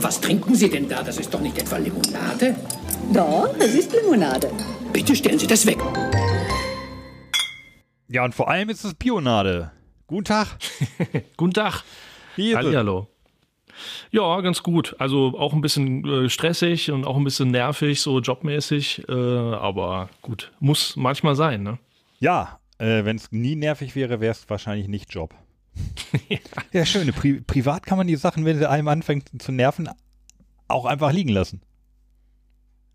Was trinken Sie denn da? Das ist doch nicht etwa Limonade? Doch, es ist Limonade. Bitte stellen Sie das weg. Ja, und vor allem ist es Bionade. Guten Tag. Guten Tag. Wie ist es? Hallihallo. Ja, ganz gut. Also auch ein bisschen äh, stressig und auch ein bisschen nervig, so jobmäßig. Äh, aber gut, muss manchmal sein, ne? Ja, äh, wenn es nie nervig wäre, wäre es wahrscheinlich nicht Job. Ja, schön. Pri privat kann man die Sachen, wenn sie einem anfängt zu nerven, auch einfach liegen lassen.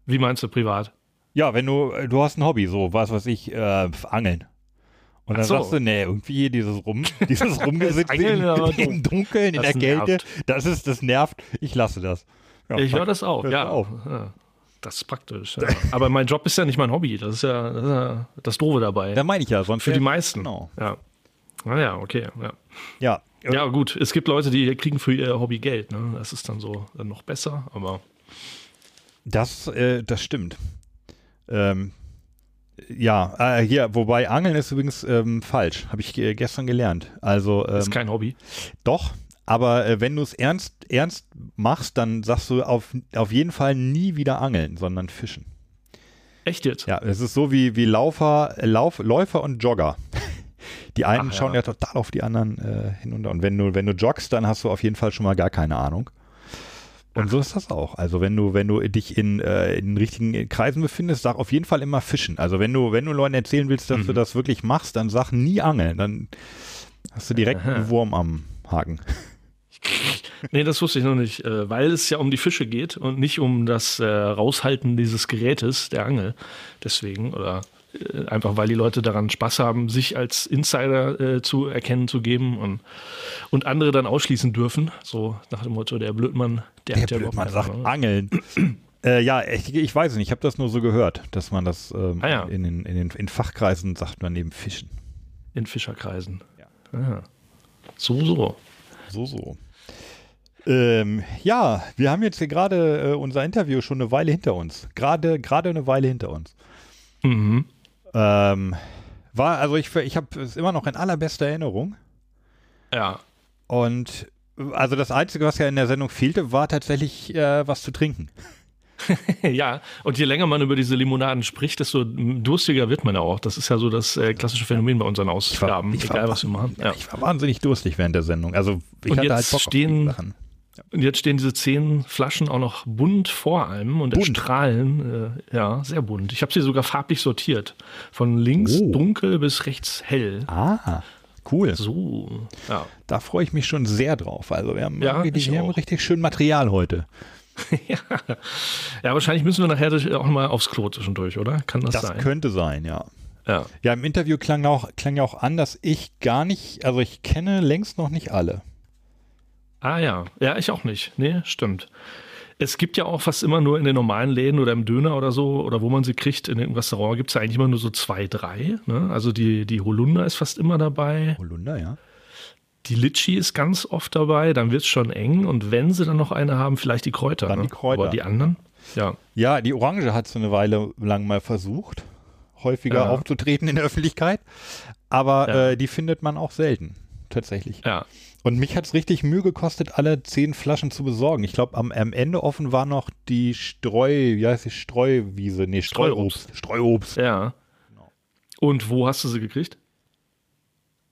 Wie meinst du privat? Ja, wenn du, du hast ein Hobby, so, was weiß ich, äh, Angeln. Und dann so. sagst du, nee, irgendwie dieses Rum, dieses Rumgesitze im, im Dunkeln, in Das der Kälte, nervt. das ist, das nervt, ich lasse das. Ja, ich höre das auch, ja. du auf. ja. Das ist praktisch. Ja. Aber mein Job ist ja nicht mein Hobby. Das ist ja das, ist ja das Doofe dabei. Da meine ich ja, sonst Für die meisten. Genau. Ja. Naja, okay. Ja. Ja, ja, gut. Es gibt Leute, die kriegen für ihr Hobby Geld. Ne? Das ist dann so dann noch besser. Aber Das, äh, das stimmt. Ähm, ja, äh, hier, wobei Angeln ist übrigens ähm, falsch, habe ich äh, gestern gelernt. Also ähm, ist kein Hobby. doch, aber äh, wenn du es ernst, ernst machst, dann sagst du auf, auf jeden Fall nie wieder angeln, sondern fischen. Echt jetzt? Ja, es ist so wie, wie Laufer, Lauf, Läufer und Jogger. Die einen Ach, ja. schauen ja total auf die anderen äh, hinunter. Und wenn du, wenn du joggst, dann hast du auf jeden Fall schon mal gar keine Ahnung. Und so ist das auch. Also wenn du, wenn du dich in, äh, in den richtigen Kreisen befindest, sag auf jeden Fall immer fischen. Also wenn du, wenn du Leuten erzählen willst, dass du das wirklich machst, dann sag nie angeln. Dann hast du direkt Aha. einen Wurm am Haken. Nee, das wusste ich noch nicht, äh, weil es ja um die Fische geht und nicht um das äh, Raushalten dieses Gerätes, der Angel. Deswegen, oder einfach weil die Leute daran Spaß haben, sich als Insider äh, zu erkennen zu geben und, und andere dann ausschließen dürfen. So nach dem Motto, der Blödmann, der, Der hat ja Blödmann sagt Ahnung. angeln. äh, ja, ich, ich weiß nicht. Ich habe das nur so gehört, dass man das ähm, Ah ja. in, den, in, den, in Fachkreisen sagt man eben fischen. in Fischerkreisen. Ja. Ah. So, so. So, so. Ähm, ja, wir haben jetzt hier gerade äh, unser Interview schon eine Weile hinter uns. Gerade, gerade eine Weile hinter uns. Mhm. Ähm, war, also ich, ich habe es immer noch in allerbester Erinnerung. Ja. Und also das Einzige, was ja in der Sendung fehlte, war tatsächlich äh, was zu trinken. ja, und je länger man über diese Limonaden spricht, desto durstiger wird man ja auch. Das ist ja so das äh, klassische Phänomen bei unseren Ausgaben, ich war- egal was wir machen. Ja. Ich war wahnsinnig durstig während der Sendung. Also ich Und hatte jetzt halt Bock stehen- auf Sachen. Und jetzt stehen diese zehn Flaschen auch noch bunt vor allem und Bunt? erstrahlen, äh, ja, sehr bunt. Ich habe sie sogar farblich sortiert. Von links Oh. dunkel bis rechts hell. Ah, cool. So, ja. Da freue ich mich schon sehr drauf. Also wir haben, Ja, richtig, ich wir haben richtig schön Material heute. Ja, wahrscheinlich müssen wir nachher auch mal aufs Klo zwischendurch, oder? Kann das, Das sein? könnte sein, ja. ja. Ja, im Interview klang auch, klang ja auch an, dass ich gar nicht, also ich kenne längst noch nicht alle. Ah ja, ja, ich auch nicht. Nee, stimmt. Es gibt ja auch fast immer nur in den normalen Läden oder im Döner oder so, oder wo man sie kriegt, in dem Restaurant gibt es ja eigentlich immer nur so zwei, drei. Ne? Also die, die Holunder ist fast immer dabei. Holunder, ja. Die Litschi ist ganz oft dabei, dann wird es schon eng. Und wenn sie dann noch eine haben, vielleicht die Kräuter. Dann ne? die Kräuter. Aber die anderen, ja. Ja, die Orange hat so eine Weile lang mal versucht, häufiger Ja. aufzutreten in der Öffentlichkeit. Aber Ja. äh, die findet man auch selten, tatsächlich. Ja, Und mich hat es richtig Mühe gekostet, alle zehn Flaschen zu besorgen. Ich glaube, am, am Ende offen war noch die Streu, wie heißt die Streuwiese? Nee, Streuobst. Streuobst. ja. Und wo hast du sie gekriegt?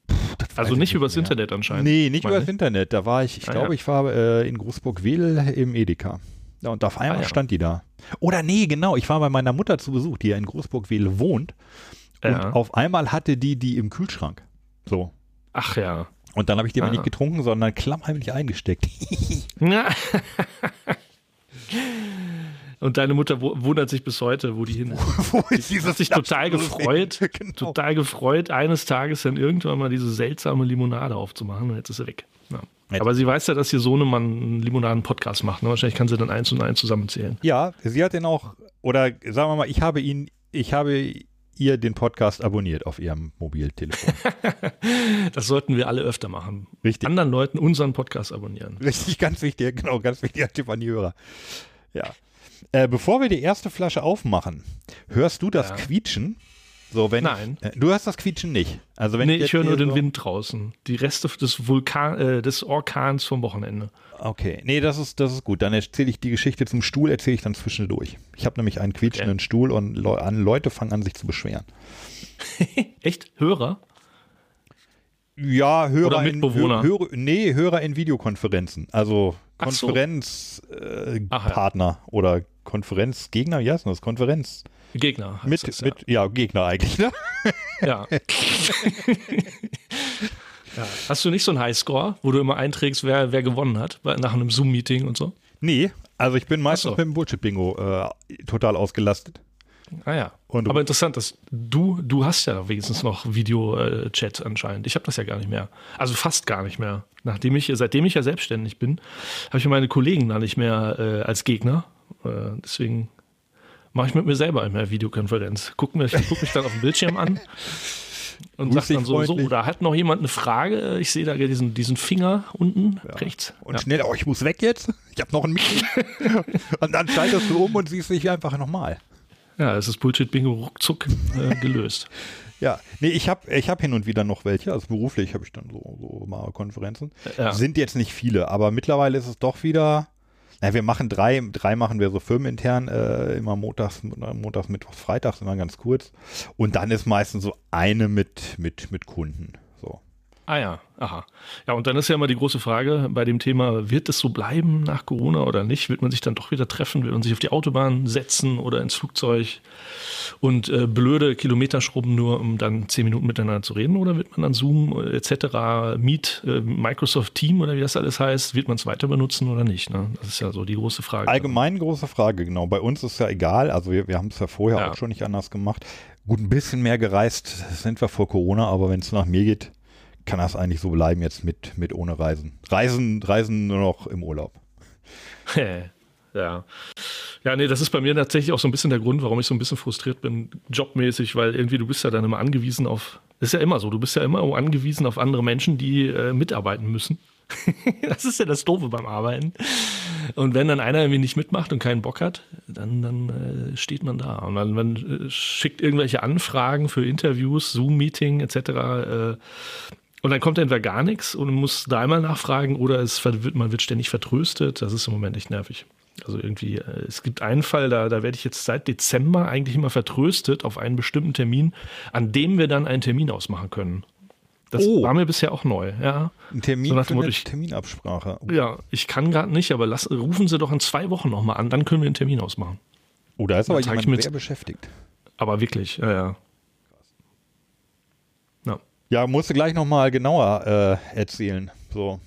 Das Also nicht übers mehr. Internet anscheinend. Nee, nicht übers Internet. Da war ich, ich Ah, glaube, ja. ich war äh, in Großburg-Wedel im Edeka. Ja, und auf einmal Ah, ja. stand die da. Oder nee, genau, ich war bei meiner Mutter zu Besuch, die ja in Großburg-Wedel wohnt. Und auf einmal hatte die die im Kühlschrank. So. Ach ja. Und dann habe ich die aber nicht getrunken, sondern klammheimlich eingesteckt. Und deine Mutter wu- wundert sich bis heute, wo die hin ist. Wo ist Sie hat sich total gefreut, genau. total gefreut, eines Tages dann irgendwann mal diese seltsame Limonade aufzumachen und jetzt ist sie weg. Ja. Aber sie weiß ja, dass hier Sohnemann einen Limonaden-Podcast macht. Ne? Wahrscheinlich kann sie dann eins und eins zusammenzählen. Ja, sie hat den auch, oder sagen wir mal, ich habe ihn, ich habe ihr den Podcast abonniert auf ihrem Mobiltelefon. Das sollten wir alle öfter machen. Richtig. Anderen Leuten unseren Podcast abonnieren. Richtig, ganz wichtig, genau, ganz wichtiger Tipp an die Hörer. Ja. Äh, bevor wir die erste Flasche aufmachen, hörst du das Ja. Quietschen? So, wenn Nein. Ich, äh, du hast das Quietschen nicht. Also wenn Nee, jetzt ich höre nur den so, Wind draußen. Die Reste des Vulkan, äh, des Orkans vom Wochenende. Okay, nee, das ist, das ist gut. Dann erzähle ich die Geschichte zum Stuhl, erzähle ich dann zwischendurch. Ich habe nämlich einen quietschenden Stuhl und Leu an, Leute fangen an, sich zu beschweren. Echt? Hörer? Ja, Hörer Oder Mitbewohner? in Hö- Hörer, nee, Hörer in Videokonferenzen. Also Ach so. Konferenzpartner äh, ja. Oder Konferenzgegner, wie heißt das? Konferenz. Gegner. Mit, ja. mit, ja, Gegner eigentlich, ne? Ja. ja. Hast du nicht so einen Highscore, wo du immer einträgst, wer, wer gewonnen hat, nach einem Zoom-Meeting und so? Nee, also ich bin meistens so. mit dem Bullshit-Bingo äh, total ausgelastet. Ah ja. Aber interessant, dass du, du hast ja wenigstens noch Video-Chat anscheinend. Ich habe das ja gar nicht mehr. Also fast gar nicht mehr. Nachdem ich, seitdem ich ja selbstständig bin, habe ich meine Kollegen da nicht mehr äh, als Gegner. Äh, deswegen mache ich mit mir selber immer Videokonferenz. Guck mich, guck mich dann auf dem Bildschirm an und sag dann so, so, da hat noch jemand eine Frage. Ich sehe da diesen, diesen Finger unten rechts. Und Ja. schnell, oh, ich muss weg jetzt. Ich habe noch ein Meeting. und dann schaltest du um und siehst dich einfach nochmal. ja, es ist Bullshit-Bingo ruckzuck äh, gelöst. Ja, nee, ich habe ich hab hin und wieder noch welche, also beruflich habe ich dann so, so mal Konferenzen. Ja. Sind jetzt nicht viele, aber mittlerweile ist es doch wieder, na, wir machen drei, drei machen wir so firmenintern, äh, immer montags, montags, mittwochs, freitags, immer ganz kurz. Und dann ist meistens so eine mit, mit, mit Kunden. Ah ja, aha. Ja, und dann ist ja immer die große Frage bei dem Thema, wird es so bleiben nach Corona oder nicht? Wird man sich dann doch wieder treffen? Wird man sich auf die Autobahn setzen oder ins Flugzeug und äh, blöde Kilometer schrubben, nur um dann zehn Minuten miteinander zu reden? Oder wird man dann Zoom äh, etc., Meet, äh, Microsoft Team oder wie das alles heißt, wird man es weiter benutzen oder nicht? Ne? Das ist ja so die große Frage. Allgemein große Frage, genau. Bei uns ist ja egal, also wir, wir haben es ja vorher Ja. auch schon nicht anders gemacht. Gut, ein bisschen mehr gereist sind wir vor Corona, aber wenn es nach mir geht, kann das eigentlich so bleiben jetzt mit, mit ohne Reisen. Reisen, Reisen nur noch im Urlaub. Ja. Ja, nee, das ist bei mir tatsächlich auch so ein bisschen der Grund, warum ich so ein bisschen frustriert bin, jobmäßig, weil irgendwie du bist ja dann immer angewiesen auf, ist ja immer so, du bist ja immer angewiesen auf andere Menschen, die äh, mitarbeiten müssen. das ist ja das Doofe beim Arbeiten. Und wenn dann einer irgendwie nicht mitmacht und keinen Bock hat, dann, dann äh, steht man da. Und man, man äh, schickt irgendwelche Anfragen für Interviews, Zoom-Meeting etc. Äh, und dann kommt entweder gar nichts und man muss da einmal nachfragen oder es wird, man wird ständig vertröstet. Das ist im Moment echt nervig. Also irgendwie, äh, es gibt einen Fall, da, da werde ich jetzt seit Dezember eigentlich immer vertröstet auf einen bestimmten Termin, an dem wir dann einen Termin ausmachen können. Das Oh. war mir bisher auch neu, ja. Ein Termin So nach dem Motto, ich- Terminabsprache. Ja, ich kann gerade nicht, aber lass, rufen Sie doch in zwei Wochen nochmal an, dann können wir einen Termin ausmachen. Oh, da ist aber jemand mit- sehr beschäftigt. Aber wirklich, ja, ja. Ja. Musst du gleich nochmal genauer äh, erzählen. So.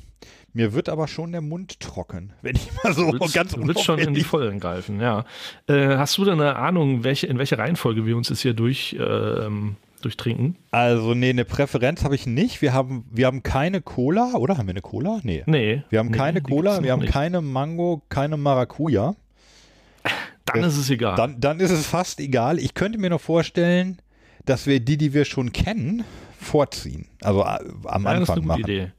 Mir wird aber schon der Mund trocken, wenn ich mal so Du willst, ganz du willst schon in die Vollen greifen, ja. Äh, hast du denn eine Ahnung, welche, in welcher Reihenfolge wir uns jetzt hier durch, ähm, durchtrinken? Also, nee, eine Präferenz habe ich nicht. Wir haben, wir haben keine Cola, oder? Haben wir eine Cola? Nee. Nee. Wir haben nee, keine Cola, wir haben nicht. keine Mango, keine Maracuja. Dann ist es egal. Dann, dann ist es fast egal. Ich könnte mir noch vorstellen, dass wir die, die wir schon kennen, vorziehen. Also äh, am ja, das ist Anfang eine gute machen. Idee.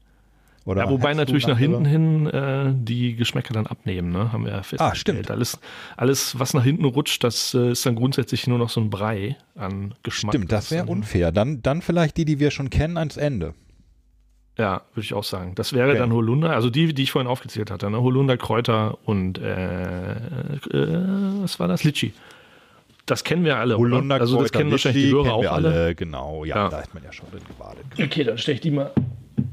Oder Ja, wobei natürlich nach hinten hin äh, die Geschmäcker dann abnehmen, ne? Haben wir ja festgestellt. Ah, stimmt. Alles, alles, was nach hinten rutscht, das äh, ist dann grundsätzlich nur noch so ein Brei an Geschmack. Stimmt, das wäre unfair. Dann, dann vielleicht die, die wir schon kennen, ans Ende. Ja, würde ich auch sagen. Das wäre Okay. dann Holunder, also die, die ich vorhin aufgezählt hatte, ne? Holunder, Kräuter und äh, äh, was war das? Litschi. Das kennen wir alle, Holunder? Also das kennen wahrscheinlich die Hörer kennen auch wir alle. Genau, ja, Ja. da ist man ja schon drin gebadet. Okay, dann stelle ich die mal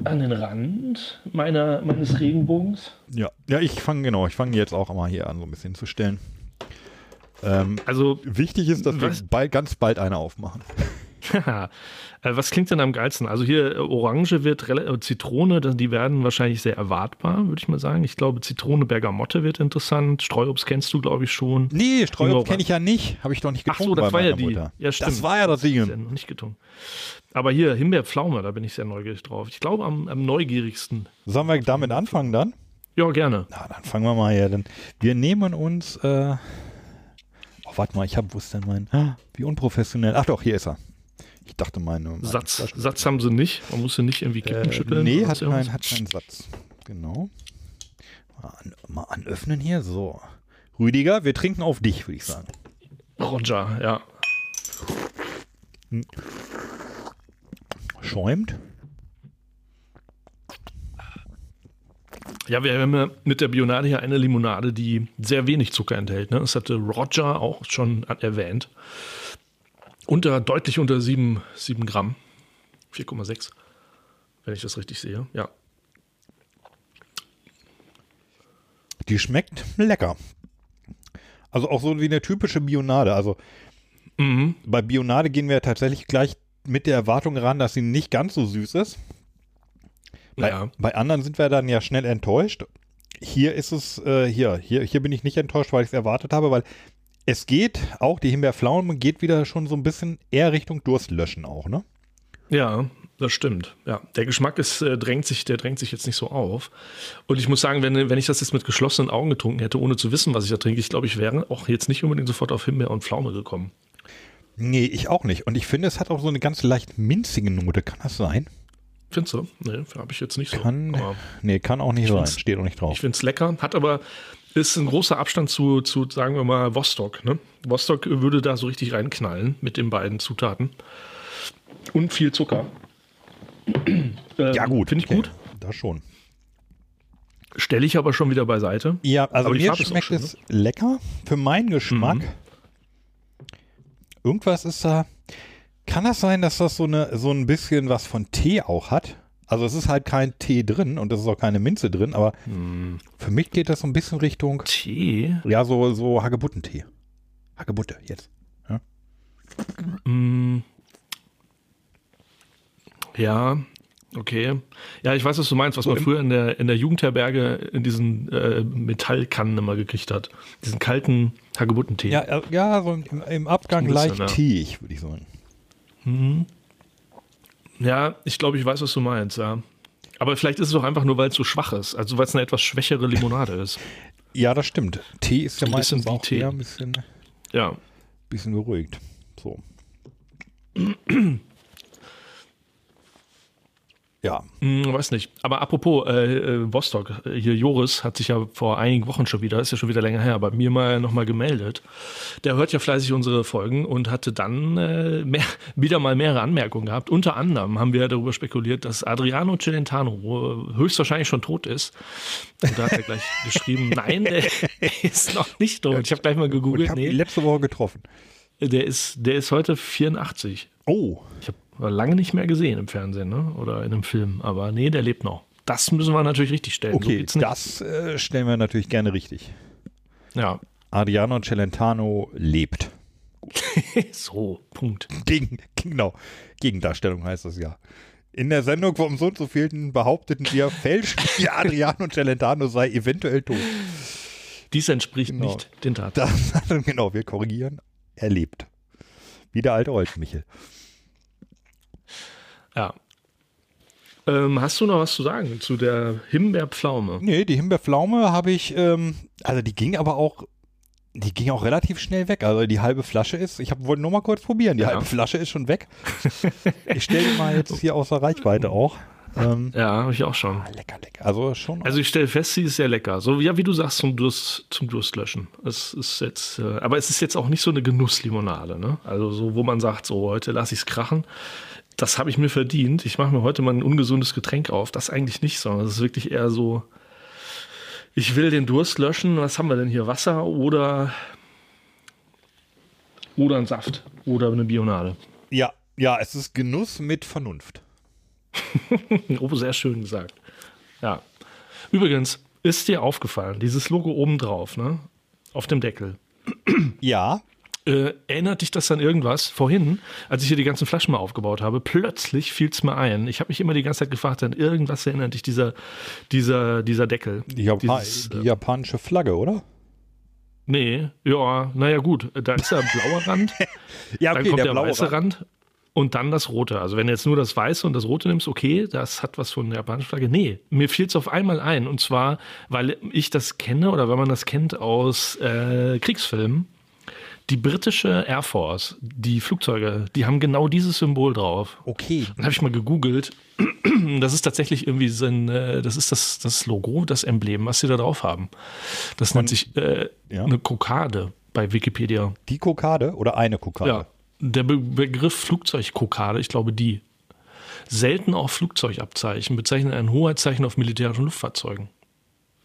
an den Rand meiner, meines Regenbogens. Ja, ja ich fange genau, ich fange jetzt auch mal hier an, so ein bisschen zu stellen. Ähm, Also wichtig ist, dass Was? wir bald, ganz bald eine aufmachen. Äh, Was klingt denn am geilsten? Also hier äh, Orange wird äh, Zitrone, die werden wahrscheinlich sehr erwartbar, würde ich mal sagen. Ich glaube, Zitrone Bergamotte wird interessant. Streuobst kennst du, glaube ich, schon. Nee, Streuobst kenne ich ja nicht. Habe ich doch nicht Ach getrunken so, das war ja die. Mutter. Ja, stimmt. Das war ja das Ist ja Ding. noch nicht getrunken. Aber hier Himbeerpflaume, da bin ich sehr neugierig drauf. Ich glaube am, am neugierigsten. Sollen wir damit anfangen dann? Ja, gerne. Na, dann fangen wir mal hier. Dann. Wir nehmen uns. Äh, oh, warte mal, ich habe, wo ist denn mein. Ah, Wie unprofessionell. Ach doch, hier ist er. Ich dachte, meine. meine Satz, Flasche- Satz haben sie nicht. Man muss sie nicht irgendwie kippen, Äh, schütteln. nee, hat, sonst kein, irgendwas. hat keinen Satz. Genau. Mal, an, mal anöffnen hier. So. Rüdiger, wir trinken auf dich, würde ich sagen. Roger, ja. Schäumt. Ja, wir haben ja mit der Bionade hier eine Limonade, die sehr wenig Zucker enthält. Ne? Das hatte Roger auch schon erwähnt. Unter, deutlich unter 7, 7 Gramm. 4,6, wenn ich das richtig sehe. Ja. Die schmeckt lecker. Also auch so wie eine typische Bionade. Also Mhm. bei Bionade gehen wir tatsächlich gleich mit der Erwartung ran, dass sie nicht ganz so süß ist. Bei, Ja. bei anderen sind wir dann ja schnell enttäuscht. Hier ist es, äh, hier, hier, hier bin ich nicht enttäuscht, weil ich es erwartet habe, weil es geht, auch die Himbeerpflaume geht wieder schon so ein bisschen eher Richtung Durstlöschen auch, ne? Ja, das stimmt. Ja, der Geschmack ist, äh, drängt sich, der drängt sich jetzt nicht so auf. Und ich muss sagen, wenn, wenn ich das jetzt mit geschlossenen Augen getrunken hätte, ohne zu wissen, was ich da trinke, ich glaube, ich wäre auch jetzt nicht unbedingt sofort auf Himbeer und Pflaume gekommen. Nee, ich auch nicht. Und ich finde, es hat auch so eine ganz leicht minzige Note. Kann das sein? Findest du? Nee, habe ich jetzt nicht so. Kann, Aber nee, kann auch nicht sein. Steht auch nicht drauf. ich finde es lecker, hat aber, ist ein großer Abstand zu, zu, sagen wir mal, Vostok. Ne? Vostok würde da so richtig reinknallen mit den beiden Zutaten. Und viel Zucker. Ähm, Ja, gut. Finde ich okay. gut. Das schon. Stelle ich aber schon wieder beiseite. Ja, also Aber mir schmeckt schön, es lecker. Für meinen Geschmack. Mhm. Irgendwas ist da. Kann das sein, dass das so, eine, so ein bisschen was von Tee auch hat? Also es ist halt kein Tee drin und es ist auch keine Minze drin, aber Mhm. für mich geht das so ein bisschen Richtung, Tee? ja, so, so Hagebuttentee. Hagebutte jetzt. Mm. Ja, okay. Ja, ich weiß, was du meinst, was man früher in der, in der Jugendherberge in diesen äh, Metallkannen immer gekriegt hat. Diesen kalten Hagebuttentee. Ja, äh, ja so im, im Abgang So bisschen, leicht ja. teeig, würde ich sagen. Ja, ich glaube, ich weiß, was du meinst, ja. Aber vielleicht ist es auch einfach nur, weil es so schwach ist. Also weil es eine etwas schwächere Limonade ist. Ja, das stimmt. Tee ist ja meistens auch Tee. eher ein bisschen, Ja. bisschen beruhigt. So. Ja, Hm, weiß nicht. Aber apropos äh, äh, Vostok, äh, hier Joris hat sich ja vor einigen Wochen schon wieder, ist ja schon wieder länger her, bei mir mal nochmal gemeldet. Der hört ja fleißig unsere Folgen und hatte dann äh, mehr, wieder mal mehrere Anmerkungen gehabt. Unter anderem haben wir darüber spekuliert, dass Adriano Celentano äh, höchstwahrscheinlich schon tot ist. Und da hat er gleich geschrieben, nein, der ist noch nicht tot. Ich habe gleich mal und ich gegoogelt, habe ihn nee, letzte Woche getroffen. der ist, der ist heute 84. Oh, Ich habe lange nicht mehr gesehen im Fernsehen ne? oder in einem Film, aber nee, der lebt noch. Das müssen wir natürlich richtig stellen. So okay, nicht. das äh, stellen wir natürlich gerne richtig. Ja, Adriano Celentano lebt. so, Punkt. Gegen, genau, Gegendarstellung heißt das ja. In der Sendung vom so und so vielten behaupteten wir fälschlich, Adriano Celentano sei eventuell tot. Dies entspricht Genau. nicht den Taten. Das, genau, wir korrigieren. Er lebt. Wie der alte Holzmichel. Ja. Ähm, hast du noch was zu sagen zu der Himbeerpflaume? Nee, die Himbeerpflaume habe ich, ähm, also die ging aber auch, die ging auch relativ schnell weg. Also die halbe Flasche ist, ich hab, wollte nur mal kurz probieren, die Ja. halbe Flasche ist schon weg. ich stelle die mal jetzt hier außer Reichweite auch. Ähm, Ja, habe ich auch schon. ah, lecker, lecker. Also schon. Also ich stelle fest, sie ist sehr lecker. So ja, wie du sagst, zum Durst, zum Durstlöschen. Es ist jetzt, äh, aber es ist jetzt auch nicht so eine Genusslimonade, ne? Also so, wo man sagt, so heute lasse ich es krachen. Das habe ich mir verdient. Ich mache mir heute mal ein ungesundes Getränk auf. Das eigentlich nicht, sondern es ist wirklich eher so. Ich will den Durst löschen. Was haben wir denn hier? Wasser oder oder ein Saft oder eine Bionade. ja, ja, es ist Genuss mit Vernunft. Oh, sehr schön gesagt. Ja. Übrigens, ist dir aufgefallen, dieses Logo oben drauf, ne? Auf dem Deckel. Ja, Äh, erinnert dich das an irgendwas? Vorhin, als ich hier die ganzen Flaschen mal aufgebaut habe, plötzlich fiel es mir ein. Ich habe mich immer die ganze Zeit gefragt, an irgendwas erinnert dich dieser, dieser, dieser Deckel. die, Japa Dieses, die äh, japanische Flagge, oder? Nee, ja, naja gut, da ist ja ein blauer Rand, Ja, dann kommt der, weiße Rand und dann das rote. Also wenn du jetzt nur das weiße und das rote nimmst, okay, das hat was von der japanischen Flagge. Nee, mir fiel es auf einmal ein und zwar, weil ich das kenne oder weil man das kennt aus äh, Kriegsfilmen. Die britische Air Force, die Flugzeuge, die haben genau dieses Symbol drauf. Okay. Dann habe ich mal gegoogelt. Das ist tatsächlich irgendwie so ein, äh, das ist das, das Logo, das Emblem, was sie da drauf haben. Das nennt sich äh, ja. eine Kokade bei Wikipedia. Die Kokade oder eine Kokade? Ja. der Be Begriff Flugzeugkokade, ich glaube die, selten auch Flugzeugabzeichen bezeichnen ein Hoheitszeichen auf militärischen Luftfahrzeugen.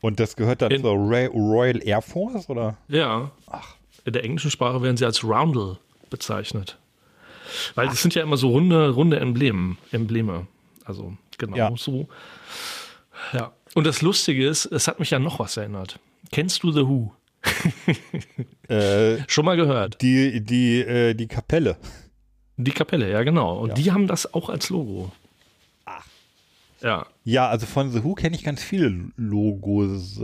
Und das gehört dann In- zur Roy- Royal Air Force, oder? Ja. In der englischen Sprache werden sie als Roundel bezeichnet. Weil das sind ja immer so runde, runde Embleme, Embleme. Also genau Ja. so. Ja. Und das Lustige ist, es hat mich ja noch was erinnert. Kennst du The Who? Äh, Schon mal gehört. die, die, äh, die Kapelle. Die Kapelle, ja genau. Und Ja. die haben das auch als Logo. Ach. Ja. Ja, also von The Who kenne ich ganz viele Logos.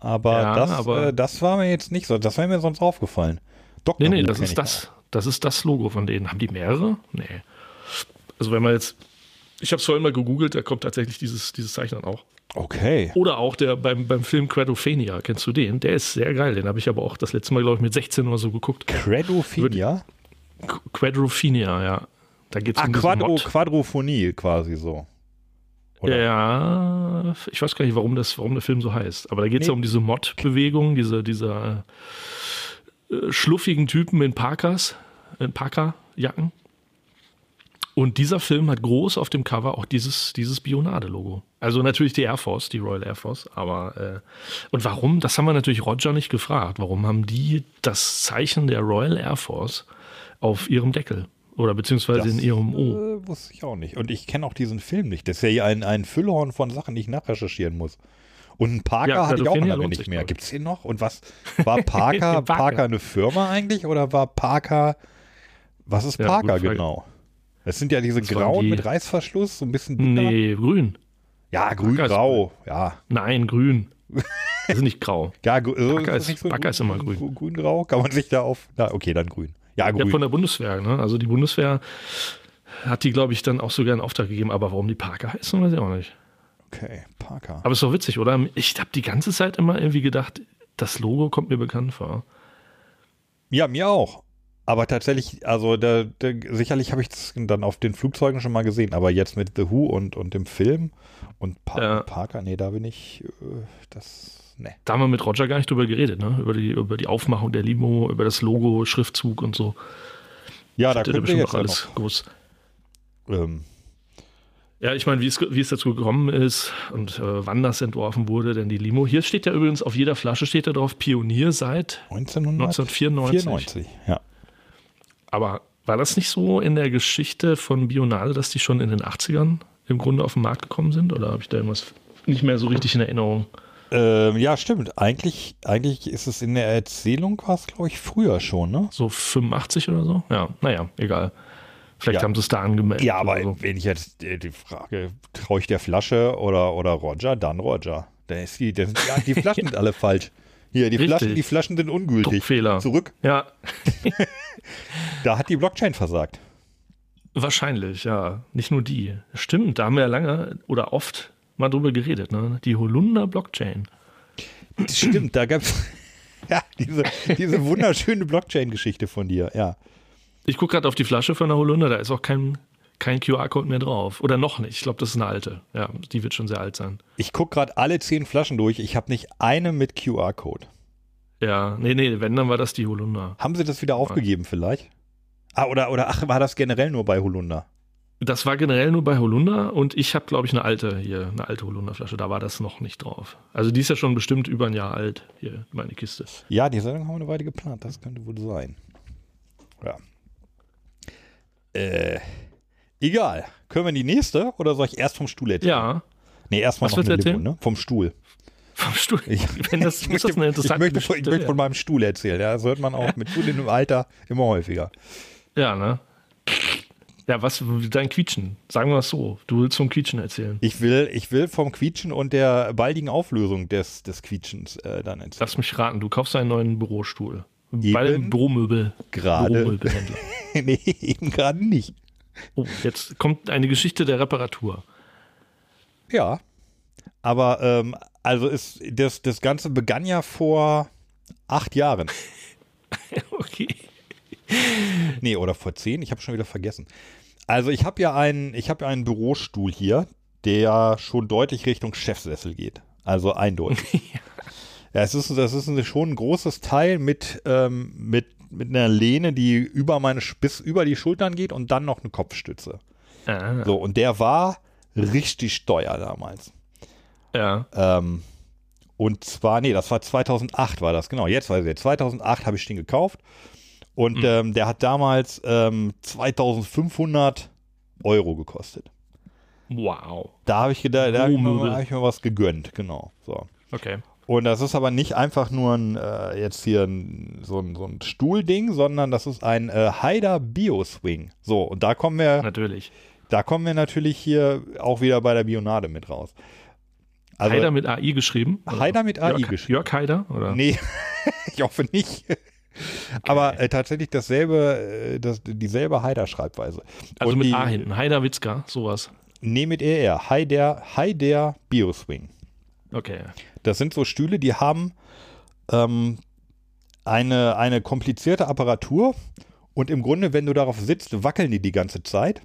Aber, Ja, das, aber- äh, das war mir jetzt nicht so. Das wäre mir sonst aufgefallen. Dr. Nee, nee, das ist das. Das ist das Logo von denen. Haben die mehrere? Nee. Also wenn man jetzt, ich habe es vorhin mal gegoogelt, da kommt tatsächlich dieses, dieses Zeichen dann auch. Okay. Oder auch der beim, beim Film Quadrophenia, kennst du den? Der ist sehr geil. Den habe ich aber auch das letzte Mal, glaube ich, mit 16 oder so geguckt. Credophenia? Qu- Quadrophenia, ja. Da geht es Ah, um Quadro. Quadrophonie quasi so. Oder? Ja, ich weiß gar nicht, warum, das, warum der Film so heißt. Aber da geht es Nee. ja um diese Mod-Bewegung, diese, diese äh, schluffigen Typen in Parkers, in Parkerjacken. Und dieser Film hat groß auf dem Cover auch dieses, dieses Bionade-Logo. Also natürlich die Air Force, die Royal Air Force. Aber äh, und warum? Das haben wir natürlich Roger nicht gefragt. Warum haben die das Zeichen der Royal Air Force auf ihrem Deckel? Oder beziehungsweise Das, in ihrem O? Äh, wusste ich auch nicht. Und ich kenne auch diesen Film nicht. Das ist ja hier ein, ein Füllhorn von Sachen, die ich nachrecherchieren muss. Und einen Parker Ja, hatte ich auch lange lohnt nicht mehr. Gibt es den noch? Und was war Parker? Parker. Parker eine Firma eigentlich? Oder war Parker. Was ist Ja, Parker genau? Das sind ja diese Das grauen die- mit Reißverschluss, so ein bisschen dicker. Nee, grün. Ja, grün-grau. Ja. Nein, grün. Das ist nicht grau. Ja, gr- äh, ist- nicht so ist immer grün. Grün-grau? Kann man sich da auf. Na, okay, dann grün. Ja, Ja, grün. von der Bundeswehr. Ne? Also die Bundeswehr hat die, glaube ich, dann auch sogar einen Auftrag gegeben. Aber warum die Parker heißen, weiß ich auch nicht. okay, Parker. Aber ist doch witzig, oder? Ich habe die ganze Zeit immer irgendwie gedacht, das Logo kommt mir bekannt vor. Ja, mir auch. Aber tatsächlich, also da, da, sicherlich habe ich es dann auf den Flugzeugen schon mal gesehen, aber jetzt mit The Who und, und dem Film und pa Ja. Parker, nee, da bin ich, äh, das, nee. Da haben wir mit Roger gar nicht drüber geredet, ne? Über die, über die Aufmachung der Limo, über das Logo, Schriftzug und so. Ja, da wir bestimmt jetzt noch alles noch, ähm, Ja, ich meine, wie es, wie es dazu gekommen ist und äh, wann das entworfen wurde, denn die Limo. Hier steht ja übrigens auf jeder Flasche steht da drauf Pionier seit 1994. 1994. ja. Aber war das nicht so in der Geschichte von Bionade, dass die schon in den 80ern im Grunde auf den Markt gekommen sind? Oder habe ich da irgendwas nicht mehr so richtig in Erinnerung? Ähm, ja, stimmt. Eigentlich, eigentlich ist es in der Erzählung, war es, glaube ich, früher schon, ne? So 85 oder so? Ja, naja, egal. Vielleicht Ja. haben sie es da angemeldet. Ja, aber so. wenn ich jetzt äh, die Frage, traue ich der Flasche oder, oder Roger, dann Roger. Da ist die, das sind, ja, die Flaschen sind alle falsch. Hier, die Richtig. Flaschen, die Flaschen sind ungültig. Druckfehler. Zurück. Ja, Da hat die Blockchain versagt. wahrscheinlich, ja. Nicht nur die. Stimmt, da haben wir ja lange oder oft mal drüber geredet, ne? Die Holunder Blockchain. Das stimmt, da gab es ja, diese, diese wunderschöne Blockchain-Geschichte von dir, ja. Ich gucke gerade auf die Flasche von der Holunder, da ist auch kein, kein QR-Code mehr drauf. Oder noch nicht. Ich glaube, das ist eine alte. Ja, die wird schon sehr alt sein. Ich gucke gerade alle zehn Flaschen durch. Ich habe nicht eine mit QR-Code. Ja, nee, nee, wenn, dann war das die Holunder. Haben sie das wieder aufgegeben vielleicht? Ah, oder, oder ach, war das generell nur bei Holunder? Das war generell nur bei Holunder und ich habe, glaube ich, eine alte hier, eine alte Holunderflasche. Da war das noch nicht drauf. Also die ist ja schon bestimmt über ein Jahr alt, hier, meine Kiste. Ja, die Sendung haben wir eine Weile geplant. Das könnte wohl sein. Ja. Äh, egal. Können wir in die nächste oder soll ich erst vom Stuhl erzählen? Ja, Nee, erstmal noch eine Limo, ne? Vom Stuhl. vom Stuhl. Ich, Wenn das, ich muss das eine ich interessante möchte, ich möchte von meinem Stuhl erzählen. Ja, das hört man auch mit zunehmendem Alter immer häufiger. Ja, ne? Ja, was, dein Quietschen. Sagen wir es so. Du willst vom Quietschen erzählen. Ich will, ich will vom Quietschen und der baldigen Auflösung des, des Quietschens äh, dann erzählen. Lass mich raten, du kaufst einen neuen Bürostuhl. Eben Bei dem Büromöbel. gerade. Nee, eben gerade nicht. Oh, jetzt kommt eine Geschichte der Reparatur. Ja. Aber ähm, also ist das, das Ganze begann ja vor acht Jahren. Okay. Nee, oder vor zehn, ich habe schon wieder vergessen. Also ich habe ja einen, ich habe ja einen Bürostuhl hier, der schon deutlich Richtung Chefsessel geht. Also eindeutig. ja, es ist, das ist schon ein großes Teil mit, ähm, mit mit einer Lehne, die über meine bis über die Schultern geht und dann noch eine Kopfstütze. Ah, So, und der war richtig teuer damals. Ja. Ähm, und zwar, nee, das war 2008 war das, genau, jetzt weiß ich, jetzt. 2008 habe ich den gekauft und Mhm. ähm, der hat damals ähm, 2500 Euro gekostet. Wow. Da habe ich gedacht, da habe ich, hab ich mir was gegönnt, genau. So. Okay. Und das ist aber nicht einfach nur ein, äh, jetzt hier ein, so ein, so ein Stuhlding, sondern das ist ein äh, Haider Bio-Swing. So, und da kommen wir, Natürlich. da kommen wir natürlich hier auch wieder bei der Bionade mit raus. Also, Haider mit AI geschrieben? oder? Haider mit AI Jörg, geschrieben. Jörg Haider? Oder? Nee, ich hoffe nicht. Aber äh, tatsächlich dasselbe, äh, das, dieselbe Haider-Schreibweise. Also Und mit die, A hinten. Haider Witzka, sowas. Nee, mit ER. Haider, Haider Bio-Swing. Okay. Das sind so Stühle, die haben ähm, eine, eine komplizierte Apparatur und im Grunde, wenn du darauf sitzt, wackeln die die ganze Zeit.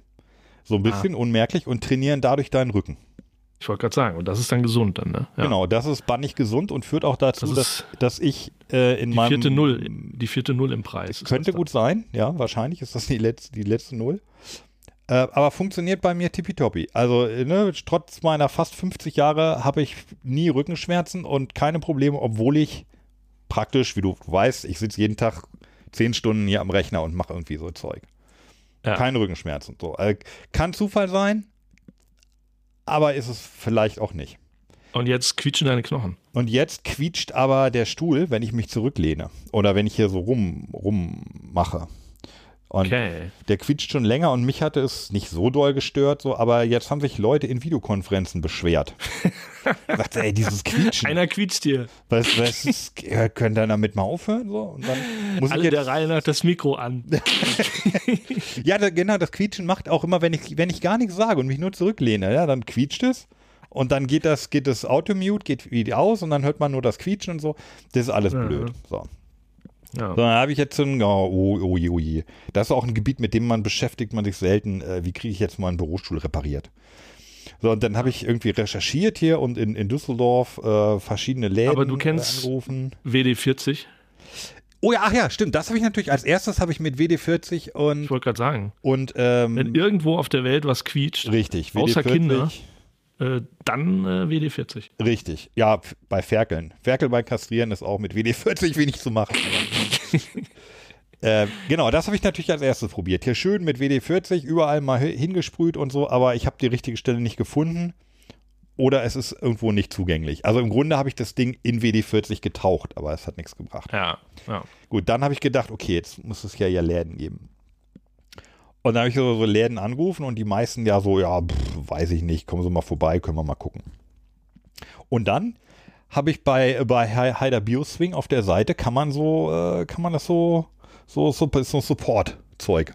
So ein bisschen unmerklich und trainieren dadurch deinen Rücken. Ich wollte gerade sagen, und das ist dann gesund dann, ne? Ja. Genau, das ist bannig gesund und führt auch dazu, Das dass, dass ich äh, in Die meinem. vierte Null, die vierte Null im Preis. Könnte gut sein, ja, wahrscheinlich ist das die letzte, die letzte Null. Äh, aber funktioniert bei mir tippitoppi. Also, äh, ne, trotz meiner fast 50 Jahre habe ich nie Rückenschmerzen und keine Probleme, obwohl ich praktisch, wie du weißt, ich sitze jeden Tag zehn Stunden hier am Rechner und mache irgendwie so Zeug. Ja. Keine Rückenschmerzen. So. Äh, kann Zufall sein, aber ist es vielleicht auch nicht. Und jetzt quietschen deine Knochen. Und jetzt quietscht aber der Stuhl, wenn ich mich zurücklehne oder wenn ich hier so rum, rum mache. Und Okay. der quietscht schon länger und mich hatte es nicht so doll gestört, so, aber jetzt haben sich Leute in Videokonferenzen beschwert. Sagt, ey, dieses Quietschen, Einer quietscht dir. was, was ist, könnt ihr damit mal aufhören? So, und dann muss Alle ich der jetzt, Reihe nach das Mikro an. ja, da, genau, das Quietschen macht auch immer, wenn ich, wenn ich gar nichts sage und mich nur zurücklehne, ja, dann quietscht es und dann geht das, geht das Automute, geht wieder aus und dann hört man nur das Quietschen und so. Das ist alles blöd. So. Ja. So, dann habe ich jetzt so ein, oh, oh, oh, je, oh, je. Das ist auch ein Gebiet, mit dem man beschäftigt man sich selten. Äh, wie kriege ich jetzt mal einen Bürostuhl repariert? So, und dann habe ich irgendwie recherchiert hier und in, in Düsseldorf äh, verschiedene Läden Aber du kennst- äh, angerufen. WD40. Oh ja, ach ja, stimmt. Das habe ich natürlich als erstes habe ich mit WD40 und, Ich wollte gerade sagen, und wenn ähm, irgendwo auf der Welt was quietscht, richtig, außer WD40, Kinder. äh, dann äh, WD40. Richtig, ja, bei Ferkeln. Ferkel bei Kastrieren ist auch mit WD40 wenig zu machen. äh, genau, das habe ich natürlich als erstes probiert. Hier schön mit WD40 überall mal hi- hingesprüht und so, aber ich habe die richtige Stelle nicht gefunden oder es ist irgendwo nicht zugänglich. Also im Grunde habe ich das Ding in WD40 getaucht, aber es hat nichts gebracht. Ja, ja. Gut, dann habe ich gedacht, okay, jetzt muss es ja ja Läden geben. Und dann habe ich so, so Läden angerufen und die meisten ja so, ja, pff, weiß ich nicht, kommen Sie mal vorbei, können wir mal gucken. Und dann habe ich bei, bei Haider Bioswing auf der Seite, kann man so, äh, kann man das so, so, so, so Support-Zeug.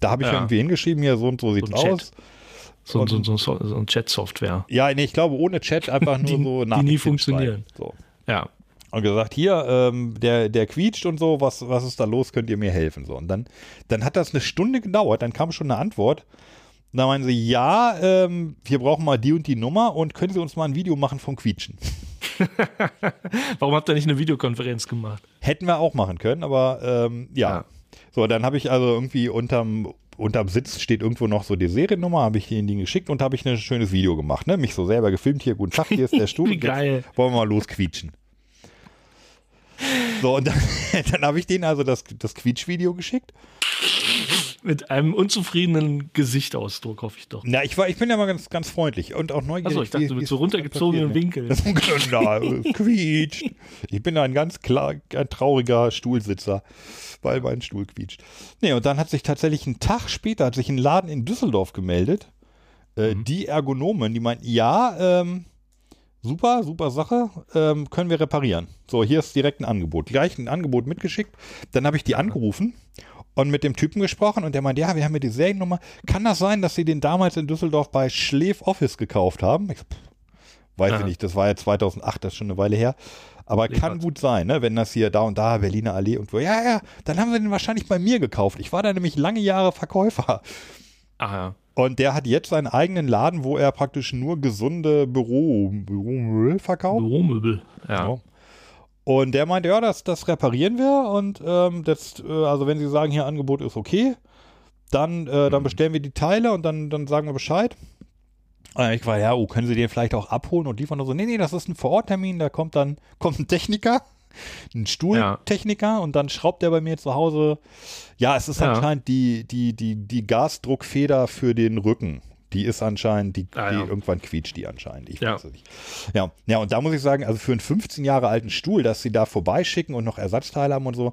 Da habe ich Ja. irgendwie hingeschrieben, hier so und so ein Chat. aus. So, Und- so, so, so, so ein Chat-Software. Ja, nee, ich glaube ohne Chat einfach nur Die- so die nie Nachrichten funktionieren. So. Ja. und gesagt, hier, ähm, der, der quietscht und so, was, was ist da los, könnt ihr mir helfen? So. Und dann, dann hat das eine Stunde gedauert, dann kam schon eine Antwort. Und da meinen sie, ja, ähm, wir brauchen mal die und die Nummer und können Sie uns mal ein Video machen vom Quietschen? Warum habt ihr nicht eine Videokonferenz gemacht? Hätten wir auch machen können, aber ähm, ja. Ja. So, dann habe ich also irgendwie unterm, unterm Sitz steht irgendwo noch so die Seriennummer, habe ich denen die geschickt und habe ich ein schönes Video gemacht, ne? Mich so selber gefilmt, hier, guten Tag, hier ist der Stuhl. Wie geil. Wollen wir mal losquietschen. So, und dann, dann habe ich denen also das, das Quietschvideo geschickt. Mit einem unzufriedenen Gesichtsausdruck, hoffe ich doch. Na, ich war, ich bin ja mal ganz, ganz freundlich und auch neugierig. Achso, ich dachte, wie- mit so runtergezogenen ne? Winkeln. Na, es quietscht. Ich bin ein ganz klar, ein trauriger Stuhlsitzer, weil mein Stuhl quietscht. Nee, und dann hat sich tatsächlich einen Tag später, hat sich ein Laden in Düsseldorf gemeldet. Äh, Die Ergonomen, die meinten, ja, ähm, super, super Sache, ähm, können wir reparieren. So, hier ist direkt ein Angebot. Gleich ein Angebot mitgeschickt. Dann habe ich die angerufen und mit dem Typen gesprochen und der meinte, ja, wir haben hier die Seriennummer. Kann das sein, dass sie den damals in Düsseldorf bei Schleef Office gekauft haben? Ich, pff, weiß Aha. ich nicht, das war ja 2008, das ist schon eine Weile her. Aber kann Liefert. gut sein, ne? wenn das hier da und da, Berliner Allee und wo. Ja, ja, dann haben sie den wahrscheinlich bei mir gekauft. Ich war da nämlich lange Jahre Verkäufer. Ah ja. Und der hat jetzt seinen eigenen Laden, wo er praktisch nur gesunde Büro, Büromüll verkauft. Büromöbel. Ja. Ja. Und der meinte, ja, das, das reparieren wir und ähm, das, äh, also wenn Sie sagen, hier Angebot ist okay, dann, äh, dann bestellen wir die Teile und dann, dann sagen wir Bescheid. Und ich war, ja, oh, können Sie den vielleicht auch abholen? Und die waren so, nee, nee, das ist ein Vororttermin, da kommt dann, kommt ein Techniker, ein Stuhltechniker und dann schraubt er bei mir zu Hause. Ja, es ist Ja. anscheinend die, die, die, die Gasdruckfeder für den Rücken. Die ist anscheinend, die, Ah, die ja. irgendwann quietscht die anscheinend. Ich Ja. weiß es nicht. Ja, ja, und da muss ich sagen, also für einen 15 Jahre alten Stuhl, dass sie da vorbeischicken und noch Ersatzteile haben und so,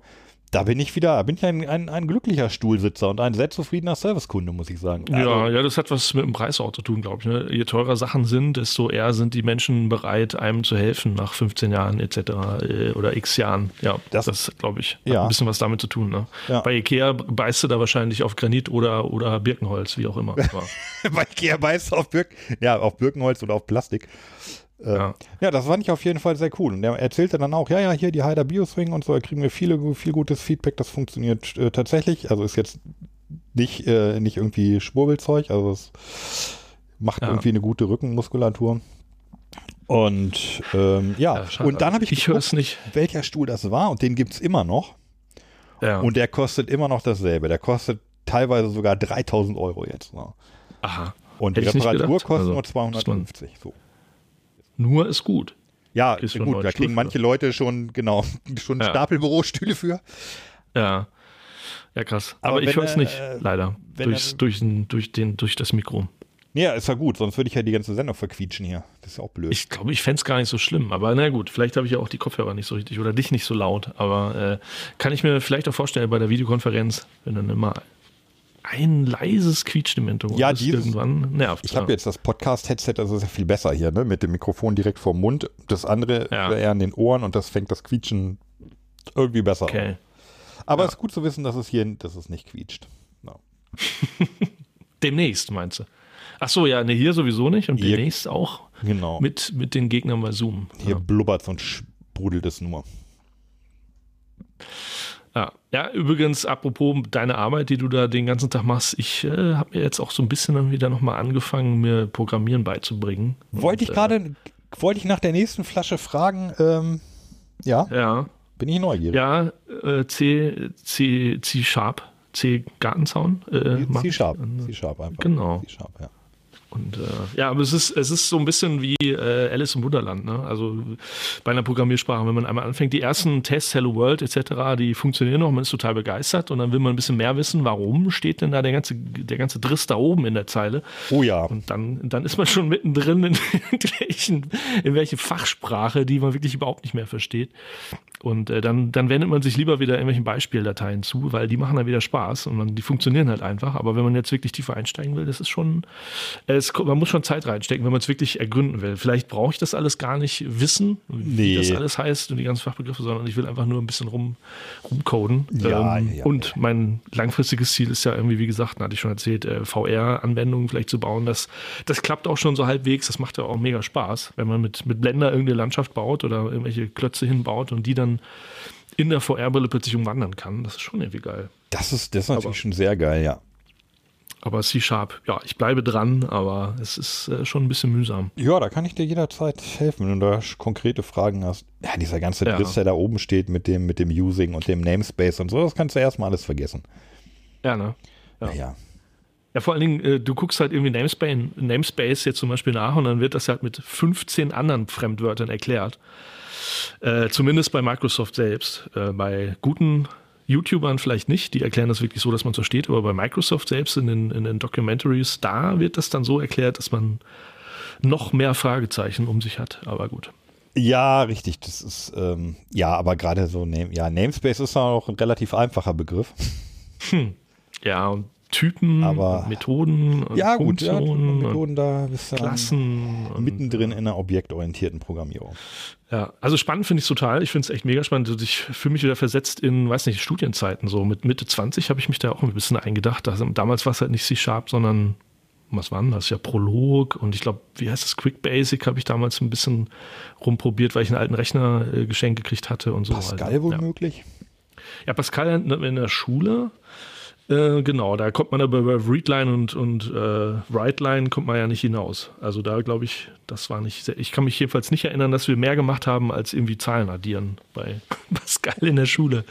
da bin ich wieder, da bin ich ein, ein, ein glücklicher Stuhlsitzer und ein sehr zufriedener Servicekunde, muss ich sagen. Ja, Also, ja, das hat was mit dem Preis auch zu tun, glaube ich. Ne? Je teurer Sachen sind, desto eher sind die Menschen bereit, einem zu helfen nach 15 Jahren etc. äh, oder x Jahren. Ja, Das- das, glaube ich, hat Ja. ein bisschen was damit zu tun. Ne? Ja. Bei Ikea beißt du da wahrscheinlich auf Granit oder, oder Birkenholz, wie auch immer. Bei Ikea beißt auf, Birk, ja, auf Birkenholz oder auf Plastik. Äh, ja. Ja. das fand ich auf jeden Fall sehr cool. Und er erzählte dann auch, ja, ja, hier die Heider Bioswing und so, da kriegen wir viele, viel gutes Feedback, das funktioniert äh, tatsächlich. Also ist jetzt nicht, äh, nicht irgendwie Schwurbelzeug, also es macht Ja. irgendwie eine gute Rückenmuskulatur. Und ähm, ja, Ja, und dann habe ich, Ich geguckt, nicht. welcher Stuhl das war und den gibt es immer noch. Ja. Und der kostet immer noch dasselbe. Der kostet teilweise sogar 3000 Euro jetzt. Ne? Aha. Und die ich nicht Reparatur kostet Also, nur dass man- 250. So. Nur ist gut. Ja, einen gut, da kriegen manche Leute schon, genau, schon Ja. Stapelbürostühle für. Ja. Ja, krass. Aber Aber, ich höre es nicht, äh, leider. Durchs, er- durch, den, durch, den, durch das Mikro. Ja, ist ja gut, sonst würde ich ja die ganze Sendung verquietschen hier. Das ist ja auch blöd. Ich glaube, ich fände es gar nicht so schlimm. Aber na gut, vielleicht habe ich ja auch die Kopfhörer nicht so richtig oder dich nicht so laut. Aber äh, kann ich mir vielleicht auch vorstellen bei der Videokonferenz, wenn dann immer ein leises Quietschen im Hintergrund Ja, dieses- irgendwann nervt. ich habe jetzt das Podcast-Headset, das ist ja viel besser hier, ne? Mit dem Mikrofon direkt vorm Mund. Das andere Ja. eher in den Ohren und das fängt das Quietschen irgendwie besser Okay. an. Aber es ist gut zu wissen, dass es hier, dass es nicht quietscht. Ja. Demnächst, meinst du? Ach so, ja, ne, hier sowieso nicht und Hier- demnächst auch Genau. mit, mit den Gegnern bei Zoom. hier blubbert und sprudelt es nur. Ja. ja, übrigens, apropos deine Arbeit, die du da den ganzen Tag machst, ich äh, habe mir jetzt auch so ein bisschen dann wieder nochmal angefangen, mir Programmieren beizubringen. Wollte ich gerade, wollte ich nach der nächsten Flasche fragen, ähm, ja, Äh, ja, bin ich neugierig. ja, äh, C, C, C Sharp, C Gartenzaun. Äh, mach ich. C-Sharp. C-Sharp einfach. Genau. C-Sharp, ja. Und äh, ja, aber es ist, es ist so ein bisschen wie äh, Alice im Wunderland, ne? Also bei einer Programmiersprache, wenn man einmal anfängt, die ersten Tests, Hello World etc., die funktionieren noch, man ist total begeistert und dann will man ein bisschen mehr wissen, warum steht denn da der ganze, der ganze Driss da oben in der Zeile. Oh ja. Und dann, dann ist man schon mittendrin in, welchen, in welche Fachsprache, die man wirklich überhaupt nicht mehr versteht. Und äh, dann, dann wendet man sich lieber wieder irgendwelchen Beispieldateien zu, weil die machen dann wieder Spaß und man, die funktionieren halt einfach. Aber wenn man jetzt wirklich tiefer einsteigen will, das ist schon, äh, es, man muss schon Zeit reinstecken, wenn man es wirklich ergründen will. Vielleicht brauche ich das alles gar nicht wissen, wie Nee. das alles heißt und die ganzen Fachbegriffe, sondern ich will einfach nur ein bisschen rum, rumcoden. Ja, ähm, ja, ja. und mein langfristiges Ziel ist ja irgendwie, wie gesagt, hatte ich schon erzählt, äh, VR-Anwendungen vielleicht zu bauen. Das, das klappt auch schon so halbwegs. Das macht ja auch mega Spaß, wenn man mit, mit Blender irgendeine Landschaft baut oder irgendwelche Klötze hinbaut und die dann in der VR-Brille plötzlich umwandern kann. Das ist schon irgendwie geil. Das ist, das ist natürlich Aber- schon sehr geil, ja. Aber C-Sharp, ja, ich bleibe dran, aber es ist äh, schon ein bisschen mühsam. Ja, da kann ich dir jederzeit helfen, wenn du da konkrete Fragen hast. Ja, dieser ganze Ja. Driss, der da oben steht mit dem, mit dem Using und dem Namespace und so, das kannst du erstmal alles vergessen. Ja, ne? Ja. Ja. ja. Ja, vor allen Dingen, äh, du guckst halt irgendwie Namespace, Namespace jetzt zum Beispiel nach und dann wird das halt mit 15 anderen Fremdwörtern erklärt. Äh, zumindest bei Microsoft selbst. Äh, bei guten YouTubern vielleicht nicht, die erklären das wirklich so, dass man es versteht, aber bei Microsoft selbst in den, in den Documentaries, da wird das dann so erklärt, dass man noch mehr Fragezeichen um sich hat. Aber gut. Ja, richtig. Das ist, ähm, ja, aber gerade so, Name, ja, Namespace ist auch ein relativ einfacher Begriff. Ja, und Typen, Aber- Methoden, und Ja, gut, ja, Funktionen Methoden, da bist du Klassen. Mittendrin in einer objektorientierten Programmierung. Ja, also spannend finde ich total. Ich finde es echt mega spannend. Also Ich fühle mich wieder versetzt in, weiß nicht, Studienzeiten. So mit Mitte 20 habe ich mich da auch ein bisschen eingedacht. Damals war es halt nicht C-Sharp, sondern was war denn das? Ja, Prolog und ich glaube, wie heißt das? Quick Basic habe ich damals ein bisschen rumprobiert, weil ich einen alten Rechner äh, geschenkt gekriegt hatte und so. Pascal Also, wohl ja. möglich? Ja, Pascal in, in der Schule. Äh, genau, da kommt man aber über Readline und, und äh, Writeline kommt man ja nicht hinaus. Also da glaube ich, das war nicht sehr, ich kann mich jedenfalls nicht erinnern, dass wir mehr gemacht haben als irgendwie Zahlen addieren bei Pascal in der Schule.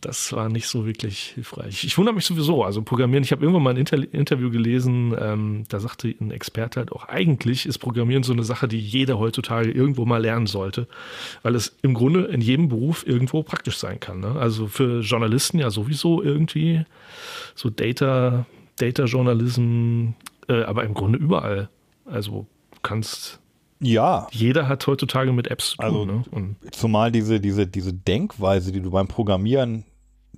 Das war nicht so wirklich hilfreich. Ich wundere mich sowieso, also Programmieren, ich habe irgendwann mal ein Inter Interview gelesen, ähm, da sagte ein Experte halt auch, eigentlich ist Programmieren so eine Sache, die jeder heutzutage irgendwo mal lernen sollte, weil es im Grunde in jedem Beruf irgendwo praktisch sein kann. Ne? Also für Journalisten ja sowieso irgendwie, so Data, Data Journalism, äh, aber im Grunde überall. Also du kannst Ja, jeder hat heutzutage mit Apps zu tun. Also, ne? Zumal diese, diese, diese Denkweise, die du beim Programmieren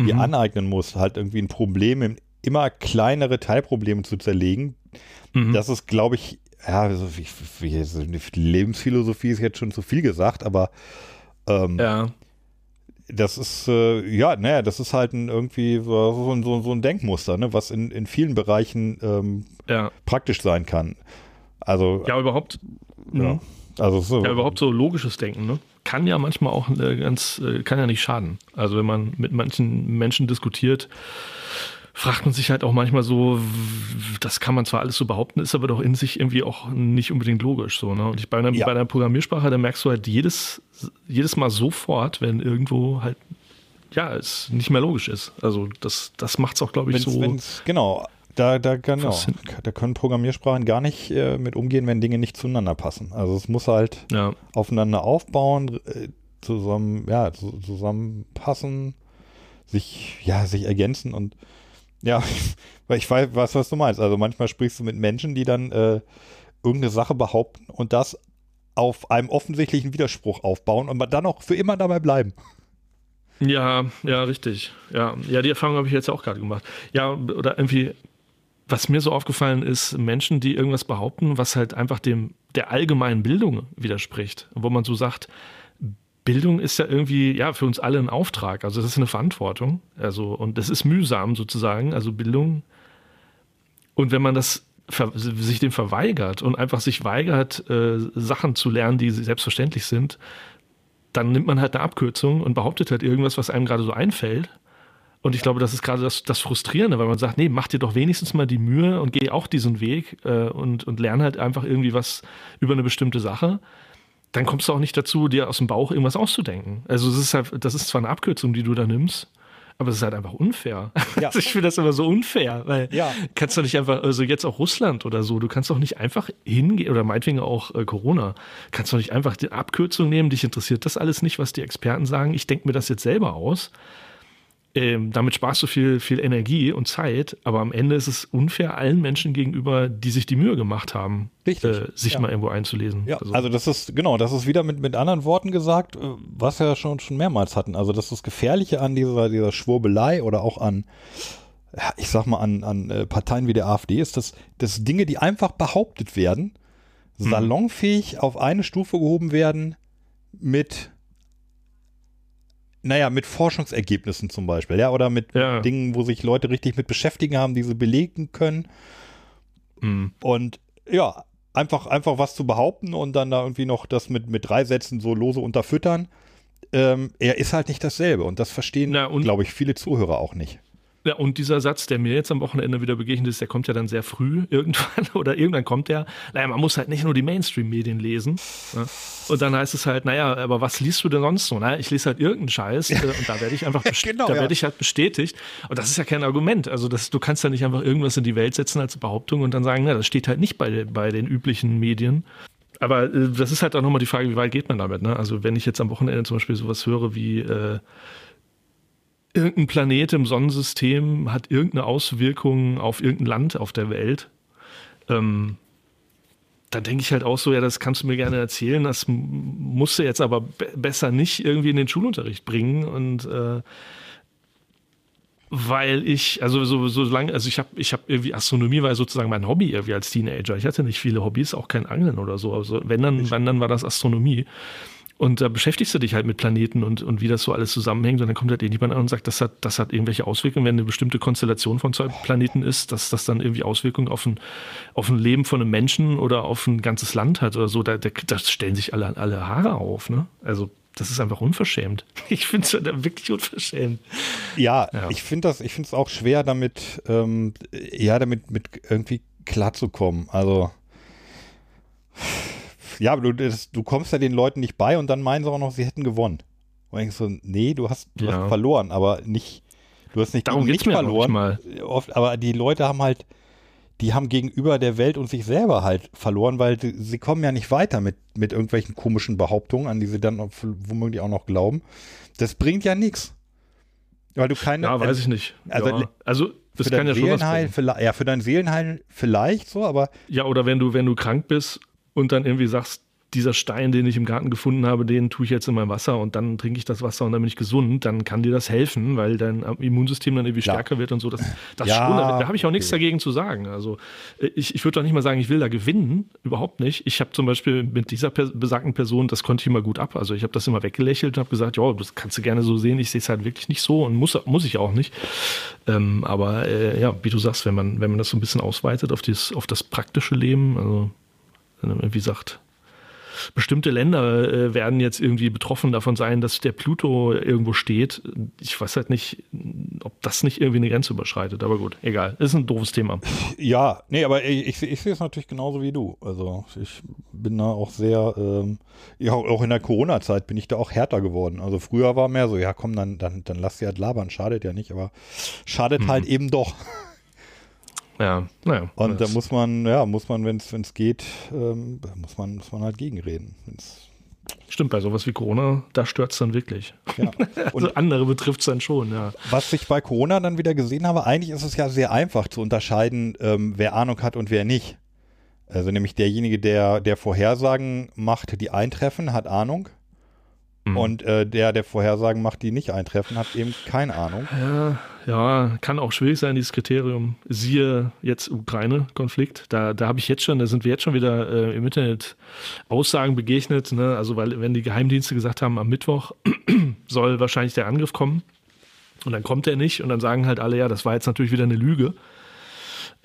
dir Mhm. aneignen musst, halt irgendwie ein Problem in immer kleinere Teilprobleme zu zerlegen, mhm. das ist, glaube ich, ja, so wie, wie, so eine Lebensphilosophie ist jetzt schon zu viel gesagt, aber ähm, ja, das ist, äh, ja, naja, das ist halt ein, irgendwie so, so, ein- so, so ein Denkmuster, ne, was in, in vielen Bereichen ähm, ja. praktisch sein kann. Also, Ja, überhaupt. ja. Mhm. Also so, Ja, überhaupt so logisches Denken, ne? Kann ja manchmal auch äh, ganz, äh, kann ja nicht schaden. Also wenn man mit manchen Menschen diskutiert, fragt man sich halt auch manchmal so, das kann man zwar alles so behaupten, ist aber doch in sich irgendwie auch nicht unbedingt logisch so. Ne? Und ich bei einer, Ja. bei einer Programmiersprache, da merkst du halt jedes, jedes Mal sofort, wenn irgendwo halt ja, es nicht mehr logisch ist. Also das, das macht es auch, glaube ich, wenn's, so. wenn's, genau, da, da, genau, da können Programmiersprachen gar nicht äh, mit umgehen, wenn Dinge nicht zueinander passen. Also es muss halt ja, aufeinander aufbauen, äh, zusammen, ja, zu, zusammenpassen, sich, ja, sich ergänzen und ja, weil ich weiß, was, du meinst. Also manchmal sprichst du mit Menschen, die dann äh, irgendeine Sache behaupten und das auf einem offensichtlichen Widerspruch aufbauen und dann auch für immer dabei bleiben. Ja, ja, richtig. Ja, ja die Erfahrung habe ich jetzt auch gerade gemacht. Ja, oder irgendwie, was mir so aufgefallen ist, Menschen, die irgendwas behaupten, was halt einfach dem der allgemeinen Bildung widerspricht, wo man so sagt, Bildung ist ja irgendwie ja für uns alle ein Auftrag, also das ist eine Verantwortung, also und das ist mühsam sozusagen, also Bildung. Und wenn man das sich dem verweigert und einfach sich weigert, äh, Sachen zu lernen, die selbstverständlich sind, dann nimmt man halt eine Abkürzung und behauptet halt irgendwas, was einem gerade so einfällt. Und ich glaube, das ist gerade das, das Frustrierende, weil man sagt, nee, mach dir doch wenigstens mal die Mühe und geh auch diesen Weg äh, und, und lerne halt einfach irgendwie was über eine bestimmte Sache. Dann kommst du auch nicht dazu, dir aus dem Bauch irgendwas auszudenken. Also es ist halt, das ist zwar eine Abkürzung, die du da nimmst, aber es ist halt einfach unfair. Ja. Also ich finde das immer so unfair, weil Ja. kannst du nicht einfach, also jetzt auch Russland oder so, du kannst doch nicht einfach hingehen, oder meinetwegen auch äh, Corona, kannst doch nicht einfach die Abkürzung nehmen, dich interessiert das alles nicht, was die Experten sagen, ich denke mir das jetzt selber aus. Ähm, damit sparst du viel, viel Energie und Zeit, aber am Ende ist es unfair allen Menschen gegenüber, die sich die Mühe gemacht haben, äh, sich ja. mal irgendwo einzulesen. Ja, also, das ist, genau, das ist wieder mit, mit anderen Worten gesagt, äh, was wir ja schon, schon mehrmals hatten. Also das ist das Gefährliche an dieser, dieser Schwurbelei oder auch an, ich sag mal, an, an äh, Parteien wie der AfD ist, dass, dass Dinge, die einfach behauptet werden, salonfähig auf eine Stufe gehoben werden mit, naja, mit Forschungsergebnissen zum Beispiel, ja, oder mit Ja. Dingen, wo sich Leute richtig mit beschäftigen haben, die sie belegen können. Hm. Und ja, einfach, einfach was zu behaupten und dann da irgendwie noch das mit, mit drei Sätzen so lose unterfüttern. Ähm, er ist halt nicht dasselbe und das verstehen, glaube ich, viele Zuhörer auch nicht. Ja, und dieser Satz, der mir jetzt am Wochenende wieder begegnet ist, der kommt ja dann sehr früh irgendwann oder irgendwann kommt der. Naja, man muss halt nicht nur die Mainstream-Medien lesen. Ne? Und dann heißt es halt, naja, aber was liest du denn sonst so? Naja, ich lese halt irgendeinen Scheiß äh, und da werde ich einfach Genau, da ja. werde ich halt bestätigt. Und das ist ja kein Argument. Also das, du kannst ja nicht einfach irgendwas in die Welt setzen als Behauptung und dann sagen, na, das steht halt nicht bei, bei den üblichen Medien. Aber äh, das ist halt auch nochmal die Frage, wie weit geht man damit? Ne? Also wenn ich jetzt am Wochenende zum Beispiel sowas höre wie äh, irgendein Planet im Sonnensystem hat irgendeine Auswirkung auf irgendein Land auf der Welt, ähm, dann denke ich halt auch so, ja, das kannst du mir gerne erzählen, das musst du jetzt aber be besser nicht irgendwie in den Schulunterricht bringen und äh, weil ich, also so, so lange, also ich habe ich hab irgendwie Astronomie war sozusagen mein Hobby irgendwie als Teenager. Ich hatte nicht viele Hobbys, auch kein Angeln oder so. Also wenn dann, wenn dann war das Astronomie. Und da beschäftigst du dich halt mit Planeten und, und wie das so alles zusammenhängt. Und dann kommt halt irgendjemand an und sagt, das hat, das hat irgendwelche Auswirkungen, wenn eine bestimmte Konstellation von zwei Planeten ist, dass das dann irgendwie Auswirkungen auf ein, auf ein Leben von einem Menschen oder auf ein ganzes Land hat oder so. Da, da, da stellen sich alle, alle Haare auf. Ne? Also das ist einfach unverschämt. Ich finde es wirklich unverschämt. Ja, ja. ich finde das, ich finde es auch schwer, damit, ähm, ja, damit mit irgendwie klarzukommen. Also, ja, du, das, du kommst ja den Leuten nicht bei und dann meinen sie auch noch, sie hätten gewonnen. Und ich so, nee, du hast, du ja. hast verloren, aber nicht, du hast nicht, Darum nicht verloren. Oft, aber die Leute haben halt, die haben gegenüber der Welt und sich selber halt verloren, weil die, sie kommen ja nicht weiter mit, mit irgendwelchen komischen Behauptungen, an die sie dann womöglich auch noch glauben. Das bringt ja nichts. Weil du keine. Ja, weiß ich nicht. Also, ja. also das kann ja schon Seelenheil, was Ja, für dein Seelenheil vielleicht so, aber. Ja, oder wenn du, wenn du krank bist und dann irgendwie sagst, dieser Stein, den ich im Garten gefunden habe, den tue ich jetzt in mein Wasser und dann trinke ich das Wasser und dann bin ich gesund, dann kann dir das helfen, weil dein Immunsystem dann irgendwie ja. stärker wird und so. Das, das ja, schon, da, da habe ich auch nichts okay. dagegen zu sagen. Also äh, ich, ich würde doch nicht mal sagen, ich will da gewinnen, überhaupt nicht. Ich habe zum Beispiel mit dieser besagten Person, das konnte ich immer gut ab. Also ich habe das immer weggelächelt und habe gesagt, ja, das kannst du gerne so sehen. Ich sehe es halt wirklich nicht so und muss, muss ich auch nicht. Ähm, aber äh, ja, wie du sagst, wenn man, wenn man das so ein bisschen ausweitet auf, dieses, auf das praktische Leben, also wenn man irgendwie sagt, bestimmte Länder äh, werden jetzt irgendwie betroffen davon sein, dass der Pluto irgendwo steht. Ich weiß halt nicht, ob das nicht irgendwie eine Grenze überschreitet, aber gut, egal. Ist ein doofes Thema. Ja, nee, aber ich, ich, ich sehe es natürlich genauso wie du. Also ich bin da auch sehr, ähm, ja, auch in der Corona-Zeit bin ich da auch härter geworden. Also früher war mehr so, ja komm, dann, dann, dann lass sie halt labern, schadet ja nicht, aber schadet mhm. halt eben doch. Ja, naja. Und da muss man, ja, muss man, wenn es geht, ähm, muss man, muss man halt gegenreden. Wenn's Stimmt, bei sowas wie Corona, da stört es dann wirklich. Ja. Und also andere betrifft es dann schon, ja. Was ich bei Corona dann wieder gesehen habe, eigentlich ist es ja sehr einfach zu unterscheiden, ähm, wer Ahnung hat und wer nicht. Also nämlich derjenige, der, der Vorhersagen macht, die eintreffen, hat Ahnung. Mhm. Und äh, der, der Vorhersagen macht, die nicht eintreffen, hat eben keine Ahnung. Ja, ja, kann auch schwierig sein, dieses Kriterium. Siehe jetzt Ukraine-Konflikt. Da, da habe ich jetzt schon, da sind wir jetzt schon wieder äh, im Internet Aussagen begegnet. Ne? Also, weil, wenn die Geheimdienste gesagt haben, am Mittwoch soll wahrscheinlich der Angriff kommen. Und dann kommt er nicht und dann sagen halt alle, ja, das war jetzt natürlich wieder eine Lüge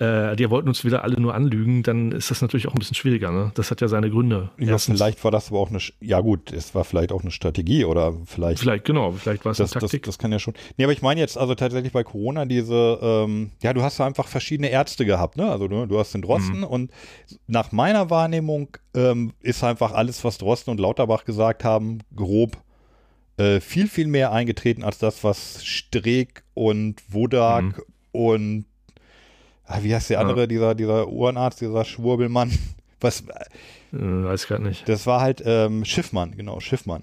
äh, die wollten uns wieder alle nur anlügen, dann ist das natürlich auch ein bisschen schwieriger. Ne? Das hat ja seine Gründe. Ja, vielleicht war das aber auch eine, ja gut, es war vielleicht auch eine Strategie oder vielleicht. Vielleicht, genau, vielleicht war es das, eine Taktik. Das, das, kann ja schon. Nee, aber ich meine jetzt also tatsächlich bei Corona diese, ähm, ja, du hast ja einfach verschiedene Ärzte gehabt, ne? Also du, du hast den Drosten mhm. und nach meiner Wahrnehmung ähm, ist einfach alles, was Drosten und Lauterbach gesagt haben, grob äh, viel, viel mehr eingetreten als das, was Streeck und Wodak mhm. und wie heißt der andere, ja. dieser, dieser Uhrenarzt, dieser Schwurbelmann? Was? Äh, weiß gerade nicht. Das war halt ähm, Schiffmann, genau, Schiffmann.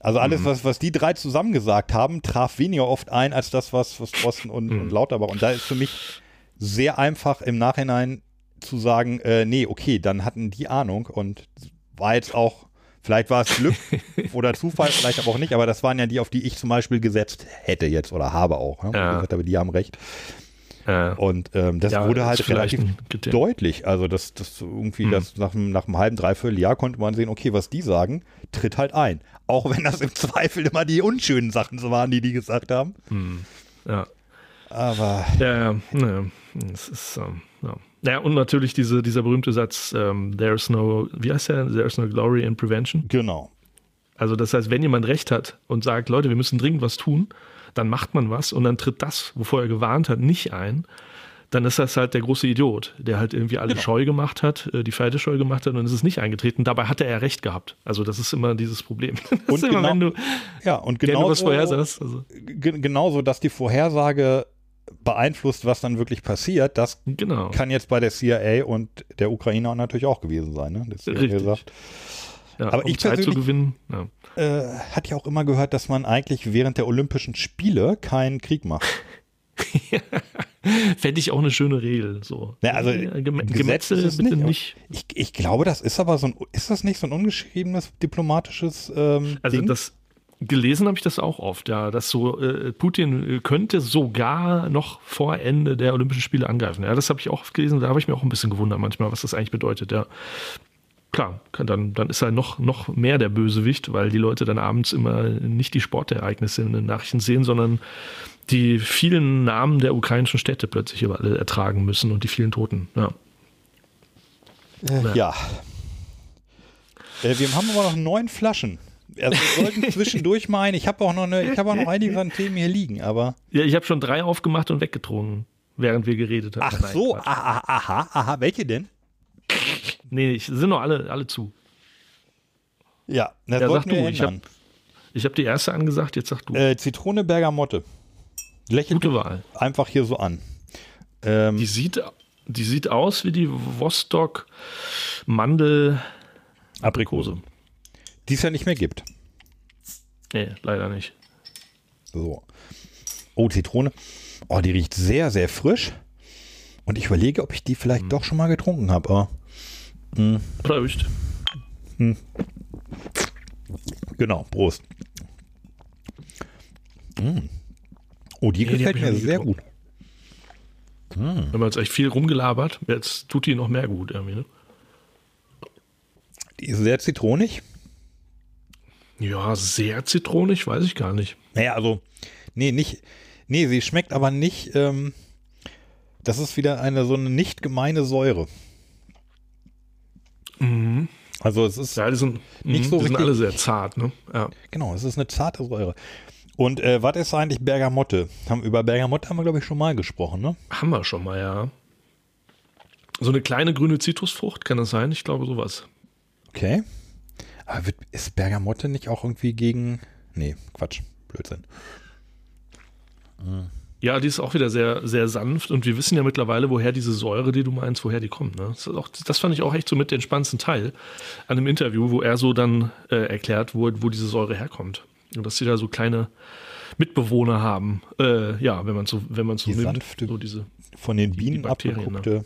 Also alles, mhm. was, was die drei zusammen gesagt haben, traf weniger oft ein als das, was, was Drosten und, mhm. und Lauterbach. Und da ist für mich sehr einfach im Nachhinein zu sagen, äh, nee, okay, dann hatten die Ahnung und war jetzt auch, vielleicht war es Glück oder Zufall, vielleicht aber auch nicht, aber das waren ja die, auf die ich zum Beispiel gesetzt hätte jetzt oder habe auch. Ne? Ja. Gesagt, aber die haben recht. Äh, und ähm, das ja, wurde halt relativ deutlich. Also das, das irgendwie, hm. das nach, nach einem halben, dreiviertel Jahr konnte man sehen, okay, was die sagen, tritt halt ein. Auch wenn das im Zweifel immer die unschönen Sachen waren, die die gesagt haben. Hm. Ja. Aber. Ja, ja, ja. Das ist, ähm, ja. Ja, und natürlich diese, dieser berühmte Satz, ähm, there's no, wie heißt der? There's no glory in prevention. Genau. Also das heißt, wenn jemand recht hat und sagt, Leute, wir müssen dringend was tun, dann macht man was und dann tritt das, wovor er gewarnt hat, nicht ein, dann ist das halt der große Idiot, der halt irgendwie alle genau. scheu gemacht hat, äh, die Pferde scheu gemacht hat und es ist nicht eingetreten. Dabei hatte er recht gehabt. Also das ist immer dieses Problem. und immer, genau, wenn du, ja, und genau was vorhersagst. Also. Genauso, dass die Vorhersage beeinflusst, was dann wirklich passiert, das genau. kann jetzt bei der CIA und der Ukraine natürlich auch gewesen sein. Ne? Richtig. Gesagt. Ja, Aber um ich Zeit zu gewinnen. Ja. Äh, hat ja auch immer gehört, dass man eigentlich während der Olympischen Spiele keinen Krieg macht. Fände ich auch eine schöne Regel. So. Ja, also Gem Gemetzel bitte nicht. nicht. Ich, ich, glaube, das ist aber so ein, ist das nicht so ein ungeschriebenes diplomatisches ähm, Also Ding? das gelesen habe ich das auch oft, ja, dass so äh, Putin könnte sogar noch vor Ende der Olympischen Spiele angreifen. Ja, das habe ich auch oft gelesen, da habe ich mir auch ein bisschen gewundert manchmal, was das eigentlich bedeutet, ja klar, dann, dann ist er noch, noch mehr der Bösewicht, weil die Leute dann abends immer nicht die Sportereignisse in den Nachrichten sehen, sondern die vielen Namen der ukrainischen Städte plötzlich alle ertragen müssen und die vielen Toten. Ja. Äh, ja. Äh, wir haben aber noch neun Flaschen. Also wir sollten zwischendurch meinen, ich habe auch noch eine, ich habe auch noch einige an Themen hier liegen, aber. Ja, ich habe schon drei aufgemacht und weggetrunken, während wir geredet haben. Ach Nein, so, aha, aha, aha, welche denn? Nee, ich, sind noch alle, alle zu. Ja, das Ja, sag du, ich ändern. Ich habe die erste angesagt, jetzt sag du. Äh, Zitrone Bergamotte. Lächelt Gute Wahl. einfach hier so an. Ähm, Die sieht, die sieht aus wie die Vostok Mandel Aprikose. Die es ja nicht mehr gibt. Nee, leider nicht. So. Oh, Zitrone. Oh, die riecht sehr, sehr frisch. Und ich überlege, ob ich die vielleicht doch schon mal getrunken habe. Aber Prost. genau, Prost. Mm. Oh, die Nee, die gefällt ich mir sehr getrunken. gut. Wir haben jetzt echt viel rumgelabert. Jetzt tut die noch mehr gut irgendwie, ne? Die ist sehr zitronig. Ja, sehr zitronig, weiß ich gar nicht. Naja, also, nee, nicht, nee, sie schmeckt aber nicht, ähm, das ist wieder eine so eine nicht gemeine Säure. Also es ist, Ja, die sind, Nicht mhm, so die sind richtig- alle sehr zart, ne? Ja. genau, es ist eine zarte Säure. Und äh, was ist eigentlich Bergamotte? Haben, über Bergamotte haben wir, glaube ich, schon mal gesprochen, ne? Haben wir schon mal, ja. So eine kleine grüne Zitrusfrucht, kann das sein? Ich glaube sowas. Okay. Aber wird, ist Bergamotte nicht auch irgendwie gegen, nee, Quatsch, Blödsinn. Ja, die ist auch wieder sehr, sehr sanft und wir wissen ja mittlerweile, woher diese Säure, die du meinst, woher die kommt. Ne? Das, auch, das fand ich auch echt so mit den spannendsten Teil an einem Interview, wo er so dann äh, erklärt, wo, wo diese Säure herkommt. Und dass sie da so kleine Mitbewohner haben. Äh, ja, wenn man so, wenn man so Die nimmt. sanfte- so diese, Von den Bienen die ne? abgeguckte,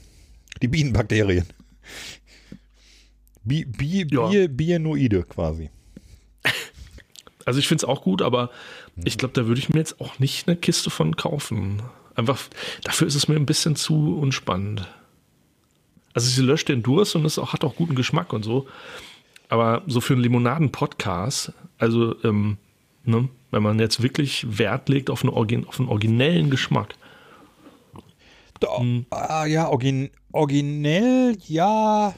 die Bienenbakterien. Bi, Bi, Ja. Bi, Bienoide quasi. Also ich finde es auch gut, aber ich glaube, da würde ich mir jetzt auch nicht eine Kiste von kaufen. Einfach, dafür ist es mir ein bisschen zu unspannend. Also sie löscht den Durst und es auch, hat auch guten Geschmack und so. Aber so für einen Limonaden-Podcast, also ähm, ne, wenn man jetzt wirklich Wert legt auf einen, Origin auf einen originellen Geschmack. Da, Hm. ah, ja, origin, originell, ja.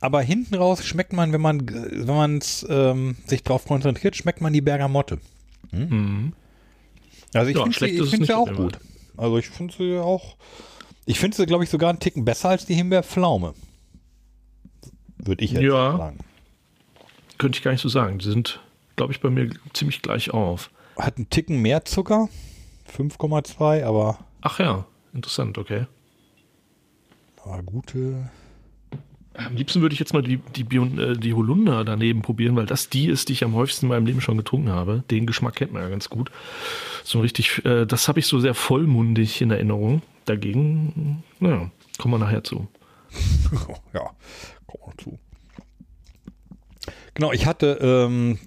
Aber hinten raus schmeckt man, wenn man wenn man ähm, sich drauf konzentriert, schmeckt man die Bergamotte. Hm? Also ich Ja, finde sie, ich es find sie auch immer. gut. Also ich finde sie auch. Ich finde sie, glaube ich, sogar einen Ticken besser als die Himbeerpflaume. Würde ich jetzt Ja. sagen. Könnte ich gar nicht so sagen. Die sind, glaube ich, bei mir ziemlich gleich auf. Hat einen Ticken mehr Zucker. 5,2, aber, Ach ja, interessant, okay. aber gute. Am liebsten würde ich jetzt mal die, die, Bion, äh, die Holunder daneben probieren, weil das die ist, die ich am häufigsten in meinem Leben schon getrunken habe. Den Geschmack kennt man ja ganz gut. So richtig, äh, das habe ich so sehr vollmundig in Erinnerung. Dagegen, naja, kommen wir nachher zu. ja, kommen wir zu. Genau, ich hatte, ähm,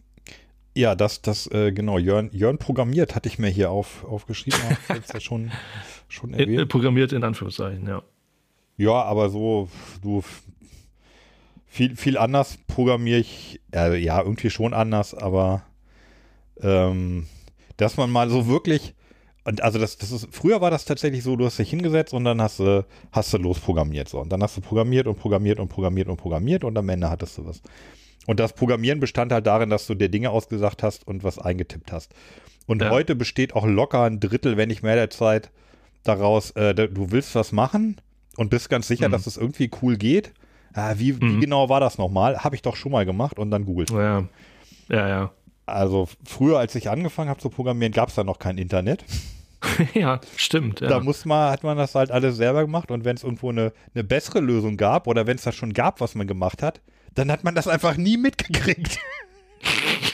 ja, das, das, äh, genau, Jörn, Jörn programmiert, hatte ich mir hier auf, aufgeschrieben. ja schon, schon äh, erwähnt. programmiert in Anführungszeichen, ja. Ja, aber so, du, viel, viel anders programmiere ich, äh, ja, irgendwie schon anders, aber ähm, dass man mal so wirklich, und also das, das ist, früher war das tatsächlich so, du hast dich hingesetzt und dann hast du, hast du losprogrammiert so. Und dann hast du programmiert und programmiert und programmiert und programmiert und am Ende hattest du was. Und das Programmieren bestand halt darin, dass du dir Dinge ausgesagt hast und was eingetippt hast. Und Ja. heute besteht auch locker ein Drittel, wenn nicht mehr der Zeit, daraus, äh, du willst was machen und bist ganz sicher, dass es irgendwie cool geht. Ah, wie, wie genau war das nochmal? Habe ich doch schon mal gemacht und dann googelt. Ja, ja, ja. Also früher, als ich angefangen habe zu programmieren, gab es da noch kein Internet. ja, stimmt. Ja. Da muss man, hat man das halt alles selber gemacht und wenn es irgendwo eine, eine bessere Lösung gab oder wenn es das schon gab, was man gemacht hat, dann hat man das einfach nie mitgekriegt.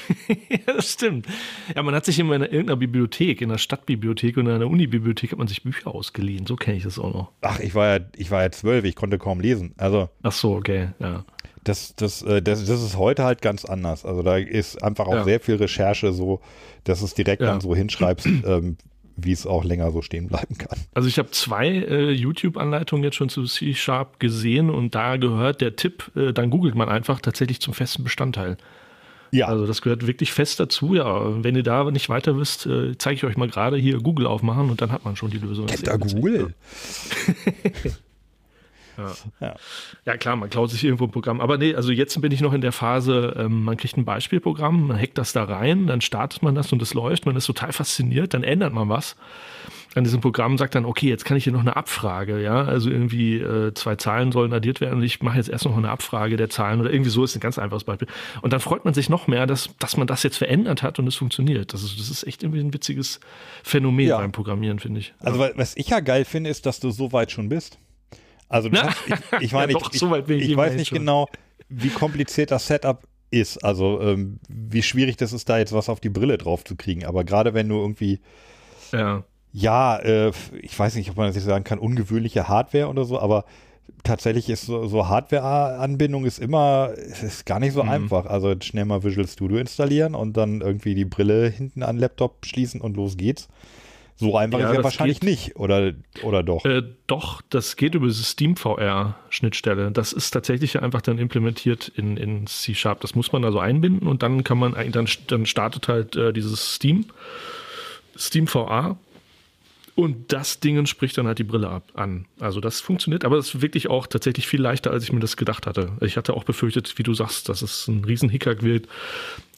Ja, das stimmt. Ja, man hat sich immer in irgendeiner Bibliothek, in der Stadtbibliothek und in einer Unibibliothek hat man sich Bücher ausgeliehen. So kenne ich das auch noch. Ach, ich war ja, ich war ja zwölf, ich konnte kaum lesen. Also Ach so, okay, ja. das, das, äh, das, das ist heute halt ganz anders. Also da ist einfach auch Ja. sehr viel Recherche so, dass es direkt Ja. dann so hinschreibst, ähm, wie es auch länger so stehen bleiben kann. Also ich habe zwei äh, YouTube-Anleitungen jetzt schon zu C-Sharp gesehen und da gehört der Tipp, äh, dann googelt man einfach tatsächlich zum festen Bestandteil. Ja, Also das gehört wirklich fest dazu. Ja, wenn ihr da nicht weiter wisst, äh, zeige ich euch mal gerade hier Google aufmachen und dann hat man schon die Lösung. Kennt da Google? Ja. Ja. ja. klar, man klaut sich irgendwo ein Programm. Aber nee, also jetzt bin ich noch in der Phase, ähm, man kriegt ein Beispielprogramm, man hackt das da rein, dann startet man das und es läuft, man ist total fasziniert, dann ändert man was an diesem Programm, sagt dann, okay, jetzt kann ich hier noch eine Abfrage, ja, also irgendwie äh, zwei Zahlen sollen addiert werden und ich mache jetzt erst noch eine Abfrage der Zahlen oder irgendwie so ist ein ganz einfaches Beispiel. Und dann freut man sich noch mehr, dass, dass man das jetzt verändert hat und es funktioniert. Das ist, das ist echt irgendwie ein witziges Phänomen Ja. beim Programmieren, finde ich. Also wa- was ich ja geil finde, ist, dass du so weit schon bist. Also Ja. hast, ich, ich meine, Ja, doch, ich, so ich ich, weiß nicht schon. genau, wie kompliziert das Setup ist. Also ähm, wie schwierig das ist, da jetzt was auf die Brille drauf zu kriegen. Aber gerade wenn du irgendwie Ja. Ja, äh, ich weiß nicht, ob man das jetzt sagen kann, ungewöhnliche Hardware oder so, aber tatsächlich ist so, so Hardware-Anbindung ist immer, ist gar nicht so Mhm. einfach. Also schnell mal Visual Studio installieren und dann irgendwie die Brille hinten an den Laptop schließen und los geht's. So einfach Ja, ist ja wahrscheinlich geht. nicht, oder, oder doch? Äh, doch, das geht über diese Steam-VR-Schnittstelle. Das ist tatsächlich einfach dann implementiert in, in C-Sharp. Das muss man also einbinden und dann kann man, eigentlich- dann, dann startet halt äh, dieses Steam, Steam VR und das Ding spricht dann halt die Brille ab, an. Also das funktioniert, aber es ist wirklich auch tatsächlich viel leichter, als ich mir das gedacht hatte. Ich hatte auch befürchtet, wie du sagst, dass es ein riesen Hickhack wird,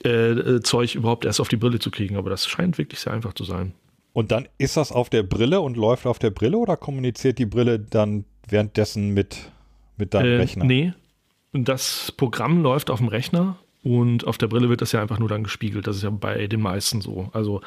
äh, äh, Zeug überhaupt erst auf die Brille zu kriegen, aber das scheint wirklich sehr einfach zu sein. Und dann ist das auf der Brille und läuft auf der Brille oder kommuniziert die Brille dann währenddessen mit, mit deinem Äh, Rechner? Nee, das Programm läuft auf dem Rechner und auf der Brille wird das ja einfach nur dann gespiegelt. Das ist ja bei den meisten so. Also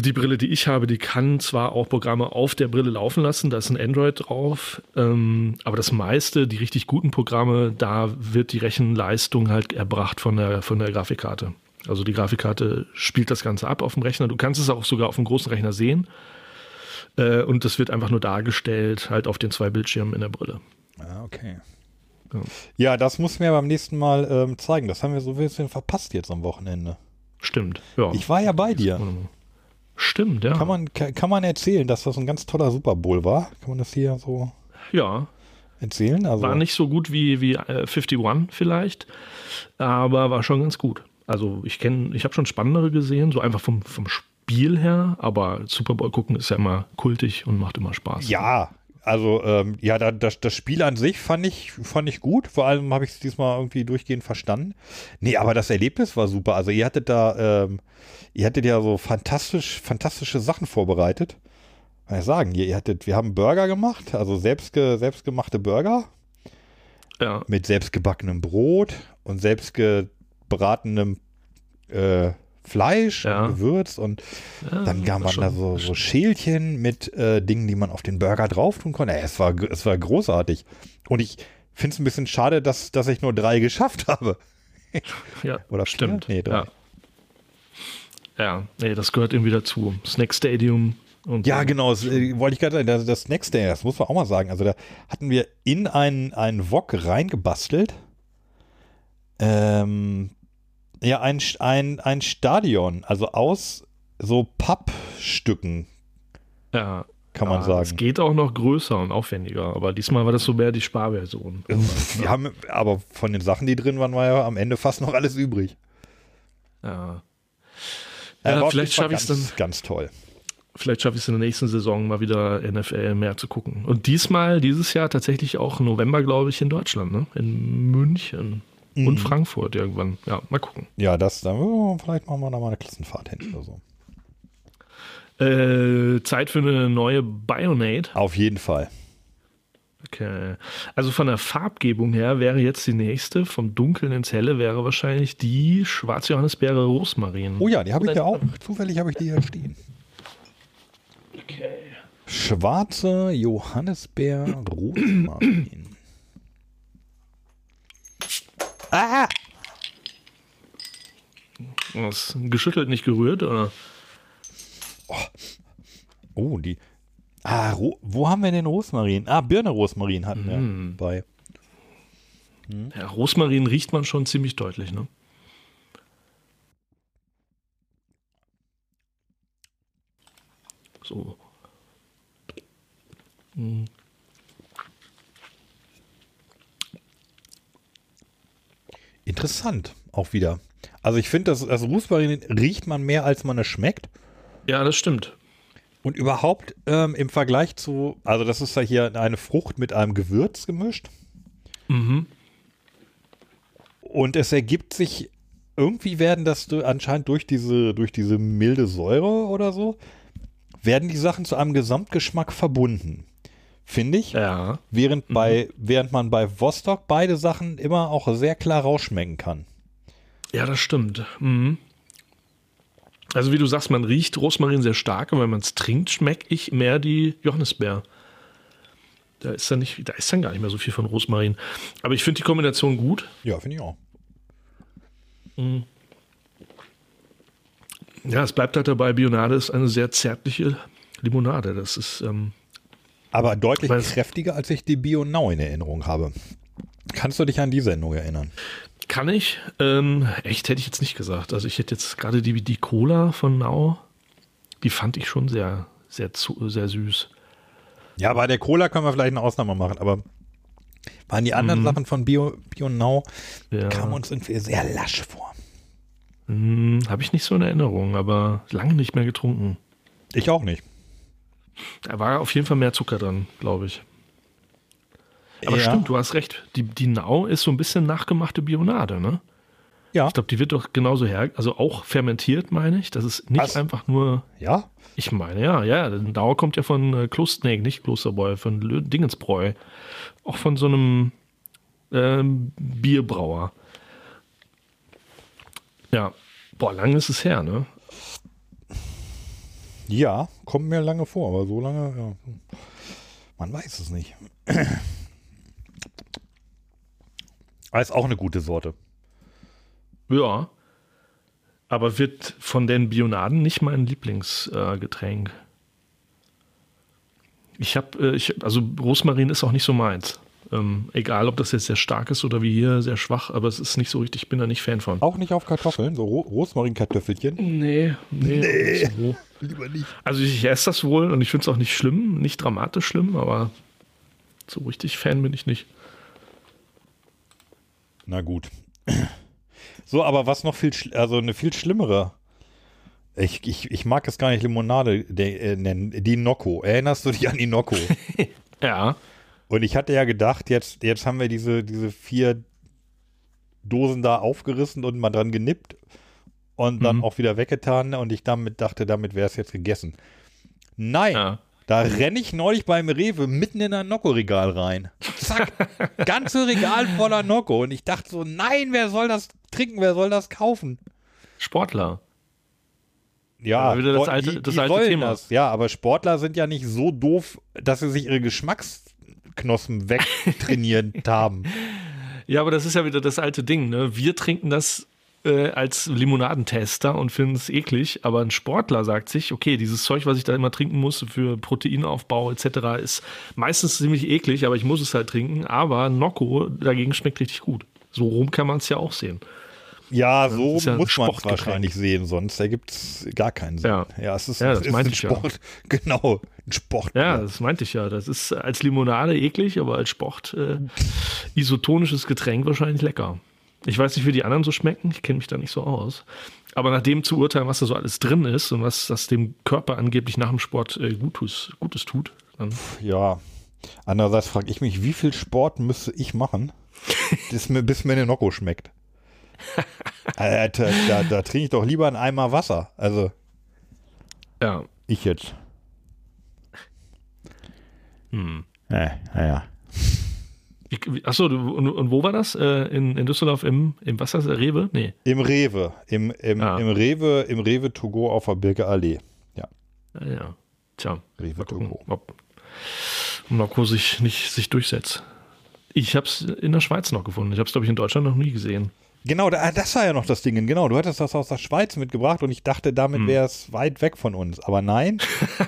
die Brille, die ich habe, die kann zwar auch Programme auf der Brille laufen lassen, da ist ein Android drauf, ähm, aber das meiste, die richtig guten Programme, da wird die Rechenleistung halt erbracht von der, von der Grafikkarte. Also die Grafikkarte spielt das Ganze ab auf dem Rechner. Du kannst es auch sogar auf dem großen Rechner sehen. Äh, und das wird einfach nur dargestellt, halt auf den zwei Bildschirmen in der Brille. Ah, okay. Ja. Ja, das muss mir beim nächsten Mal ähm, zeigen. Das haben wir so ein bisschen verpasst jetzt am Wochenende. Stimmt. Ja. Ich war ja bei dir. Stimmt, ja. Kann man, kann, man erzählen, dass das ein ganz toller Super Bowl war? Kann man das hier so ja, erzählen? Also, war nicht so gut wie, wie äh, 51 vielleicht, aber war schon ganz gut. Also ich kenne, ich habe schon spannendere gesehen, so einfach vom, vom Spiel her, aber Super Bowl gucken ist ja immer kultig und macht immer Spaß. Ja, also ähm, ja, da, das, das Spiel an sich fand ich, fand ich gut. Vor allem habe ich es diesmal irgendwie durchgehend verstanden. Nee, aber das Erlebnis war super. Also ihr hattet da, ähm, ihr hattet ja so fantastisch, fantastische Sachen vorbereitet. Kann ich sagen, ihr, ihr hattet, wir haben Burger gemacht, also selbstge, selbstgemachte Burger ja. mit selbstgebackenem Brot und selbstgebratenem äh, Fleisch Ja. und Gewürz und ja dann gab man da so, so Schälchen mit äh, Dingen, die man auf den Burger drauf tun konnte. Ey, es, war, es war großartig. Und ich finde es ein bisschen schade, dass, dass ich nur drei geschafft habe. Ja, Oder vier? stimmt. Nee, drei. Ja. nee, das gehört irgendwie dazu. Snack Stadium und Ja, so. genau, das, äh, wollte ich gerade sagen. Das, das Next Day, das muss man auch mal sagen. Also da hatten wir in einen, einen Wok reingebastelt. Ähm, ja, ein, ein, ein Stadion, also aus so Pappstücken, ja. kann man Ja, sagen. Es geht auch noch größer und aufwendiger, aber diesmal war das so mehr die Sparversion. Wir haben, aber von den Sachen, die drin waren, war ja am Ende fast noch alles übrig. Ja. Ja, auf vielleicht schaffe ich es dann, Ganz toll. vielleicht schaffe ich es in der nächsten Saison mal wieder NFL mehr zu gucken. Und diesmal, dieses Jahr tatsächlich auch November, glaube ich, in Deutschland, ne? In München Mhm. und Frankfurt irgendwann. Ja, mal gucken. Ja, das, dann, oh, vielleicht machen wir da mal eine Klassenfahrt hin oder so. Äh, Zeit für eine neue Bionate. Auf jeden Fall. Okay. Also von der Farbgebung her wäre jetzt die nächste, vom Dunkeln ins Helle, wäre wahrscheinlich die Schwarzjohannisbeere Rosmarin. Oh ja, die habe ich ja auch. Zufällig habe ich die hier stehen. Okay. Schwarze Johannisbeer Rosmarin. ah! Was, geschüttelt, nicht gerührt, oder? Oh, die. Ah, wo haben wir denn Rosmarin? Ah, Birne Rosmarin hatten wir Mhm. bei. Ja, Rosmarin riecht man schon ziemlich deutlich, ne? So. Hm. Interessant, auch wieder. Also ich finde, das, das Rosmarin riecht man mehr, als man es schmeckt. Ja, das stimmt. Und überhaupt ähm, im Vergleich zu, also das ist ja hier eine Frucht mit einem Gewürz gemischt. Mhm. Und es ergibt sich, irgendwie werden das anscheinend durch diese, durch diese milde Säure oder so, werden die Sachen zu einem Gesamtgeschmack verbunden. Finde ich. Ja. Während, bei, während man bei Vostok beide Sachen immer auch sehr klar rausschmecken kann. Ja, das stimmt. Mhm. Also wie du sagst, man riecht Rosmarin sehr stark, aber wenn man es trinkt, schmecke ich mehr die Johannisbeer. Da ist dann nicht, da ist dann gar nicht mehr so viel von Rosmarin. Aber ich finde die Kombination gut. Ja, finde ich auch. Ja, es bleibt halt dabei, Bionade ist eine sehr zärtliche Limonade. Das ist, ähm, Aber deutlich kräftiger, als ich die Bio Now in Erinnerung habe. Kannst du dich an die Sendung erinnern? Kann ich. Ähm, echt hätte ich jetzt nicht gesagt. Also ich hätte jetzt gerade die, die Cola von Nau, die fand ich schon sehr, sehr, zu, sehr süß. Ja, bei der Cola können wir vielleicht eine Ausnahme machen, aber waren die anderen Sachen von Bio, Bio Now, Ja. kamen uns irgendwie sehr lasch vor. Hm, Habe ich nicht so in Erinnerung, aber lange nicht mehr getrunken. Ich auch nicht. Da war auf jeden Fall mehr Zucker dran, glaube ich. Aber Ja. stimmt, du hast recht. Die, die Nau ist so ein bisschen nachgemachte Bionade, ne? Ja. Ich glaube, die wird doch genauso her, also auch fermentiert, meine ich. Das ist nicht Was? einfach nur, Ja? ich meine, ja, ja, Nau kommt ja von äh, Kloster, nee, nicht Klosterbräu, von Lö Dingensbräu. Auch von so einem ähm, Bierbrauer. Ja, boah, lang ist es her, ne? Ja, kommt mir lange vor, aber so lange, ja. Man weiß es nicht. Aber ist auch eine gute Sorte. Ja. Aber wird von den Bionaden nicht mein Lieblingsgetränk. Äh, ich habe, äh, also Rosmarin ist auch nicht so meins. Ähm, egal, ob das jetzt sehr stark ist oder wie hier sehr schwach, aber es ist nicht so richtig, ich bin da nicht Fan von. Auch nicht auf Kartoffeln, so Ro Rosmarinkartoffelchen. Nee, nee. nicht So. Lieber nicht. Also ich esse das wohl und ich finde es auch nicht schlimm, nicht dramatisch schlimm, aber so richtig Fan bin ich nicht. Na gut. So, aber was noch viel, also eine viel schlimmere. Ich, ich, ich mag es gar nicht Limonade der, äh, nennen, die Nocco. Erinnerst du dich an die Nocco? Ja. Und ich hatte ja gedacht, jetzt, jetzt haben wir diese, diese vier Dosen da aufgerissen und mal dran genippt und dann Mhm. auch wieder weggetan und ich damit dachte, damit wäre es jetzt gegessen. Nein, Ja. Da renne ich neulich beim Rewe mitten in ein Nocco-Regal rein. Zack, ganze Regal voller Nocco und ich dachte so, nein, wer soll das trinken, wer soll das kaufen? Sportler. Ja, wieder das alte- die, das die alte Thema. Das. Ja, aber Sportler sind ja nicht so doof, dass sie sich ihre Geschmacksknospen wegtrainiert haben. Ja, aber das ist ja wieder das alte Ding. Ne? Wir trinken das äh, als Limonadentester und finden es eklig, aber ein Sportler sagt sich, okay, dieses Zeug, was ich da immer trinken muss für Proteinaufbau etc., ist meistens ziemlich eklig, aber ich muss es halt trinken. Aber Nocco dagegen schmeckt richtig gut. So rum kann man es ja auch sehen. Ja, so ist ja muss man es wahrscheinlich sehen, sonst ergibt es gar keinen Sinn. Ja. es ist, Ja, es das ist meinte ein ich ja. Sport. Genau, ein Sport. Ja, das meinte ich ja. Das ist als Limonade eklig, aber als Sport äh, isotonisches Getränk wahrscheinlich lecker. Ich weiß nicht, wie die anderen so schmecken. Ich kenne mich da nicht so aus. Aber nach dem zu urteilen, was da so alles drin ist und was das dem Körper angeblich nach dem Sport äh, Gutes, Gutes tut, dann Ja. Andererseits frage ich mich, wie viel Sport müsste ich machen, bis mir, bis mir eine Nocco schmeckt? Alter, da, da trinke ich doch lieber einen Eimer Wasser. Also, ja. ich jetzt. Hm. Ja, naja. Wie- wie- Achso, und, und wo war das? Äh, in, in Düsseldorf im, im was heißt das? Rewe? Nee. Im Rewe. Im, im, Ah. im Rewe, im Rewe To Go auf der Birke Allee. Ja, Ja, ja. Tja, Rewe To Go. ob Nocco sich nicht sich durchsetzt. Ich habe es in der Schweiz noch gefunden. Ich habe es, glaube ich, in Deutschland noch nie gesehen. Genau, da, das war ja noch das Ding. Genau, du hattest das aus der Schweiz mitgebracht und ich dachte, damit Hm. wäre es weit weg von uns. Aber nein,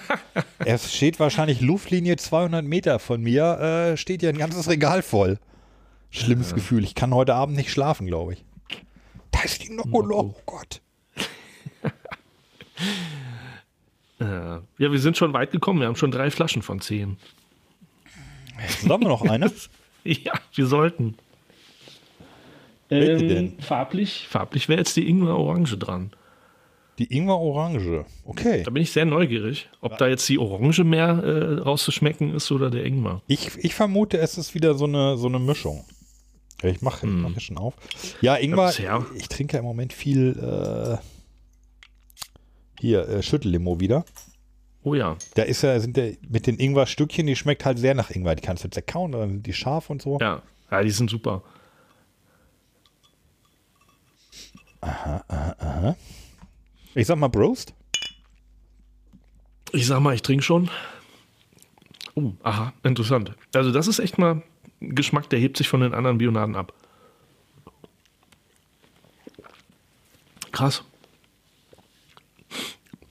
es steht wahrscheinlich Luftlinie 200 Meter von mir, äh, steht hier ein ganzes Regal voll. Schlimmes Gefühl. Ich kann heute Abend nicht schlafen, glaube ich. Da ist die Nocco noch. Oh Gott. Äh, ja, wir sind schon weit gekommen. Wir haben schon drei Flaschen von zehn. Sollen wir noch eine? Ja, wir sollten. Welche denn? Farblich, farblich wäre jetzt die Ingwer Orange dran. Die Ingwer-Orange. Okay. Da bin ich sehr neugierig, ob da jetzt die Orange mehr äh, rauszuschmecken ist oder der Ingwer. Ich, ich vermute, es ist wieder so eine, so eine Mischung. Ja, ich mache Hm. mach hier schon auf. Ja, Ingwer, bisher- ich trinke ja im Moment viel äh, hier, äh, Schüttellimo wieder. Oh ja, Da ist ja, sind ja mit den Ingwer-Stückchen, die schmeckt halt sehr nach Ingwer. Die kannst du zerkauen, dann sind die scharf und so. ja. Ja, die sind super. Ich sag mal Broast. Ich sag mal, ich trinke schon. Oh, aha, interessant. Also das ist echt mal ein Geschmack, der hebt sich von den anderen Bionaden ab. Krass.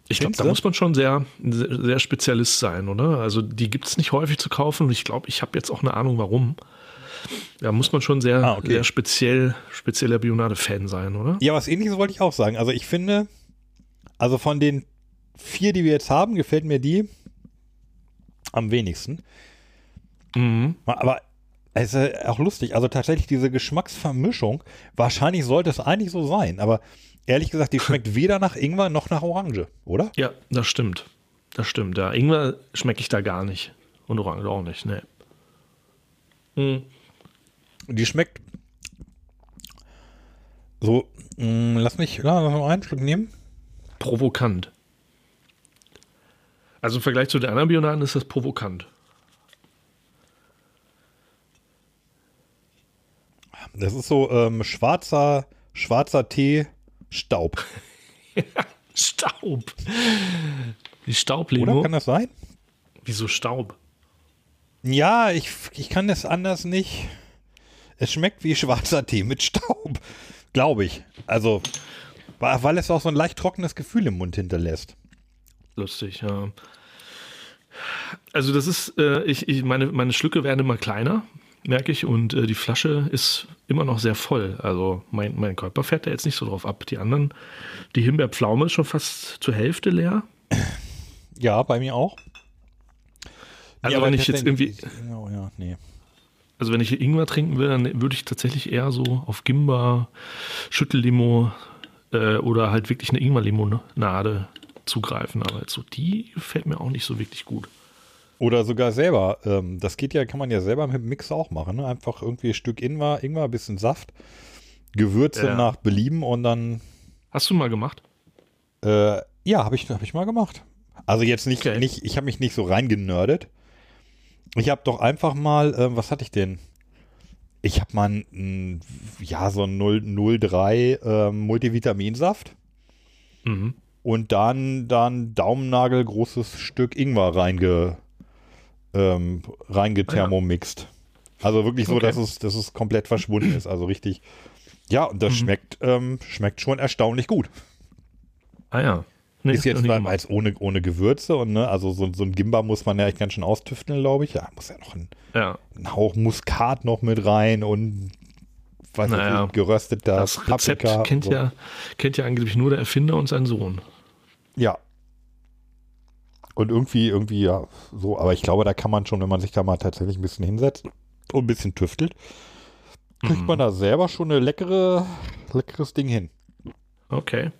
Ich glaube, da muss man schon sehr, sehr, sehr Spezialist sein, oder? Also die gibt es nicht häufig zu kaufen und ich glaube, ich habe jetzt auch eine Ahnung, warum. Da muss man schon sehr, Ah, okay. sehr speziell, spezieller Bionade-Fan sein, oder? Ja, was ähnliches wollte ich auch sagen. Also ich finde, also von den vier, die wir jetzt haben, gefällt mir die am wenigsten. Mhm. Aber es ist auch lustig. Also tatsächlich diese Geschmacksvermischung, wahrscheinlich sollte es eigentlich so sein. Aber ehrlich gesagt, die schmeckt weder nach Ingwer noch nach Orange, oder? Ja, das stimmt. Das stimmt. Ja, Ingwer schmecke ich da gar nicht. Und Orange auch nicht, ne. Hm. Die schmeckt so, mh, lass mich, ja, lass mal einen Stück nehmen. Provokant. Also im Vergleich zu den anderen Bionaden ist das provokant. Das ist so ähm, schwarzer, schwarzer Tee, Staub. Staub. Die Oder Staublimo. kann das sein? Wieso Staub? Ja, ich, ich kann das anders nicht. Es schmeckt wie schwarzer Tee mit Staub. Glaube ich. Also, weil es auch so ein leicht trockenes Gefühl im Mund hinterlässt. Lustig, ja. Also das ist, äh, ich, ich, meine, meine Schlücke werden immer kleiner, merke ich, und äh, die Flasche ist immer noch sehr voll. Also mein, mein Körper fährt da jetzt nicht so drauf ab. Die anderen, die Himbeerpflaume ist schon fast zur Hälfte leer. Ja, bei mir auch. Also Nee, aber wenn ich jetzt irgendwie, Oh, ja, nee. Also wenn ich Ingwer trinken will, dann würde ich tatsächlich eher so auf Gimba, Schüttellimo äh, oder halt wirklich eine Ingwerlimonade zugreifen. Aber jetzt so die gefällt mir auch nicht so wirklich gut. Oder sogar selber. Ähm, das geht ja, kann man ja selber mit dem Mix auch machen. Ne? Einfach irgendwie ein Stück Ingwer, Ingwer, bisschen Saft, Gewürze Ja. nach Belieben und dann. Hast du mal gemacht? Äh, ja, habe ich, hab ich mal gemacht. Also jetzt nicht, Okay. nicht ich habe mich nicht so reingenördet. Ich habe doch einfach mal, äh, was hatte ich denn? Ich habe mal ein, ein, ja, so ein 0, 03 ähm, Multivitaminsaft Mhm. und dann dann Daumennagel großes Stück Ingwer reinge ähm, reingethermomixt. Also wirklich so, Okay. dass es, dass es komplett verschwunden ist. Also richtig. Ja, und das schmeckt, ähm, schmeckt schon erstaunlich gut. Ah ja. Nee, ist jetzt gemacht. als ohne, ohne Gewürze und ne, also so, so ein Gimba muss man ja echt ganz schön austüfteln, glaube ich. Ja, muss ja noch ein, Ja, ein Hauch Muskat noch mit rein und was Naja, ich, gerösteter das Rezept Paprika kennt so. ja, kennt ja angeblich nur der Erfinder und sein Sohn. Ja. Und irgendwie, irgendwie, ja, so, aber ich glaube, da kann man schon, wenn man sich da mal tatsächlich ein bisschen hinsetzt und ein bisschen tüftelt, kriegt Mhm. man da selber schon eine leckere, leckeres Ding hin, Okay.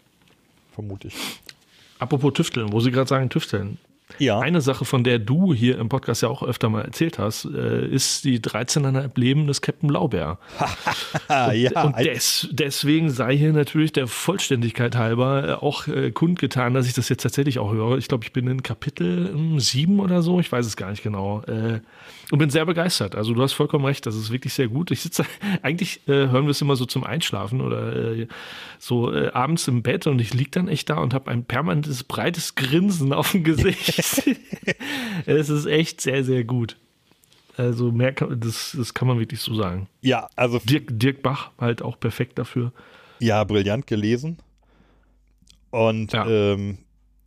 vermute ich. Apropos Tüfteln, wo Sie gerade sagen Tüfteln. Ja. Eine Sache, von der du hier im Podcast ja auch öfter mal erzählt hast, äh, ist die 13,5 Leben des Captain Blaubeer. ja, und des, deswegen sei hier natürlich der Vollständigkeit halber äh, auch äh, kundgetan, dass ich das jetzt tatsächlich auch höre. Ich glaube, ich bin in Kapitel ähm, 7 oder so, ich weiß es gar nicht genau. Und bin sehr begeistert. Also du hast vollkommen recht, das ist wirklich sehr gut. Ich sitze, eigentlich äh, hören wir es immer so zum Einschlafen oder äh, so äh, abends im Bett und ich liege dann echt da und habe ein permanentes breites Grinsen auf dem Gesicht. es ist echt sehr, sehr gut. Also mehr kann, das, das kann man wirklich so sagen. ja, also Dirk, Dirk Bach halt auch perfekt dafür. Ja, brillant gelesen. Und ja, ähm,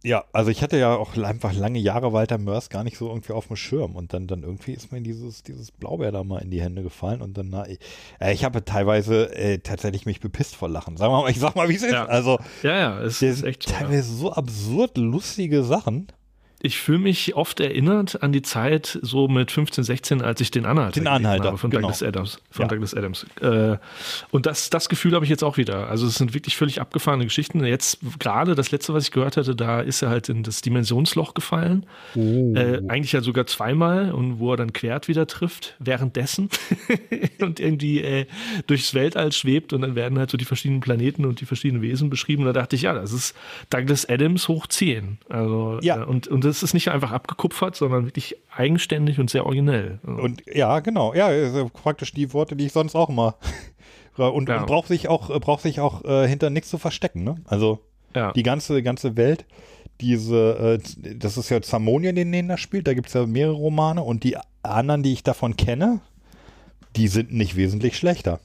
ja also ich hatte ja auch einfach lange Jahre Walter Mörs gar nicht so irgendwie auf dem Schirm. Und dann, dann irgendwie ist mir dieses, dieses Blaubeer da mal in die Hände gefallen. Und dann, na, ich, äh, ich habe teilweise äh, tatsächlich mich bepisst vor Lachen. Wir mal, ich sag mal, wie es ist. Ja. Also, Ja, ja, es ist echt so. Ja. teilweise so absurd lustige Sachen. Ich fühle mich oft erinnert an die Zeit so mit 15, 16, als ich den Anhalter Den Anhalter, habe von genau. Douglas Adams. Von Ja. Douglas Adams. Äh, und das, das Gefühl habe ich jetzt auch wieder. Also es sind wirklich völlig abgefahrene Geschichten. Jetzt gerade das letzte, was ich gehört hatte, da ist er halt in das Dimensionsloch gefallen. Äh, eigentlich ja sogar zweimal und wo er dann Quert wieder trifft, währenddessen und irgendwie äh, durchs Weltall schwebt und dann werden halt so die verschiedenen Planeten und die verschiedenen Wesen beschrieben. Und da dachte ich, ja, das ist Douglas Adams hoch 10. Also, Ja. äh, und, und das ist nicht einfach abgekupfert, sondern wirklich eigenständig und sehr originell. Und ja, genau. Ja, also praktisch die Worte, die ich sonst auch immer. Und, Ja. und braucht sich auch, äh, braucht sich auch äh, hinter nichts zu verstecken. Ne? Also ja. die ganze, ganze Welt, diese, äh, das ist ja Zamonien, den den da spielt, da gibt es ja mehrere Romane und die anderen, die ich davon kenne, die sind nicht wesentlich schlechter.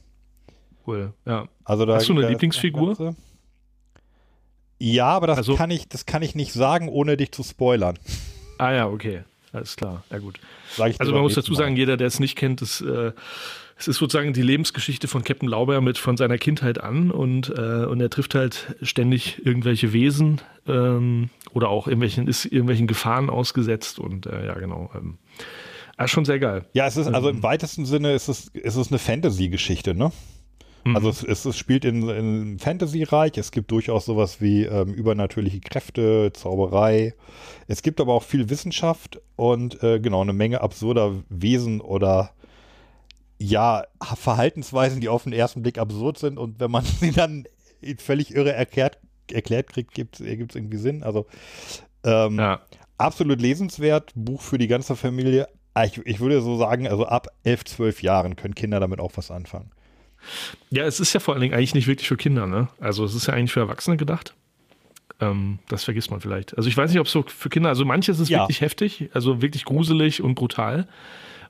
cool. Ja. Also da, Hast du eine Lieblingsfigur? das Ganze- Ja, aber das Also- kann ich, das kann ich nicht sagen, ohne dich zu spoilern. Ah ja, okay. Alles klar. Ja gut. Also man muss dazu sagen, jeder, der es nicht kennt, ist, äh, es ist sozusagen die Lebensgeschichte von Captain Lauber mit von seiner Kindheit an und, äh, und er trifft halt ständig irgendwelche Wesen ähm, oder auch irgendwelchen, ist irgendwelchen Gefahren ausgesetzt und äh, ja, genau. Ähm, ah, schon sehr geil. Ja, es ist also Ähm. im weitesten Sinne ist es, ist es eine Fantasy-Geschichte, ne? Mhm. Also es, es, es spielt in, in Fantasy-Reich. Es gibt durchaus sowas wie ähm, übernatürliche Kräfte, Zauberei. Es gibt aber auch viel Wissenschaft und äh, genau eine Menge absurder Wesen oder ja Verhaltensweisen, die auf den ersten Blick absurd sind und wenn man sie dann völlig irre erklärt, erklärt kriegt, gibt es irgendwie Sinn. Also ähm, Ja. absolut lesenswert, Buch für die ganze Familie. Ah, Ich, ich würde so sagen, also ab 11, 12 Jahren können Kinder damit auch was anfangen. Ja, es ist ja vor allen Dingen eigentlich nicht wirklich für Kinder, ne? Also es ist ja eigentlich für Erwachsene gedacht. Ähm, das vergisst man vielleicht. Also ich weiß nicht, ob es so für Kinder, also manches ist Ja. wirklich heftig, also wirklich gruselig und brutal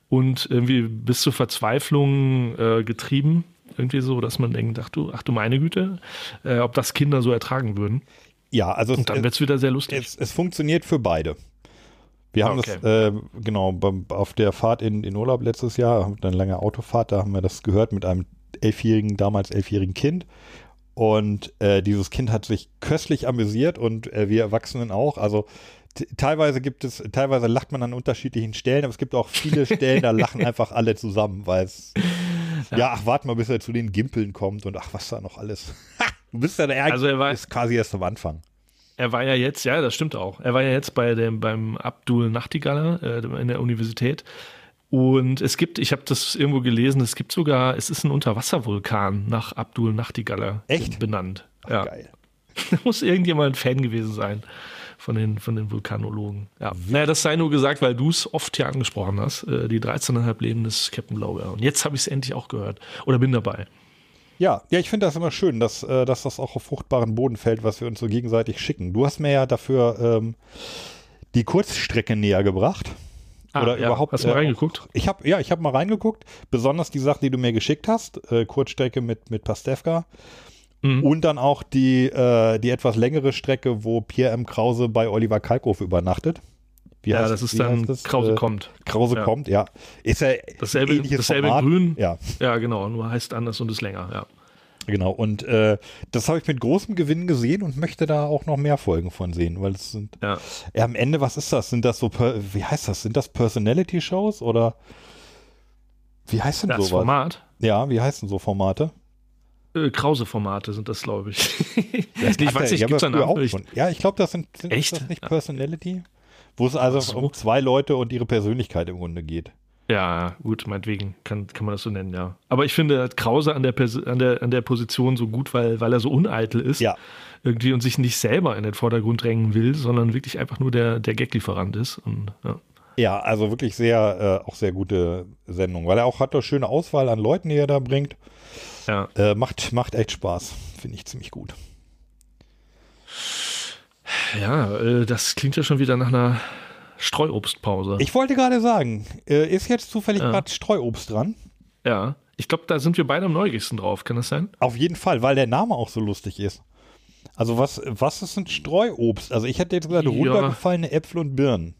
und irgendwie bis zur Verzweiflung äh, getrieben. Irgendwie so, dass man denkt, ach du, ach du meine Güte, äh, ob das Kinder so ertragen würden. Ja, also Und dann wird es wieder sehr lustig. es, es funktioniert für beide. Wir haben Okay. das, äh, genau, auf der Fahrt in, in Urlaub letztes Jahr, eine lange Autofahrt, da haben wir das gehört mit einem elfjährigen, damals elfjährigen Kind. Und äh, dieses Kind hat sich köstlich amüsiert und äh, wir Erwachsenen auch. Also teilweise gibt es, teilweise lacht man an unterschiedlichen Stellen, aber es gibt auch viele Stellen, da lachen einfach alle zusammen, weil es ja. ach, warte mal, bis er zu den Gimpeln kommt und ach, was da noch alles. du bist ja der Also er war- ist quasi erst am Anfang. Er war ja jetzt, ja, das stimmt auch. Er war ja jetzt bei dem, beim Abdul Nachtigaller äh, in der Universität. Und es gibt, ich habe das irgendwo gelesen, es gibt sogar, es ist ein Unterwasservulkan nach Abdul Nachtigaller Echt? benannt. Ach, ja. Geil. Da muss irgendjemand ein Fan gewesen sein von den, von den Vulkanologen. Ja. Naja, das sei nur gesagt, weil du es oft hier angesprochen hast, äh, die 13,5 Leben des Captain Blaubeer. Und jetzt habe ich es endlich auch gehört. Oder bin dabei. Ja, ja, ich finde das immer schön, dass, äh, dass das auch auf fruchtbaren Boden fällt, was wir uns so gegenseitig schicken. Du hast mir ja dafür ähm, die Kurzstrecke näher gebracht. Oder Ah, ja. überhaupt. Hast du mal äh, reingeguckt? Ich habe ja, ich habe mal reingeguckt. Besonders die Sachen, die du mir geschickt hast. Äh, Kurzstrecke mit, mit Pastewka. Mhm. Und dann auch die, äh, die etwas längere Strecke, wo Pierre M. Krause bei Oliver Kalkofe übernachtet. Wie Ja, heißt- das ist dann das? Krause Äh, kommt. Krause Ja. kommt, ja. Ist ja Dasselbe, dasselbe Format. Grün. Ja. Ja, genau, nur heißt anders und ist länger, ja. Genau, und äh, das habe ich mit großem Gewinn gesehen und möchte da auch noch mehr Folgen von sehen, weil es sind, Ja. ja, am Ende, was ist das? Sind das so, per, wie heißt das? Sind das Personality-Shows oder wie heißt denn Das sowas? Format. Ja, wie heißen so Formate? Äh, Krause-Formate sind das, glaube ich. Das ich weiß nicht, ja, gibt es einen früher auch schon. Ja, ich glaube, das sind, sind Echt? Ist das nicht. Personality? Wo es also so. um zwei Leute und ihre Persönlichkeit im Grunde geht. Ja, gut, meinetwegen kann, kann man das so nennen, ja. Aber ich finde Krause an der, Pers- an der, an der Position so gut, weil, weil er so uneitel ist. Ja. Irgendwie und sich nicht selber in den Vordergrund drängen will, sondern wirklich einfach nur der, der Gaglieferant ist. Und, ja. Ja, also wirklich sehr, äh, auch sehr gute Sendung, weil er auch hat eine schöne Auswahl an Leuten, die er da bringt. ja. Äh, macht, macht echt Spaß. Finde ich ziemlich gut. Ja, äh, das klingt ja schon wieder nach einer Streuobstpause. Ich wollte gerade sagen, äh, ist jetzt zufällig Ja. gerade Streuobst dran? ja. Ich glaube, da sind wir beide am neugierigsten drauf. Kann das sein? Auf jeden Fall, weil der Name auch so lustig ist. Also was, was ist ein Streuobst? Also ich hätte jetzt gesagt, Ja. runtergefallene Äpfel und Birnen.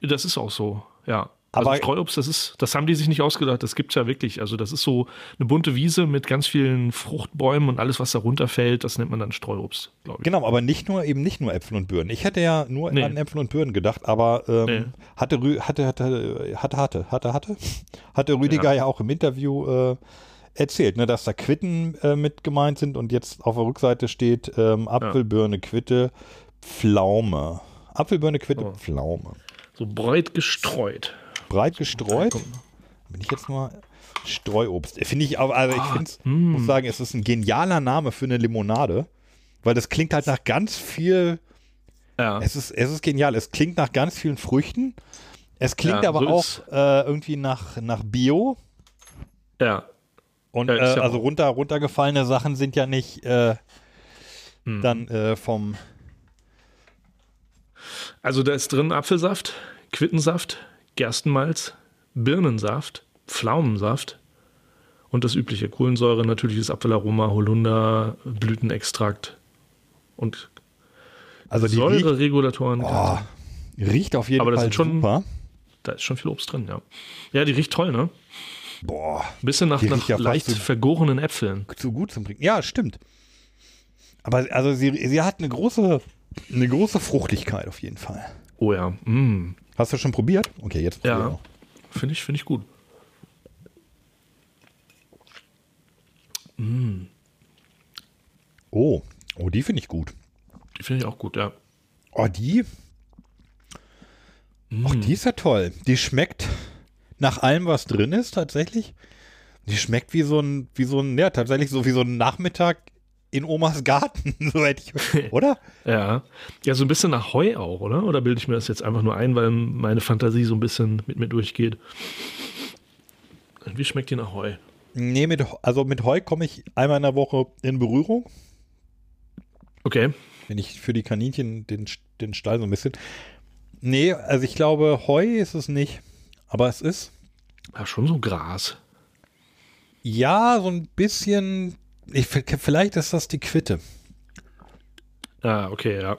Das ist auch so, ja. Also Aber- Streuobst, das ist, das haben die sich nicht ausgedacht, das gibt's ja wirklich. Also das ist so eine bunte Wiese mit ganz vielen Fruchtbäumen und alles, was da runterfällt, das nennt man dann Streuobst, glaube ich. Genau, aber nicht nur eben nicht nur Äpfel und Birnen. Ich hätte ja nur Nee. an Äpfel und Birnen gedacht, aber ähm, Nee. hatte, hatte, hatte, hatte, hatte, hatte, hatte, hatte Rüdiger ja. auch im Interview äh, erzählt, ne, dass da Quitten äh, mit gemeint sind und jetzt auf der Rückseite steht ähm, Apfel, Birne, Quitte, Pflaume. Apfel, Birne, Quitte, Oh. Pflaume. So breit gestreut. Breit gestreut. Bin ich jetzt mal Streuobst. Finde ich auch, also ich Ah, finde mm. muss sagen, es ist ein genialer Name für eine Limonade, weil das klingt halt nach ganz viel Ja. es ist, es ist genial. Es klingt nach ganz vielen Früchten. Es klingt Ja, aber so auch äh, irgendwie nach, nach Bio. ja. Und Ja, äh, ja also runter, runtergefallene Sachen sind ja nicht äh, Hm. dann äh, vom. Also da ist drin Apfelsaft, Quittensaft, Gerstenmalz, Birnensaft, Pflaumensaft und das übliche Kohlensäure, natürliches Apfelaroma, Holunder, Blütenextrakt und Also die riecht, Säureregulatoren. oh, riecht auf jeden Aber das Fall schon- super. Da ist schon viel Obst drin, ja. Ja, die riecht toll, ne? Boah, bisschen nach, nach riecht ja leicht so- vergorenen Äpfeln. zu gut zum Trinken. Ja, stimmt. Aber also sie, sie hat eine große, eine große Fruchtigkeit auf jeden Fall. Oh ja, mm. Hast du schon probiert? Okay, jetzt ja. Finde ich, finde ich gut. Oh, oh, die finde ich gut. Die finde ich auch gut, ja. Oh, die. Ach, die ist ja toll. Die schmeckt nach allem, was drin ist, tatsächlich. Die schmeckt wie so ein, wie so ein, ja, tatsächlich so wie so ein Nachmittag in Omas Garten. so hätte ich, oder? Ja. Ja, so ein bisschen nach Heu auch, oder? Oder bilde ich mir das jetzt einfach nur ein, weil meine Fantasie so ein bisschen mit mir durchgeht? Wie schmeckt die nach Heu? Nee, mit, also mit Heu komme ich einmal in der Woche in Berührung. Okay. Wenn ich für die Kaninchen den, den Stall so ein bisschen. Nee, also ich glaube, Heu ist es nicht. Aber es ist, Ja, schon so Gras. ja, so ein bisschen. Ich, vielleicht ist das die Quitte. Ah, okay, ja.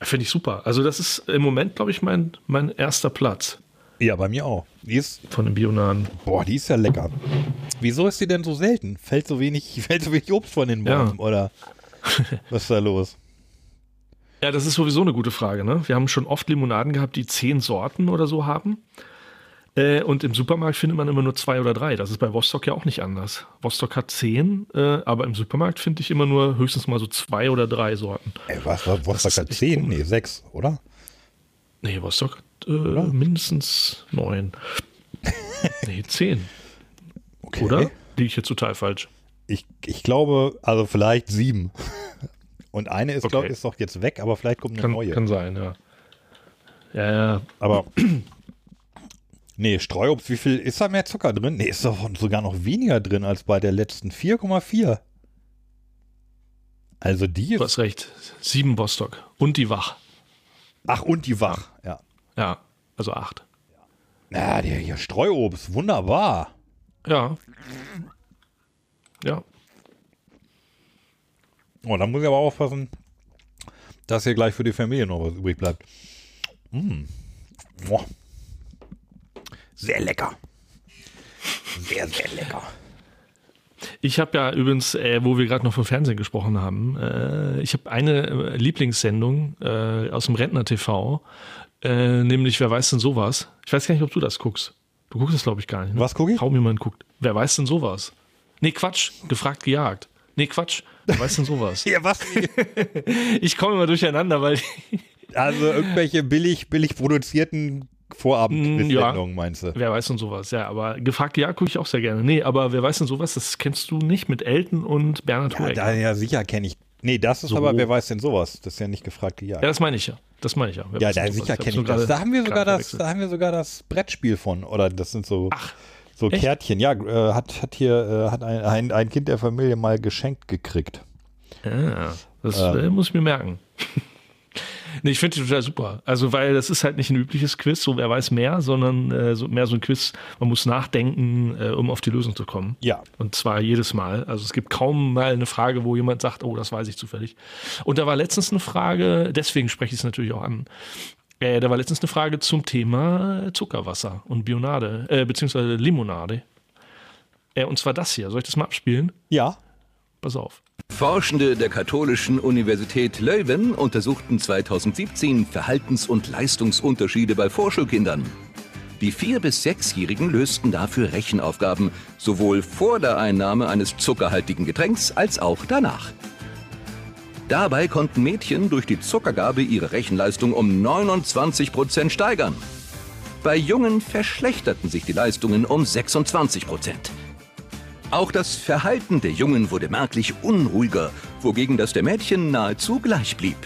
Ja, Finde ich super. Also, das ist im Moment, glaube ich, mein, mein erster Platz Ja, bei mir auch. Die ist, von den Bionaden. boah, die ist ja lecker. Wieso ist die denn so selten? Fällt so wenig, fällt so wenig Obst von den Ja. Bäumen, oder? Was ist da los? Ja, das ist sowieso eine gute Frage. Ne? Wir haben schon oft Limonaden gehabt, die zehn Sorten oder so haben. Äh, und im Supermarkt findet man immer nur zwei oder drei. Das ist bei Vostok ja auch nicht anders. Vostok hat zehn, äh, aber im Supermarkt finde ich immer nur höchstens mal so zwei oder drei Sorten. Ey, was, was, ist echt Zehn? komisch. Nee, sechs, oder? Nee, Vostok hat äh, mindestens neun. nee, zehn. Okay. Oder? Liege ich jetzt total falsch? Ich, ich glaube, also vielleicht sieben. Und eine ist, Okay. glaub, ist doch jetzt weg, aber vielleicht kommt eine Kann, neue. kann sein, ja. Ja, ja. Aber. Nee, Streuobst, wie viel ist da mehr Zucker drin? Nee, ist doch sogar noch weniger drin als bei der letzten 4,4. Also die Du ist. hast recht. Sieben Vostok. Und die Wach. Ach, und die Wach. Ja. Ja, also acht. Na, der hier Streuobst, wunderbar. Ja. Ja. Oh, da muss ich aber aufpassen, dass hier gleich für die Familie noch was übrig bleibt. Mm. Sehr lecker. Sehr, sehr lecker. Ich habe ja übrigens, äh, wo wir gerade noch vom Fernsehen gesprochen haben, äh, ich habe eine äh, Lieblingssendung äh, aus dem Rentner-TV, äh, nämlich Wer weiß denn sowas? Ich weiß gar nicht, ob du das guckst. Du guckst es, glaube ich, gar nicht. Ne? Was guck ich? Kaum jemand guckt. Wer weiß denn sowas? Nee, Quatsch. Gefragt, gejagt. Nee, Quatsch. Wer weiß denn sowas? Ja, was? Ich komme immer durcheinander, weil Also irgendwelche billig, billig produzierten Vorabendquizsendungen, meinst du? Wer weiß denn sowas? Ja, aber gefragt ja, gucke ich auch sehr gerne. Nee, aber wer weiß denn sowas? Das kennst du nicht mit Elton und Bernhard Ja, da, ja sicher kenne ich. Nee, das ist So. aber, wer weiß denn sowas? Das ist ja nicht gefragt, ja. Ja, das meine ich ja. Das meine ich ja. Wer Ja, da sicher kenne ich das. Da haben wir sogar das, da haben wir sogar das Brettspiel von. Oder das sind so, Ach, so echt? Kärtchen. Ja, äh, hat, hat hier, äh, hat ein, ein, ein Kind der Familie mal geschenkt gekriegt. Ja, das Ähm. äh, muss ich mir merken. nee, ich finde die total super. Also, weil das ist halt nicht ein übliches Quiz, so wer weiß mehr, sondern äh, so, mehr so ein Quiz, man muss nachdenken, äh, um auf die Lösung zu kommen. Ja. Und zwar jedes Mal. Also es gibt kaum mal eine Frage, wo jemand sagt, oh, das weiß ich zufällig. Und da war letztens eine Frage, deswegen spreche ich es natürlich auch an. Ja, da war letztens eine Frage zum Thema Zuckerwasser und Bionade, äh, beziehungsweise Limonade. Äh, und zwar das hier. Soll ich das mal abspielen? Ja. Pass auf. Forschende der Katholischen Universität Leuven untersuchten 2017 Verhaltens- und Leistungsunterschiede bei Vorschulkindern. Die vier- bis sechsjährigen lösten dafür Rechenaufgaben, sowohl vor der Einnahme eines zuckerhaltigen Getränks als auch danach. Dabei konnten Mädchen durch die Zuckergabe ihre Rechenleistung um 29 Prozent steigern. Bei Jungen verschlechterten sich die Leistungen um 26 Prozent. Auch das Verhalten der Jungen wurde merklich unruhiger, wogegen das der Mädchen nahezu gleich blieb.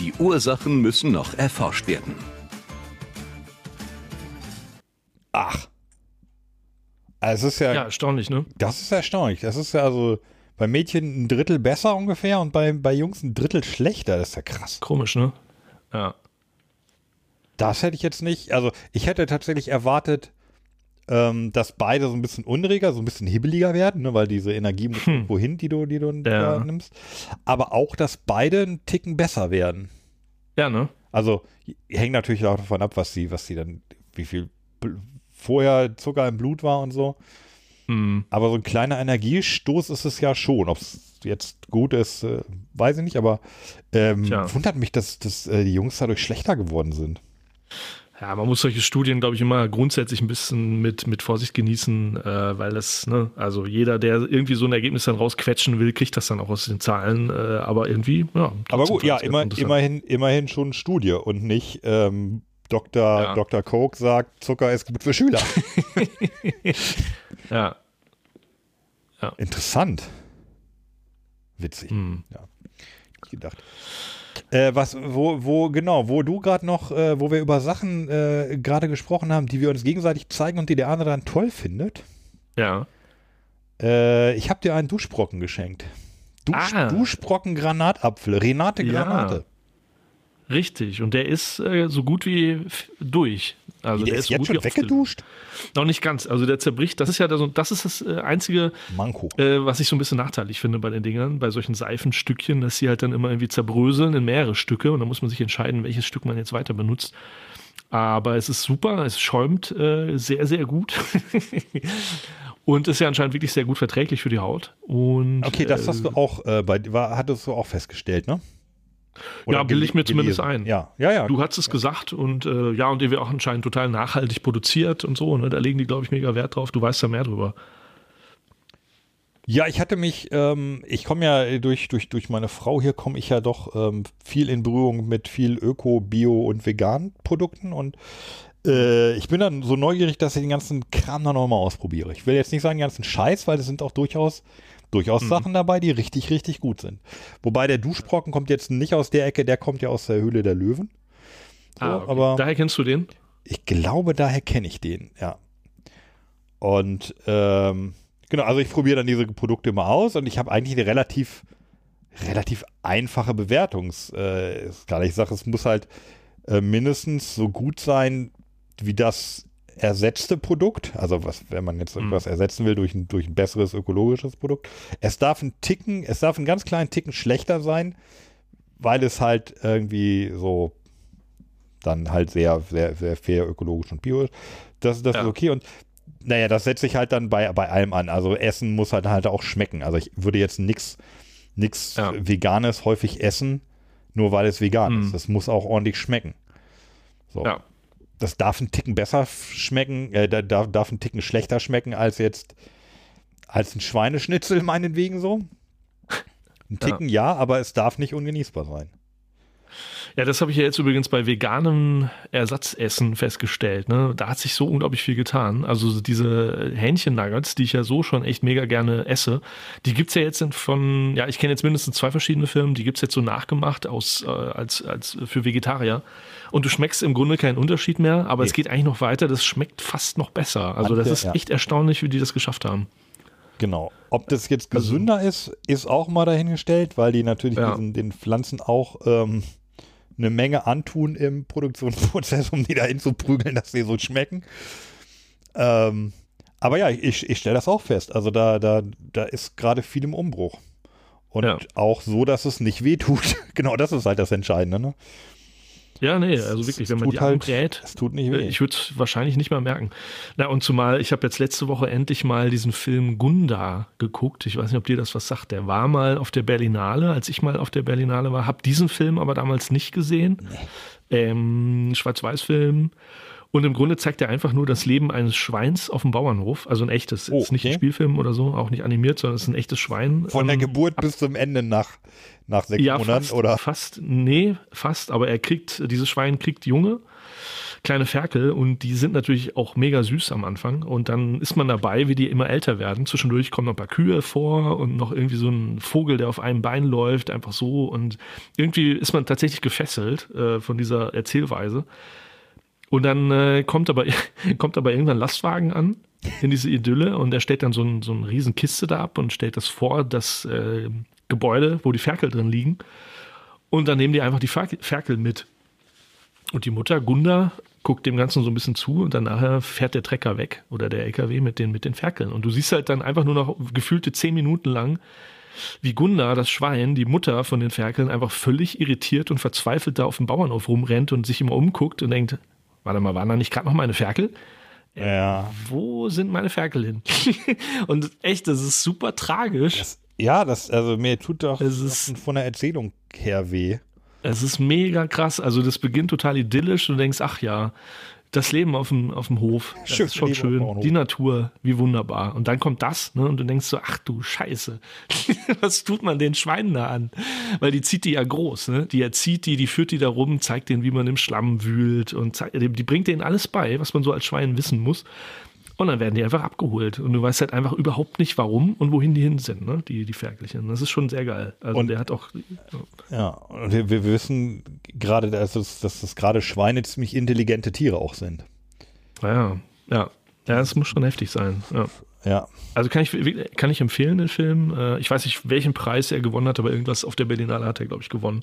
Die Ursachen müssen noch erforscht werden. Ach. Also es ist ja, Ja, erstaunlich, ne? das ist erstaunlich. Das ist ja also bei Mädchen ein Drittel besser ungefähr und bei, bei Jungs ein Drittel schlechter. Das ist ja krass. Komisch, ne? Ja. Das hätte ich jetzt nicht. Also ich hätte tatsächlich erwartet, ähm, dass beide so ein bisschen unreger, so ein bisschen hibbeliger werden, ne, weil diese Energie muss wohin, die du, die du da nimmst. Aber auch, dass beide einen Ticken besser werden. Ja, ne? Also hängt natürlich auch davon ab, was sie, was sie dann, wie viel vorher Zucker im Blut war und so. Hm. Aber so ein kleiner Energiestoß ist es ja schon. Ob es jetzt gut ist, äh, weiß ich nicht, aber ähm, wundert mich, dass, dass äh, die Jungs dadurch schlechter geworden sind. Ja, man muss solche Studien, glaube ich, immer grundsätzlich ein bisschen mit, mit Vorsicht genießen, äh, weil das, ne, also jeder, der irgendwie so ein Ergebnis dann rausquetschen will, kriegt das dann auch aus den Zahlen, äh, aber irgendwie, ja. Aber gut, ja, immer, immerhin, immerhin schon Studie und nicht ähm, Dr. Ja. Dr. Coke sagt, Zucker ist gut für Schüler. Ja, Interessant. Witzig. Hm. Ja. Nicht gedacht. Äh, was, wo, wo, genau, wo du gerade noch, äh, wo wir über Sachen äh, gerade gesprochen haben, die wir uns gegenseitig zeigen und die der andere dann toll findet. ja. Äh, ich habe dir einen Duschbrocken geschenkt. Dusch, Ah. Duschbrocken Granatapfel, Renate Ja. Granate. Richtig. Und der ist äh, so gut wie durch. Also der ist so jetzt schon weggeduscht? Noch nicht ganz. Also der zerbricht. Das ist ja das, das, ist das äh, einzige, Manko. äh, was ich so ein bisschen nachteilig finde bei den Dingern, bei solchen Seifenstückchen, dass sie halt dann immer irgendwie zerbröseln in mehrere Stücke und dann muss man sich entscheiden, welches Stück man jetzt weiter benutzt. Aber es ist super, es schäumt äh, sehr, sehr gut. und ist ja anscheinend wirklich sehr gut verträglich für die Haut. Und, Okay, das äh, hast du auch äh, bei war, hattest du auch festgestellt, ne? Ja, bilde ich mir zumindest ein. Ja, ja, ja. Du hast es gesagt und äh, ja, und der wird auch anscheinend total nachhaltig produziert und so. Ne? Da legen die, glaube ich, mega Wert drauf. Du weißt da mehr drüber. Ja, ich hatte mich, ähm, ich komme ja durch, durch, durch meine Frau hier, komme ich ja doch ähm, viel in Berührung mit viel Öko, Bio und veganen Produkten und äh, ich bin dann so neugierig, dass ich den ganzen Kram dann nochmal ausprobiere. Ich will jetzt nicht sagen den ganzen Scheiß, weil es sind auch durchaus, durchaus Mhm. Sachen dabei, die richtig, richtig gut sind. Wobei der Duschbrocken kommt jetzt nicht aus der Ecke, der kommt ja aus der Höhle der Löwen. So, Ah, okay. aber Daher kennst du den? ich glaube, daher kenne ich den, ja. Und ähm, genau, also ich probiere dann diese Produkte immer aus und ich habe eigentlich eine relativ, relativ einfache Bewertungsskala. ich sage, es muss halt äh, mindestens so gut sein wie das ersetzte Produkt. Also was, wenn man jetzt irgendwas ersetzen will durch ein, durch ein besseres ökologisches Produkt. Es darf ein Ticken, es darf einen ganz kleinen Ticken schlechter sein, weil es halt irgendwie so dann halt sehr, sehr, sehr fair, ökologisch und bio ist. Das, das Ja. ist okay. Und naja, das setze ich halt dann bei, bei allem an. Also Essen muss halt halt auch schmecken. Also ich würde jetzt nichts nix Ja. Veganes häufig essen, nur weil es vegan Mhm. ist. Das muss auch ordentlich schmecken. So. Ja. Das darf ein Ticken besser schmecken, äh, da darf, darf ein Ticken schlechter schmecken als jetzt als ein Schweineschnitzel meinetwegen so. Ein Ja. Ticken ja, aber es darf nicht ungenießbar sein. Ja, das habe ich ja jetzt übrigens bei veganem Ersatzessen festgestellt. Ne? Da hat sich so unglaublich viel getan. Also diese Hähnchen-Nuggets, die ich ja so schon echt mega gerne esse, die gibt's ja jetzt von, ja, ich kenne jetzt mindestens zwei verschiedene Firmen, die gibt's jetzt so nachgemacht aus, äh, als, als für Vegetarier. Und du schmeckst im Grunde keinen Unterschied mehr, aber es Nee. geht eigentlich noch weiter. Das schmeckt fast noch besser. Also das ist echt erstaunlich, wie die das geschafft haben. Genau. Ob das jetzt Also gesünder ist, ist auch mal dahingestellt, weil die natürlich Ja. diesen, den Pflanzen auch ähm, eine Menge antun im Produktionsprozess, um die dahin zu prügeln, dass sie so schmecken. Ähm, aber ja, ich, ich stelle das auch fest. Also da, da, da ist gerade viel im Umbruch. Und Ja. auch so, dass es nicht weh tut. genau das ist halt das Entscheidende. Ne? Ja, nee, also wirklich, wenn man die halt, anbrät, es tut nicht äh, weh. ich würde es wahrscheinlich nicht mal merken. Na, und zumal, ich habe jetzt letzte Woche endlich mal diesen Film Gunda geguckt. Ich weiß nicht, ob dir das was sagt. Der war mal auf der Berlinale, als ich mal auf der Berlinale war. Habe diesen Film aber damals nicht gesehen. Ähm, Schwarz-Weiß-Film. Und im Grunde zeigt er einfach nur das Leben eines Schweins auf dem Bauernhof. Also ein echtes. Oh, ist nicht ein. Spielfilm oder so, auch nicht animiert, sondern es ist ein echtes Schwein. Von der Ähm, Geburt bis zum Ende nach, nach sechs ja, Monaten, fast, oder? Fast, nee, fast, aber er kriegt, dieses Schwein kriegt Junge, kleine Ferkel und die sind natürlich auch mega süß am Anfang und dann ist man dabei, wie die immer älter werden. Zwischendurch kommen noch ein paar Kühe vor und noch irgendwie so ein Vogel, der auf einem Bein läuft, einfach so und irgendwie ist man tatsächlich gefesselt äh, von dieser Erzählweise. Und dann äh, kommt, aber, kommt aber irgendwann ein Lastwagen an in diese Idylle und er stellt dann so, ein, so eine riesen Kiste da ab und stellt das vor, das äh, Gebäude, wo die Ferkel drin liegen. Und dann nehmen die einfach die Ferkel, mit. Und die Mutter, Gunda, guckt dem Ganzen so ein bisschen zu und dann nachher fährt der Trecker weg oder der LKW mit den, mit den Ferkeln. Und du siehst halt dann einfach nur noch gefühlte zehn Minuten lang, wie Gunda, das Schwein, die Mutter von den Ferkeln, einfach völlig irritiert und verzweifelt da auf dem Bauernhof rumrennt und sich immer umguckt und denkt, warte mal, waren da nicht gerade noch meine Ferkel? Ja. Wo sind meine Ferkel hin? und echt, das ist super tragisch. Das, ja, das, also mir tut doch Es ist- von der Erzählung her weh. Es ist mega krass. Also das beginnt total idyllisch und du denkst, ach ja, das Leben auf dem, auf dem Hof, das Schön ist schon Leben schön. Die Natur, wie wunderbar. Und dann kommt das, ne? Und du denkst so, ach du Scheiße, was tut man den Schweinen da an? Weil die zieht die ja groß, ne? Die erzieht die, die führt die da rum, zeigt denen, wie man im Schlamm wühlt und zeigt, die, die bringt denen alles bei, was man so als Schwein wissen muss. Und dann werden die einfach abgeholt. Und du weißt halt einfach überhaupt nicht, warum und wohin die hin sind, ne? Die, die Ferkelchen. Das ist schon sehr geil. Also Und- der hat auch. Ja, und wir, wir wissen gerade, dass, es, dass das gerade Schweine ziemlich intelligente Tiere auch sind. Ja, ja. Ja, es muss schon heftig sein. Ja. Ja. Also kann ich, kann ich empfehlen, den Film. Äh, Ich weiß nicht, welchen Preis er gewonnen hat, aber irgendwas auf der Berlinale hat er, glaube ich, gewonnen.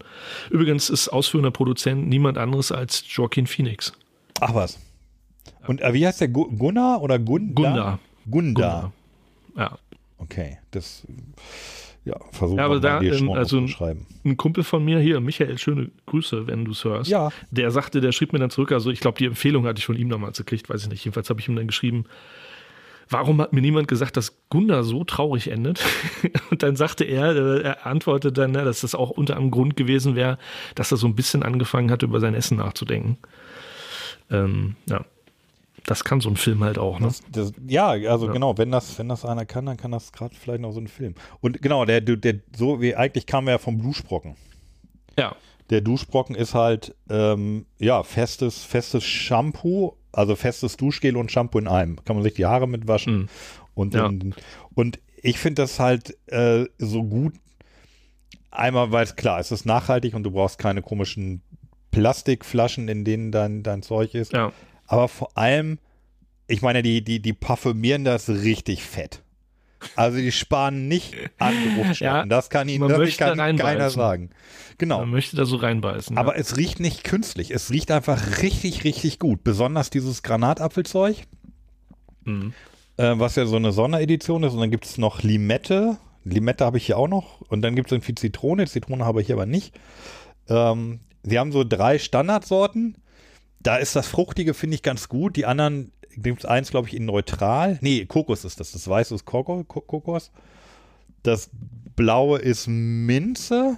Übrigens ist ausführender Produzent niemand anderes als Joaquin Phoenix. Ach was. Und äh, wie heißt der? Gu- Gunnar oder Gunda? Gunda. Gunda. Ja. Okay, das ja, versuchen Ja, aber wir da, ähm, also- zu schreiben. Ein Kumpel von mir hier, Michael, schöne Grüße, wenn du es hörst. Ja. Der sagte, der schrieb mir dann zurück, also ich glaube, die Empfehlung hatte ich von ihm damals gekriegt, weiß ich nicht. Jedenfalls habe ich ihm dann geschrieben, warum hat mir niemand gesagt, dass Gunda so traurig endet? Und dann sagte er, äh, er antwortete dann, ne, dass das auch unter einem Grund gewesen wäre, dass er so ein bisschen angefangen hat, über sein Essen nachzudenken. Ähm, ja. Das kann so ein Film halt auch, ne? Das, das, ja, also Ja. genau, wenn das, wenn das einer kann, dann kann das gerade vielleicht noch so ein Film. Und genau, der, der, der so wie eigentlich kam er ja vom Duschbrocken. Ja. Der Duschbrocken ist halt ähm, ja festes, festes Shampoo, also festes Duschgel und Shampoo in einem. Kann man sich die Haare mit waschen. Mhm. Und, Ja. dann, und ich finde das halt äh, so gut. Einmal, weil es klar, es ist nachhaltig und du brauchst keine komischen Plastikflaschen, in denen dein, dein Zeug ist. Ja. Aber vor allem, ich meine, die, die, die parfümieren das richtig fett. Also die sparen nicht an Geruchsstoffen. Ja, das kann ihnen das möchte kann ihnen keiner sagen. Genau. Man möchte da so reinbeißen. Aber ja. es riecht nicht künstlich. Es riecht einfach richtig, richtig gut. Besonders dieses Granatapfelzeug, Mhm. äh, was ja so eine Sonderedition ist. Und dann gibt es noch Limette. Limette habe ich hier auch noch. Und dann gibt es irgendwie Zitrone. Zitrone habe ich hier aber nicht. Ähm, sie haben so drei Standardsorten. Da ist das Fruchtige, finde ich, ganz gut. Die anderen gibt es eins, glaube ich, in neutral. Nee, Kokos ist das. Das Weiße ist Koko, Ko- Kokos. Das Blaue ist Minze.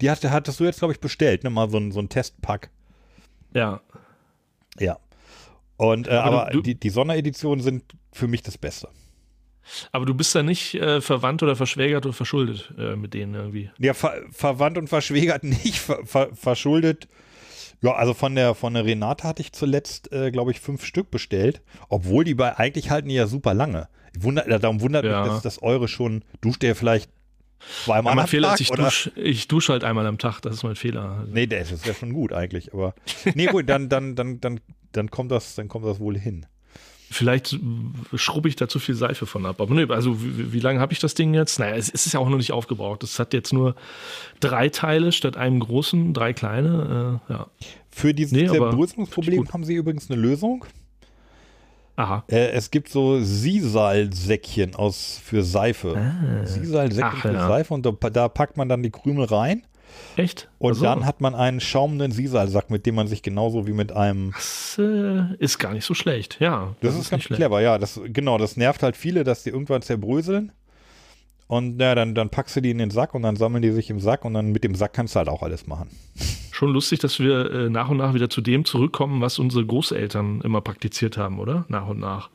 Die hat, hattest du jetzt, glaube ich, bestellt. Ne? Mal so ein, so ein Testpack. ja. Ja. Und, äh, Aber aber du- die, die Sondereditionen sind für mich das Beste. Aber du bist da nicht äh, verwandt oder verschwägert oder verschuldet äh, mit denen irgendwie. Ja, ver verwandt und verschwägert nicht, ver ver verschuldet. Ja, also von der, von der Renate hatte ich zuletzt, äh, glaube ich, fünf Stück bestellt. Obwohl die bei eigentlich halten die ja super lange. Wunder, äh, darum wundert Ja. mich, dass das eure schon, duscht ihr vielleicht zweimal mein am Fehler Tag, ist, ich dusche ich dusch halt einmal am Tag, das ist mein Fehler. Nee, das ist ja schon gut eigentlich, aber nee, gut, dann, dann, dann, dann, dann kommt das, dann kommt das wohl hin. Vielleicht schrubbe ich da zu viel Seife von ab. Aber nee, also wie, wie lange habe ich das Ding jetzt? Naja, es, ist ja auch noch nicht aufgebraucht. Es hat jetzt nur drei Teile statt einem großen, drei kleine. Äh, ja. Für dieses Nee, Zerbröselungsproblem haben sie übrigens eine Lösung. Aha. Äh, es gibt so Sisal-Säckchen aus für Seife. Sisal-Säckchen Ach, für ja. Seife und da, da packt man dann die Krümel rein Echt? Und Also, dann hat man einen schaumenden Sisalsack, mit dem man sich genauso wie mit einem. Das äh, ist gar nicht so schlecht, ja. Das, ist, ganz nicht schlecht. clever, ja. Das, genau, das nervt halt viele, dass die irgendwann zerbröseln. Und ja, dann, dann packst du die in den Sack und dann sammeln die sich im Sack und dann mit dem Sack kannst du halt auch alles machen. Schon lustig, dass wir äh, nach und nach wieder zu dem zurückkommen, was unsere Großeltern immer praktiziert haben, oder? Nach und nach.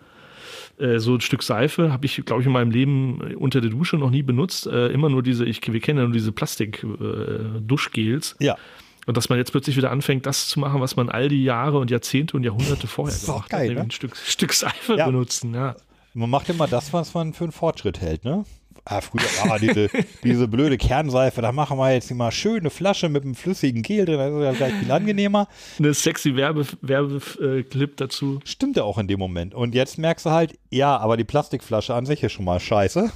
Äh, so ein Stück Seife habe ich, glaube ich, in meinem Leben äh, unter der Dusche noch nie benutzt. Äh, immer nur diese, ich, wir kennen ja nur diese Plastik-Duschgels. Ja. Und dass man jetzt plötzlich wieder anfängt, das zu machen, was man all die Jahre und Jahrzehnte und Jahrhunderte vorher gemacht geil, hat, nämlich ne? ein Stück, Stück Seife Ja. benutzen. Ja. Man macht immer das, was man für einen Fortschritt hält, ne? Ah, früher, ah, diese, diese blöde Kernseife, da machen wir jetzt mal schöne Flasche mit einem flüssigen Gel drin, das ist ja gleich viel angenehmer. Eine sexy Werbeclip Werbe, äh, dazu. Stimmt ja auch in dem Moment. Und jetzt merkst du halt, ja, aber die Plastikflasche an sich ist schon mal scheiße.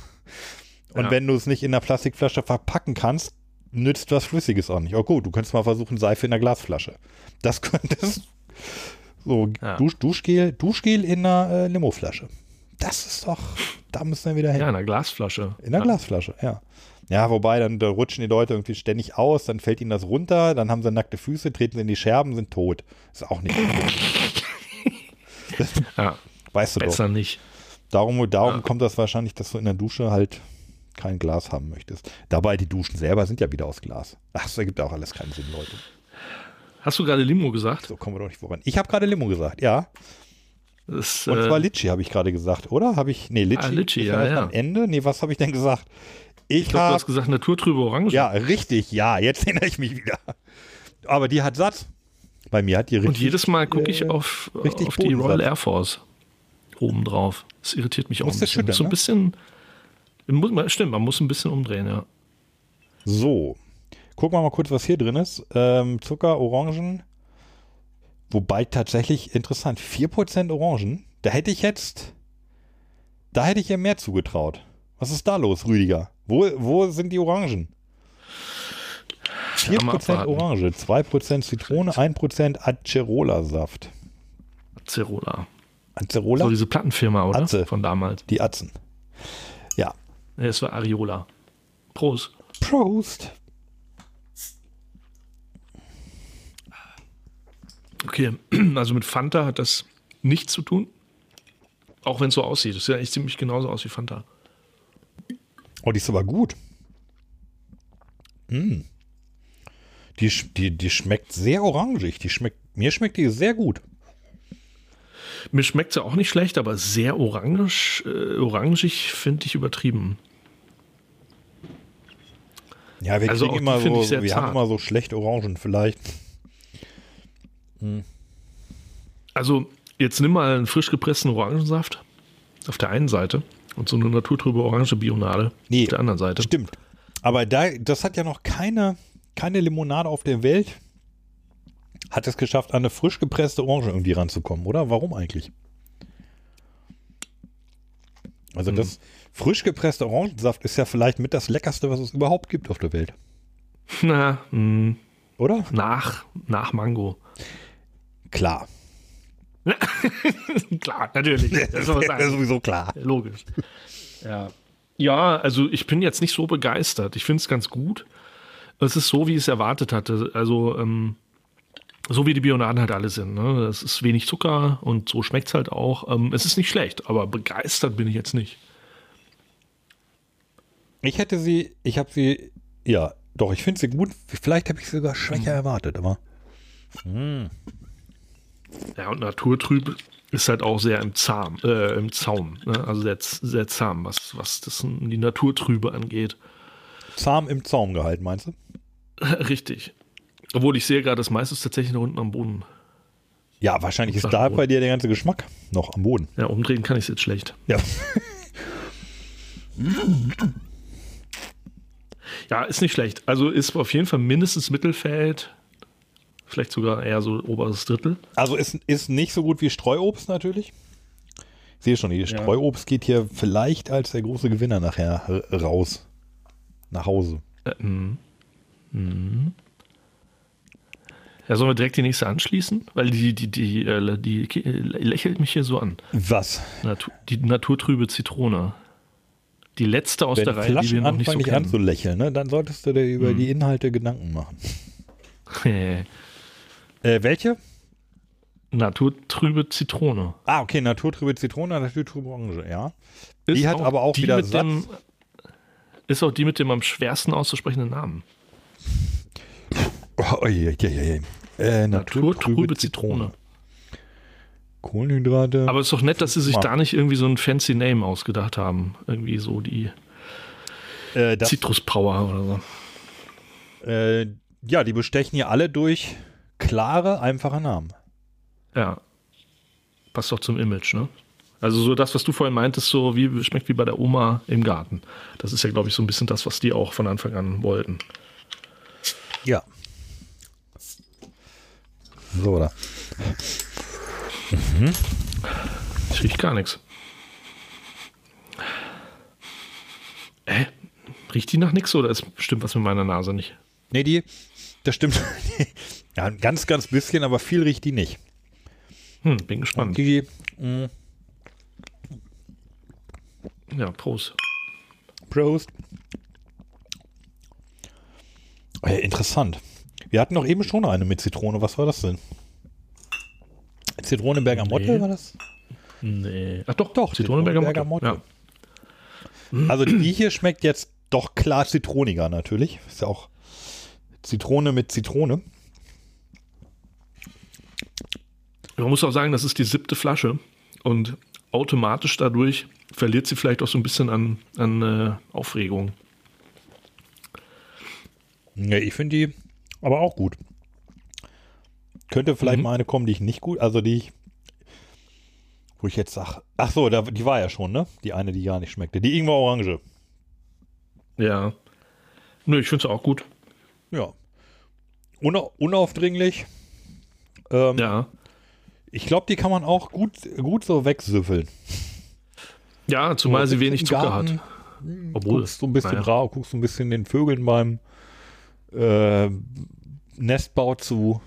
Und Ja. wenn du es nicht in der Plastikflasche verpacken kannst, nützt was Flüssiges auch nicht. Oh gut, du könntest mal versuchen, Seife in der Glasflasche. Das könntest so Ja. Dusch, Duschgel, Duschgel in einer äh, Limoflasche. Das ist doch, da müssen wir wieder hin. Ja, in einer Glasflasche. In der ja. Glasflasche, ja. Ja, wobei, dann da rutschen die Leute irgendwie ständig aus, dann fällt ihnen das runter, dann haben sie nackte Füße, treten sie in die Scherben, sind tot. Ist auch nicht gut. Ja, Weißt du doch. besser nicht. Darum, darum Ja. kommt das wahrscheinlich, dass du in der Dusche halt kein Glas haben möchtest. Dabei, die Duschen selber sind ja wieder aus Glas. Ach, das ergibt auch alles keinen Sinn, Leute. Hast du gerade Limo gesagt? So kommen wir doch nicht voran. Ich habe gerade Limo gesagt, ja. Das, Und äh, zwar Litschi habe ich gerade gesagt, oder? Habe ich, nee, Litschi. Ah, Litschi, ja, ja. Am Ende? Nee, was habe ich denn gesagt? Ich, ich glaube, du hast gesagt naturtrübe Orange. Ja, richtig, ja, jetzt erinnere ich mich wieder. Aber die hat Satz. Bei mir hat die richtig. Und jedes Mal gucke ich äh, auf, richtig auf die. Royal Air Force oben drauf. Das irritiert mich auch ein bisschen. so ein ne? bisschen. Muss, stimmt, man muss ein bisschen umdrehen, ja. So. Gucken wir mal kurz, was hier drin ist. Ähm, Zucker, Orangen. Wobei tatsächlich interessant, 4% Orangen. Da hätte ich jetzt. Da hätte ich ihr mehr zugetraut. Was ist da los, Rüdiger? Wo, wo sind die Orangen? Ja, mal 4% abwarten. Orange, 2% Zitrone, 1% Acerola-Saft. Cerola. Acerola? So diese Plattenfirma, oder? Atze. Von damals. die Atzen. Ja. Es war Ariola. Prost. Prost. Okay, also mit Fanta hat das nichts zu tun. Auch wenn es so aussieht. Das sieht ja echt ziemlich genauso aus wie Fanta. Oh, die ist aber gut. Mm. Die, die, die schmeckt sehr orangig. Die schmeckt, mir schmeckt die sehr gut. Mir schmeckt sie auch nicht schlecht, aber sehr orange, äh, orangig finde ich übertrieben. Ja, wir Also kriegen immer so, wir haben zart. immer so schlecht Orangen vielleicht. Also, jetzt nimm mal einen frisch gepressten Orangensaft auf der einen Seite und so eine naturtrübe orange Bionade Nee, auf der anderen Seite. Stimmt. Aber da, das hat ja noch keine, keine Limonade auf der Welt hat es geschafft, an eine frisch gepresste Orange irgendwie ranzukommen, oder? Warum eigentlich? Also das frisch gepresste Orangensaft ist ja vielleicht mit das leckerste, was es überhaupt gibt auf der Welt, Na, mh, oder? nach, nach Mango. Klar. Klar, natürlich. Das man Das ist sowieso klar. Logisch. Ja. Ja, also ich bin jetzt nicht so begeistert. Ich finde es ganz gut. Es ist so, wie ich es erwartet hatte. Also, ähm, so wie die Bionaden halt alle sind. Ne? Es ist wenig Zucker und so schmeckt es halt auch. Ähm, es ist nicht schlecht, aber begeistert bin ich jetzt nicht. Ich hätte sie, ich habe sie, ja, doch, ich finde sie gut. Vielleicht habe ich sie sogar schwächer erwartet, aber Ja, und naturtrüb ist halt auch sehr im Zahm, äh, im Zaum. Ne? Also sehr, sehr zahm, was, was das, die Naturtrübe angeht. zahm im Zaum gehalten, meinst du? Richtig. Obwohl ich sehe gerade, das meiste ist tatsächlich noch unten am Boden. Ja, wahrscheinlich ist da bei dir der ganze Geschmack noch am Boden. Ja, umdrehen kann ich es jetzt schlecht. Ja. Ja, ist nicht schlecht. Also ist auf jeden Fall mindestens Mittelfeld. Vielleicht sogar eher so oberes Drittel. Also ist, ist nicht so gut wie Streuobst natürlich. Ich sehe schon, die Streuobst geht hier vielleicht als der große Gewinner nachher raus. Nach Hause. Äh, mm, mm. Ja, sollen wir direkt die nächste anschließen? Weil die, die, die, äh, die, äh, lächelt mich hier so an. Was? Natur, die naturtrübe Zitrone. Die letzte aus Wenn der Reihe, die Flaschen wir noch nicht so nicht kennen. anzulächeln, ne, dann solltest du dir über die Inhalte Gedanken machen. Äh, welche? Naturtrübe Zitrone. Ah, okay, naturtrübe Zitrone, naturtrübe Orange, ja. Ist Die hat aber auch die wieder mit Satz. dem, Ist auch die mit dem am schwersten auszusprechenden Namen. Oh, oh, je, je, je. Äh, Naturtrübe Zitrone. Kohlenhydrate. Aber es ist doch nett, dass sie sich Mal. da nicht irgendwie so ein fancy Name ausgedacht haben. Irgendwie so die äh, Citrus Power oder so. äh, ja, die bestechen hier alle durch klare, einfache Namen. Ja. Passt doch zum Image, ne? Also so das, was du vorhin meintest, so wie schmeckt wie bei der Oma im Garten. Das ist ja, glaube ich, so ein bisschen das, was die auch von Anfang an wollten. Ja. So, oder? Ich riech gar nichts. Äh, riecht die nach nichts oder ist bestimmt was mit meiner Nase nicht? Nee, die, das stimmt. ja, ein ganz, ganz bisschen, aber viel riecht die nicht. Hm, bin gespannt. Die, mh, Ja, Prost. Prost. Äh, interessant. Wir hatten doch eben schon eine mit Zitrone. Was war das denn? Zitrone Bergamotte Nee. war das? Nee. Ach doch, Doch, Zitronenberger Zitronenberger Ja. Also die hier schmeckt jetzt doch klar zitroniger natürlich. Ist ja auch Zitrone mit Zitrone. Man muss auch sagen, das ist die siebte Flasche und automatisch dadurch verliert sie vielleicht auch so ein bisschen an, an äh, Aufregung. Ja, ich finde die aber auch gut. Könnte vielleicht Mhm. mal eine kommen, die ich nicht gut, also die ich, wo ich jetzt sag, ach so, da, die war ja schon, ne? Die eine, die gar nicht schmeckte. Die Ingwer Orange. Ja. Nö, ich finde es auch gut. Ja. Una unaufdringlich. Ähm, Ja. Ich glaube, die kann man auch gut, gut so wegsüffeln. Ja, zumal sie wenig Zucker Garten, hat. Obwohl. Guckst so ein bisschen naja. drauf, guckst so ein bisschen den Vögeln beim äh, Nestbau zu.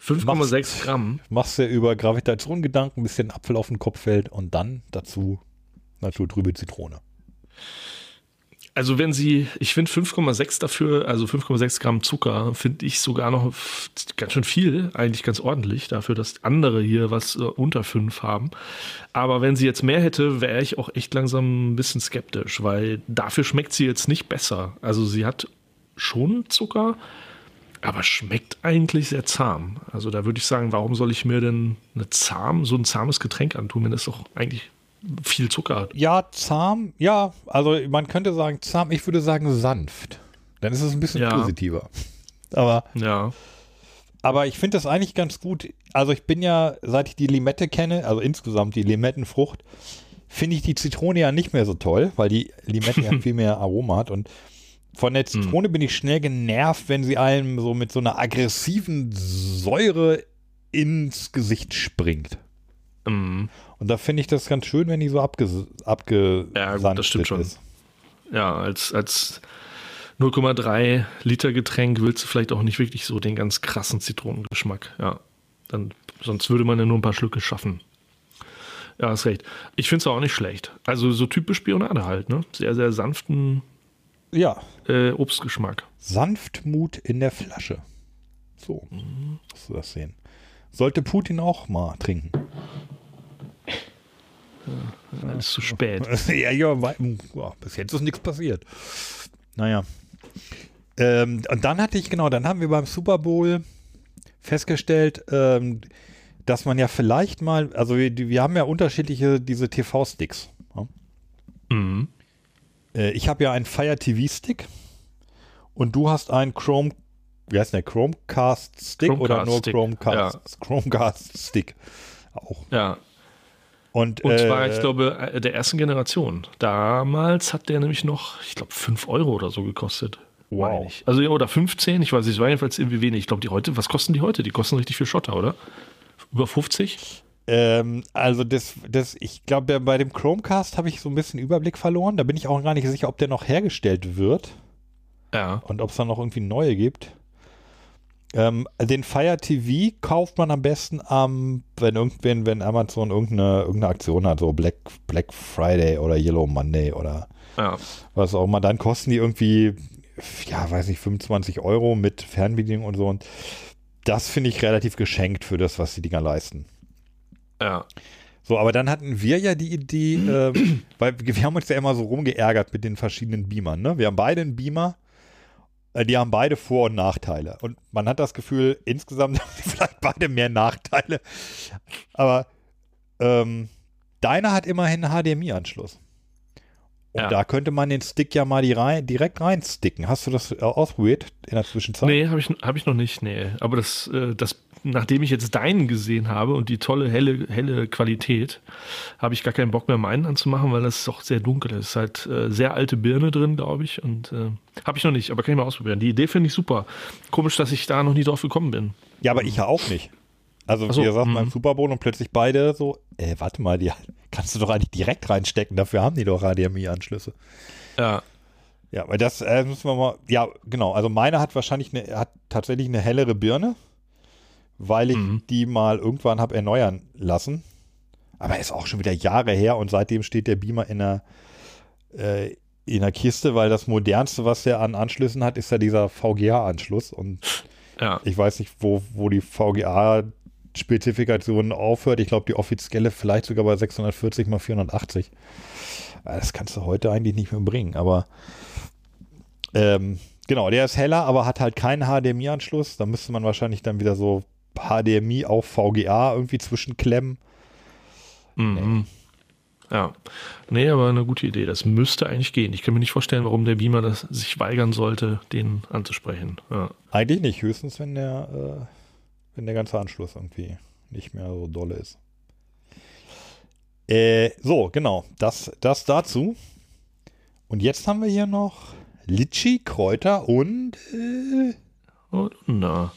5,6 Gramm. Machst du über Gravitationsgedanken, ein bisschen Apfel auf den Kopf fällt und dann dazu naturtrübe Zitrone. Also wenn sie, ich finde 5,6 dafür, also 5,6 Gramm Zucker, finde ich sogar noch ganz schön viel, eigentlich ganz ordentlich, dafür, dass andere hier was äh, unter 5 haben. Aber wenn sie jetzt mehr hätte, wäre ich auch echt langsam ein bisschen skeptisch, weil dafür schmeckt sie jetzt nicht besser. Also sie hat schon Zucker, aber schmeckt eigentlich sehr zahm. Also da würde ich sagen, warum soll ich mir denn eine zahm, so ein zahmes Getränk antun, wenn es doch eigentlich viel Zucker hat? Ja, zahm, ja, also man könnte sagen zahm, ich würde sagen sanft. Dann ist es ein bisschen Ja. positiver. Aber Ja. Aber ich finde das eigentlich ganz gut. Also ich bin ja, seit ich die Limette kenne, also insgesamt die Limettenfrucht, finde ich die Zitrone ja nicht mehr so toll, weil die Limette ja viel mehr Aroma hat. Und von der Zitrone bin ich schnell genervt, wenn sie einem so mit so einer aggressiven Säure ins Gesicht springt. Mm. Und da finde ich das ganz schön, wenn die so abges abgesanftet Ja, gut, das stimmt schon. ist. Ja, als, als 0,3 Liter Getränk willst du vielleicht auch nicht wirklich so den ganz krassen Zitronengeschmack. Ja, dann, sonst würde man ja nur ein paar Schlücke schaffen. Ja, hast recht. Ich finde es auch nicht schlecht. Also so typisch Bionade halt, ne? Sehr, sehr sanften Ja, äh, Obstgeschmack. Sanftmut in der Flasche. So, musst du das sehen. Sollte Putin auch mal trinken. Ist zu spät. ja, ja, ja, bis jetzt ist nichts passiert. Naja. Ähm, und dann hatte ich, genau, dann haben wir beim Super Bowl festgestellt, ähm, dass man ja vielleicht mal, also wir, wir haben ja unterschiedliche, diese TV-Sticks. Ja? Mhm. Äh, ich habe ja einen Fire TV-Stick und du hast einen Chrome, wie heißt der, Chromecast-Stick oder nur Chromecast, Chromecast-Stick auch. Ja. Und, Und zwar, äh, ich glaube, äh, der ersten Generation. Damals hat der nämlich noch, ich glaube, 5 Euro oder so gekostet. Wow. Also, ja, oder 15, ich weiß nicht, es war jedenfalls irgendwie wenig. Ich glaube, die heute, was kosten die heute? Die kosten richtig viel Schotter, oder? Über 50? Ähm, also das, das, ich glaube, bei dem Chromecast habe ich so ein bisschen Überblick verloren. Da bin ich auch gar nicht sicher, ob der noch hergestellt wird Ja. und ob es da noch irgendwie neue gibt. Ähm, den Fire TV kauft man am besten am, wenn irgendwen, wenn Amazon irgendeine, irgendeine Aktion hat, so Black, Black Friday oder Yellow Monday oder Ja. was auch immer, dann kosten die irgendwie, ja, weiß nicht, 25 Euro mit Fernbedienung und so. Und das finde ich relativ geschenkt für das, was die Dinger leisten. Ja. So, aber dann hatten wir ja die Idee, ähm, weil wir haben uns ja immer so rumgeärgert mit den verschiedenen Beamern. Ne? Wir haben beide einen Beamer, äh, die haben beide Vor- und Nachteile. Und man hat das Gefühl, insgesamt haben sie vielleicht beide mehr Nachteile. Aber ähm, deiner hat immerhin einen HDMI-Anschluss. Und Ja. da könnte man den Stick ja mal die rein, direkt reinsticken. Hast du das äh, ausprobiert in der Zwischenzeit? Nee, habe ich, hab ich noch nicht, nee. Aber das, äh, das, nachdem ich jetzt deinen gesehen habe und die tolle, helle, helle Qualität, habe ich gar keinen Bock mehr, meinen anzumachen, weil das doch sehr dunkel ist. Es ist halt äh, sehr alte Birne drin, glaube ich. Und äh, habe ich noch nicht, aber kann ich mal ausprobieren. Die Idee finde ich super. Komisch, dass ich da noch nie drauf gekommen bin. Ja, aber ich ja auch nicht. Also so, wir saßen mhm. beim Super Bowl und plötzlich beide so, äh, warte mal, die kannst du doch eigentlich direkt reinstecken, dafür haben die doch HDMI-Anschlüsse. Ja. Ja, weil das äh, müssen wir mal, ja, genau, also meine hat wahrscheinlich eine, hat tatsächlich eine hellere Birne, weil ich Mhm. die mal irgendwann habe erneuern lassen. Aber ist auch schon wieder Jahre her und seitdem steht der Beamer in der, äh, in der Kiste, weil das modernste, was der an Anschlüssen hat, ist ja dieser VGA-Anschluss und Ja. ich weiß nicht, wo, wo die VGA-Spezifikation aufhört. Ich glaube, die offizielle vielleicht sogar bei 640 mal 480. Äh, Das kannst du heute eigentlich nicht mehr bringen, aber ähm, genau, der ist heller, aber hat halt keinen HDMI-Anschluss. Da müsste man wahrscheinlich dann wieder so HDMI auf VGA irgendwie zwischenklemmen. Mhm. Ja. Nee, aber eine gute Idee. Das müsste eigentlich gehen. Ich kann mir nicht vorstellen, warum der Beamer das sich weigern sollte, den anzusprechen. Ja. Eigentlich nicht, höchstens wenn der, äh, wenn der ganze Anschluss irgendwie nicht mehr so dolle ist. Äh, so, genau, das, das dazu. Und jetzt haben wir hier noch Litschi, Kräuter und äh, Und, na.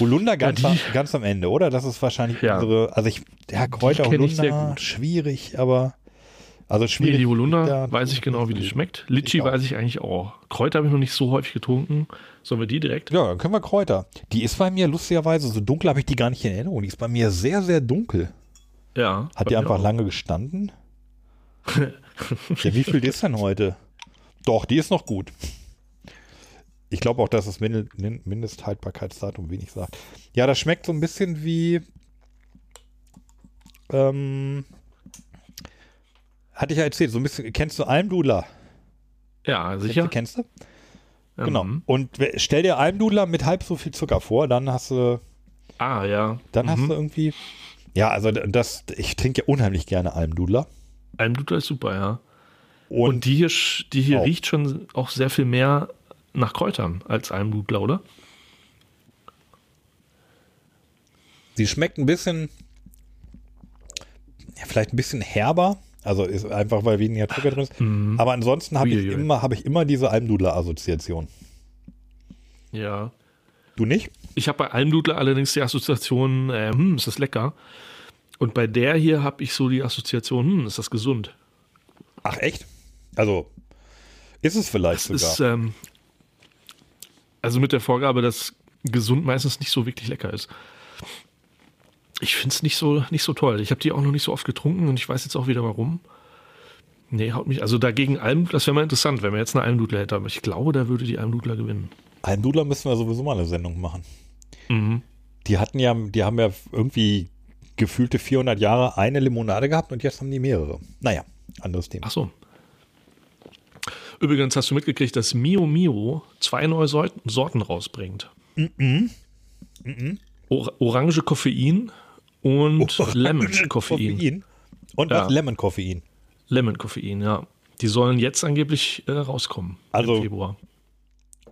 Holunder ganz, Ja, die- am, ganz am Ende, oder? Das ist wahrscheinlich Ja. unsere, also ich, ja, Kräuter Holunder, gut. schwierig, aber, also Nee, schwierig. die Holunder weiß ich genau, wie die schmeckt. Litschi Ich weiß ich eigentlich auch. Kräuter habe ich noch nicht so häufig getrunken. Sollen wir die direkt? Ja, dann können wir Kräuter. Die ist bei mir lustigerweise, so dunkel habe ich die gar nicht in Erinnerung. Die ist bei mir sehr, sehr dunkel. Ja. Hat die einfach auch. lange gestanden? ja, wie viel ist denn heute? Doch, die ist noch gut. Ich glaube auch, dass das Mindesthaltbarkeitsdatum wenig sagt. Ja, das schmeckt so ein bisschen wie. Ähm, hatte ich ja erzählt, so ein bisschen. Kennst du Almdudler? Ja, sicher. Kennst du? Ja, Genau. mhm. Und we- stell dir Almdudler mit halb so viel Zucker vor, dann hast du. Ah, ja. Dann hast Mhm. du irgendwie. Ja, also das. Ich trinke ja unheimlich gerne Almdudler. Almdudler ist super, ja. Und, Und, die hier, die hier Auch. riecht schon auch sehr viel mehr nach Kräutern als Almdudler, oder? sie schmeckt ein bisschen. Ja, vielleicht ein bisschen herber. Also ist einfach, weil weniger Zucker drin ist. Aber ansonsten habe ich, immer, hab ich immer diese Almdudler-Assoziation. Ja. Du nicht? Ich habe bei Almdudler allerdings die Assoziation, äh, hm, ist das lecker. Und bei der hier habe ich so die Assoziation, hm, ist das gesund. Ach, echt? Also, ist es vielleicht Das sogar. ist, ähm, also mit der Vorgabe, dass gesund meistens nicht so wirklich lecker ist. Ich finde es nicht so, nicht so toll. Ich habe die auch noch nicht so oft getrunken und ich weiß jetzt auch wieder warum. Nee, haut mich. Also dagegen Alm, das wäre mal interessant, wenn wir jetzt eine Almdudler hätten. Aber ich glaube, da würde die Almdudler gewinnen. Almdudler müssen wir sowieso mal eine Sendung machen. Mhm. Die hatten ja, die haben ja irgendwie gefühlte 400 Jahre eine Limonade gehabt und jetzt haben die mehrere. Naja, anderes Thema. Ach so. Übrigens hast du mitgekriegt, dass Mio Mio zwei neue Sorten, rausbringt. Or Orange Koffein und Lemon Koffein. Und Ja. was? Lemon Koffein. Lemon Koffein, ja. Die sollen jetzt angeblich äh, rauskommen. Also- Im Februar.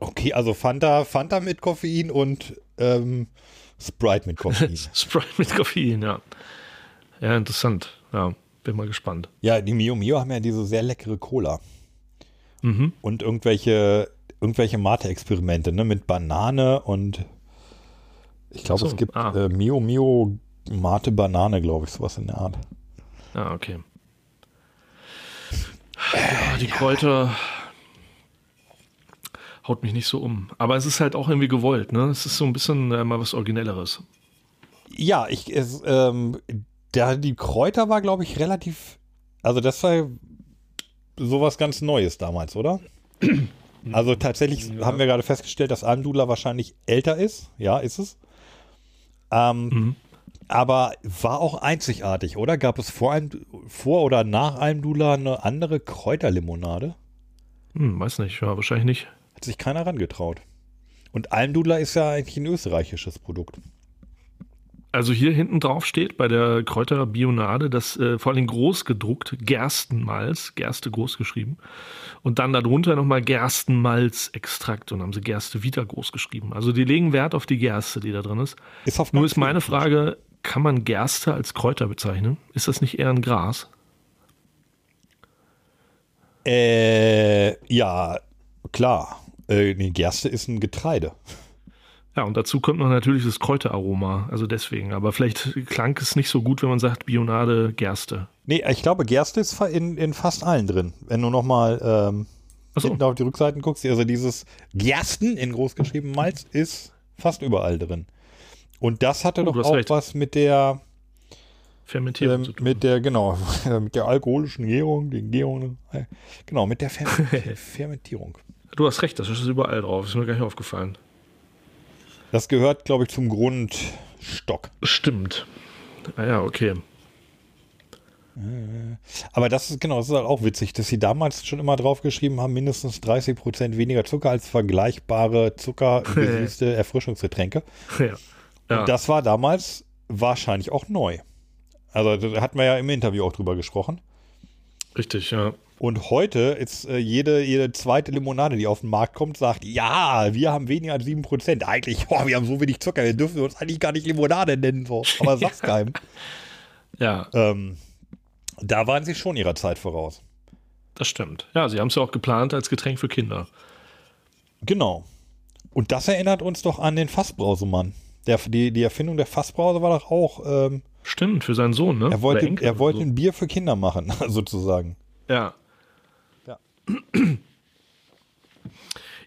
Okay, also Fanta, Fanta mit Koffein und ähm, Sprite mit Koffein. Sprite mit Koffein, ja. Ja, interessant. Ja, bin mal gespannt. ja, die Mio Mio haben ja diese sehr leckere Cola. Mhm. Und irgendwelche, irgendwelche Mate-Experimente, ne? Mit Banane und ich glaube, so, es gibt ah. äh, Mio Mio Mate Banane, glaube ich, sowas in der Art. Ja, okay. Ja, die Kräuter haut mich nicht so um. Aber es ist halt auch irgendwie gewollt, ne? Es ist so ein bisschen äh, mal was Originelleres. Ja, ich, es, ähm, der, die Kräuter war, glaube ich, relativ, also das war sowas ganz Neues damals, oder? Also tatsächlich Ja. haben wir gerade festgestellt, dass Almdudler wahrscheinlich älter ist. Ja, ist es. Ähm, Mhm. Aber war auch einzigartig, oder? Gab es vor, Alm, vor oder nach Almdudler eine andere Kräuterlimonade? Hm, weiß nicht, ja, wahrscheinlich nicht. Hat sich keiner rangetraut. Und Almdudler ist ja eigentlich ein österreichisches Produkt. Also hier hinten drauf steht bei der Kräuterbionade, das äh, vor allem groß gedruckt, Gerstenmalz, Gerste groß geschrieben. Und dann darunter nochmal Gerstenmalzextrakt und haben sie Gerste wieder groß geschrieben. Also die legen Wert auf die Gerste, die da drin ist. Ist Nur ist meine Frage, kann man Gerste als Kräuter bezeichnen? Ist das nicht eher ein Gras? Äh, ja, klar. Äh, nee, Gerste ist ein Getreide. Ja, und dazu kommt noch natürlich das Kräuteraroma, also deswegen. Aber vielleicht klang es nicht so gut, wenn man sagt Bionade, Gerste. Nee, ich glaube, Gerste ist in, in fast allen drin. Wenn du nochmal ähm, so. hinten auf die Rückseiten guckst, also dieses Gersten in großgeschrieben Malz ist fast überall drin. Und das hatte Oh, doch auch recht. was mit der, Fermentierung ähm, zu tun. mit der, genau, mit der alkoholischen Gärung, den Gärungen, äh, genau, mit der Fer Fermentierung. Du hast recht, das ist überall drauf. Ist mir gar nicht aufgefallen. Das gehört, glaube ich, zum Grundstock. Stimmt. Ah ja, okay. Aber das ist genau, das ist halt auch witzig, dass sie damals schon immer draufgeschrieben haben, mindestens 30 Prozent weniger Zucker als vergleichbare zuckergesüßte Erfrischungsgetränke. Ja. ja. Und das war damals wahrscheinlich auch neu. Also da hatten wir ja im Interview auch drüber gesprochen. Richtig, ja. Und heute ist äh, jede, jede zweite Limonade, die auf den Markt kommt, sagt, ja, wir haben weniger als 7 Prozent. Eigentlich, oh, wir haben so wenig Zucker, wir dürfen uns eigentlich gar nicht Limonade nennen. So. Aber sag's keinem. Ja, Ähm, da waren sie schon ihrer Zeit voraus. das stimmt. Ja, sie haben es ja auch geplant als Getränk für Kinder. Genau. Und das erinnert uns doch an den Fassbrausemann. Der, die, die Erfindung der Fassbrause war doch auch, ähm, Stimmt, für seinen Sohn, ne? er wollte, er wollte so. ein Bier für Kinder machen, sozusagen. Ja. Ja.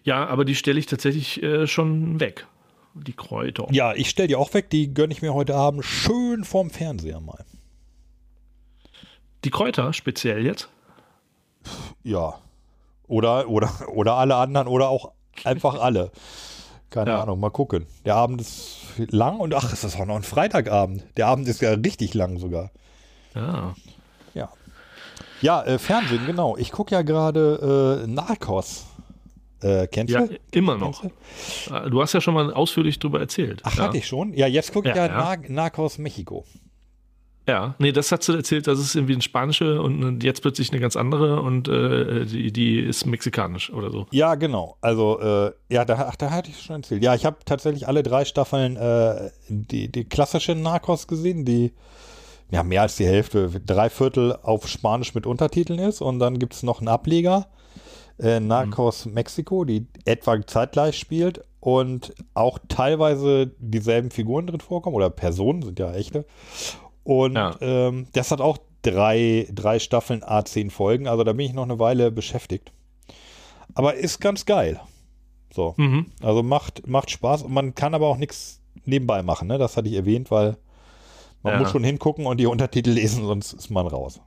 Ja, aber die stelle ich tatsächlich äh, schon weg. Die Kräuter. Ja, ich stell die auch weg, die gönne ich mir heute Abend schön vorm Fernseher mal. Die Kräuter speziell jetzt? Ja. Oder, oder, oder alle anderen oder auch einfach alle. Keine Ja. Ahnung, mal gucken. Der Abend ist lang und ach, ist das auch noch ein Freitagabend. Der Abend ist ja richtig lang sogar. Ja. Ja. Ja, äh, Fernsehen, genau. Ich gucke ja gerade äh, Narcos. Äh, kennst Ja, du? immer noch. Kennst du? Du hast ja schon mal ausführlich drüber erzählt. Ach, ja. hatte ich schon? Ja, jetzt gucke ich ja, Ja, ja. Nar Narcos Mexiko. Ja, nee, das hast du erzählt, das ist irgendwie eine spanische und jetzt plötzlich eine ganz andere und äh, die, die ist mexikanisch oder so. Ja, genau. Also, äh, ja, da, ach, da hatte ich schon erzählt. Ja, ich habe tatsächlich alle drei Staffeln äh, die, die klassische Narcos gesehen, die ja mehr als die Hälfte, drei Viertel auf Spanisch mit Untertiteln ist. Und dann gibt es noch einen Ableger, äh, Narcos Mexiko, die etwa zeitgleich spielt und auch teilweise dieselben Figuren drin vorkommen oder Personen, sind ja echte. Und Ja. ähm, das hat auch drei, drei Staffeln, A10 Folgen. Also da bin ich noch eine Weile beschäftigt. Aber ist ganz geil. So. Mhm. Also macht, macht Spaß und man kann aber auch nichts nebenbei machen, ne? Das hatte ich erwähnt, weil man Ja. muss schon hingucken und die Untertitel lesen, sonst ist man raus.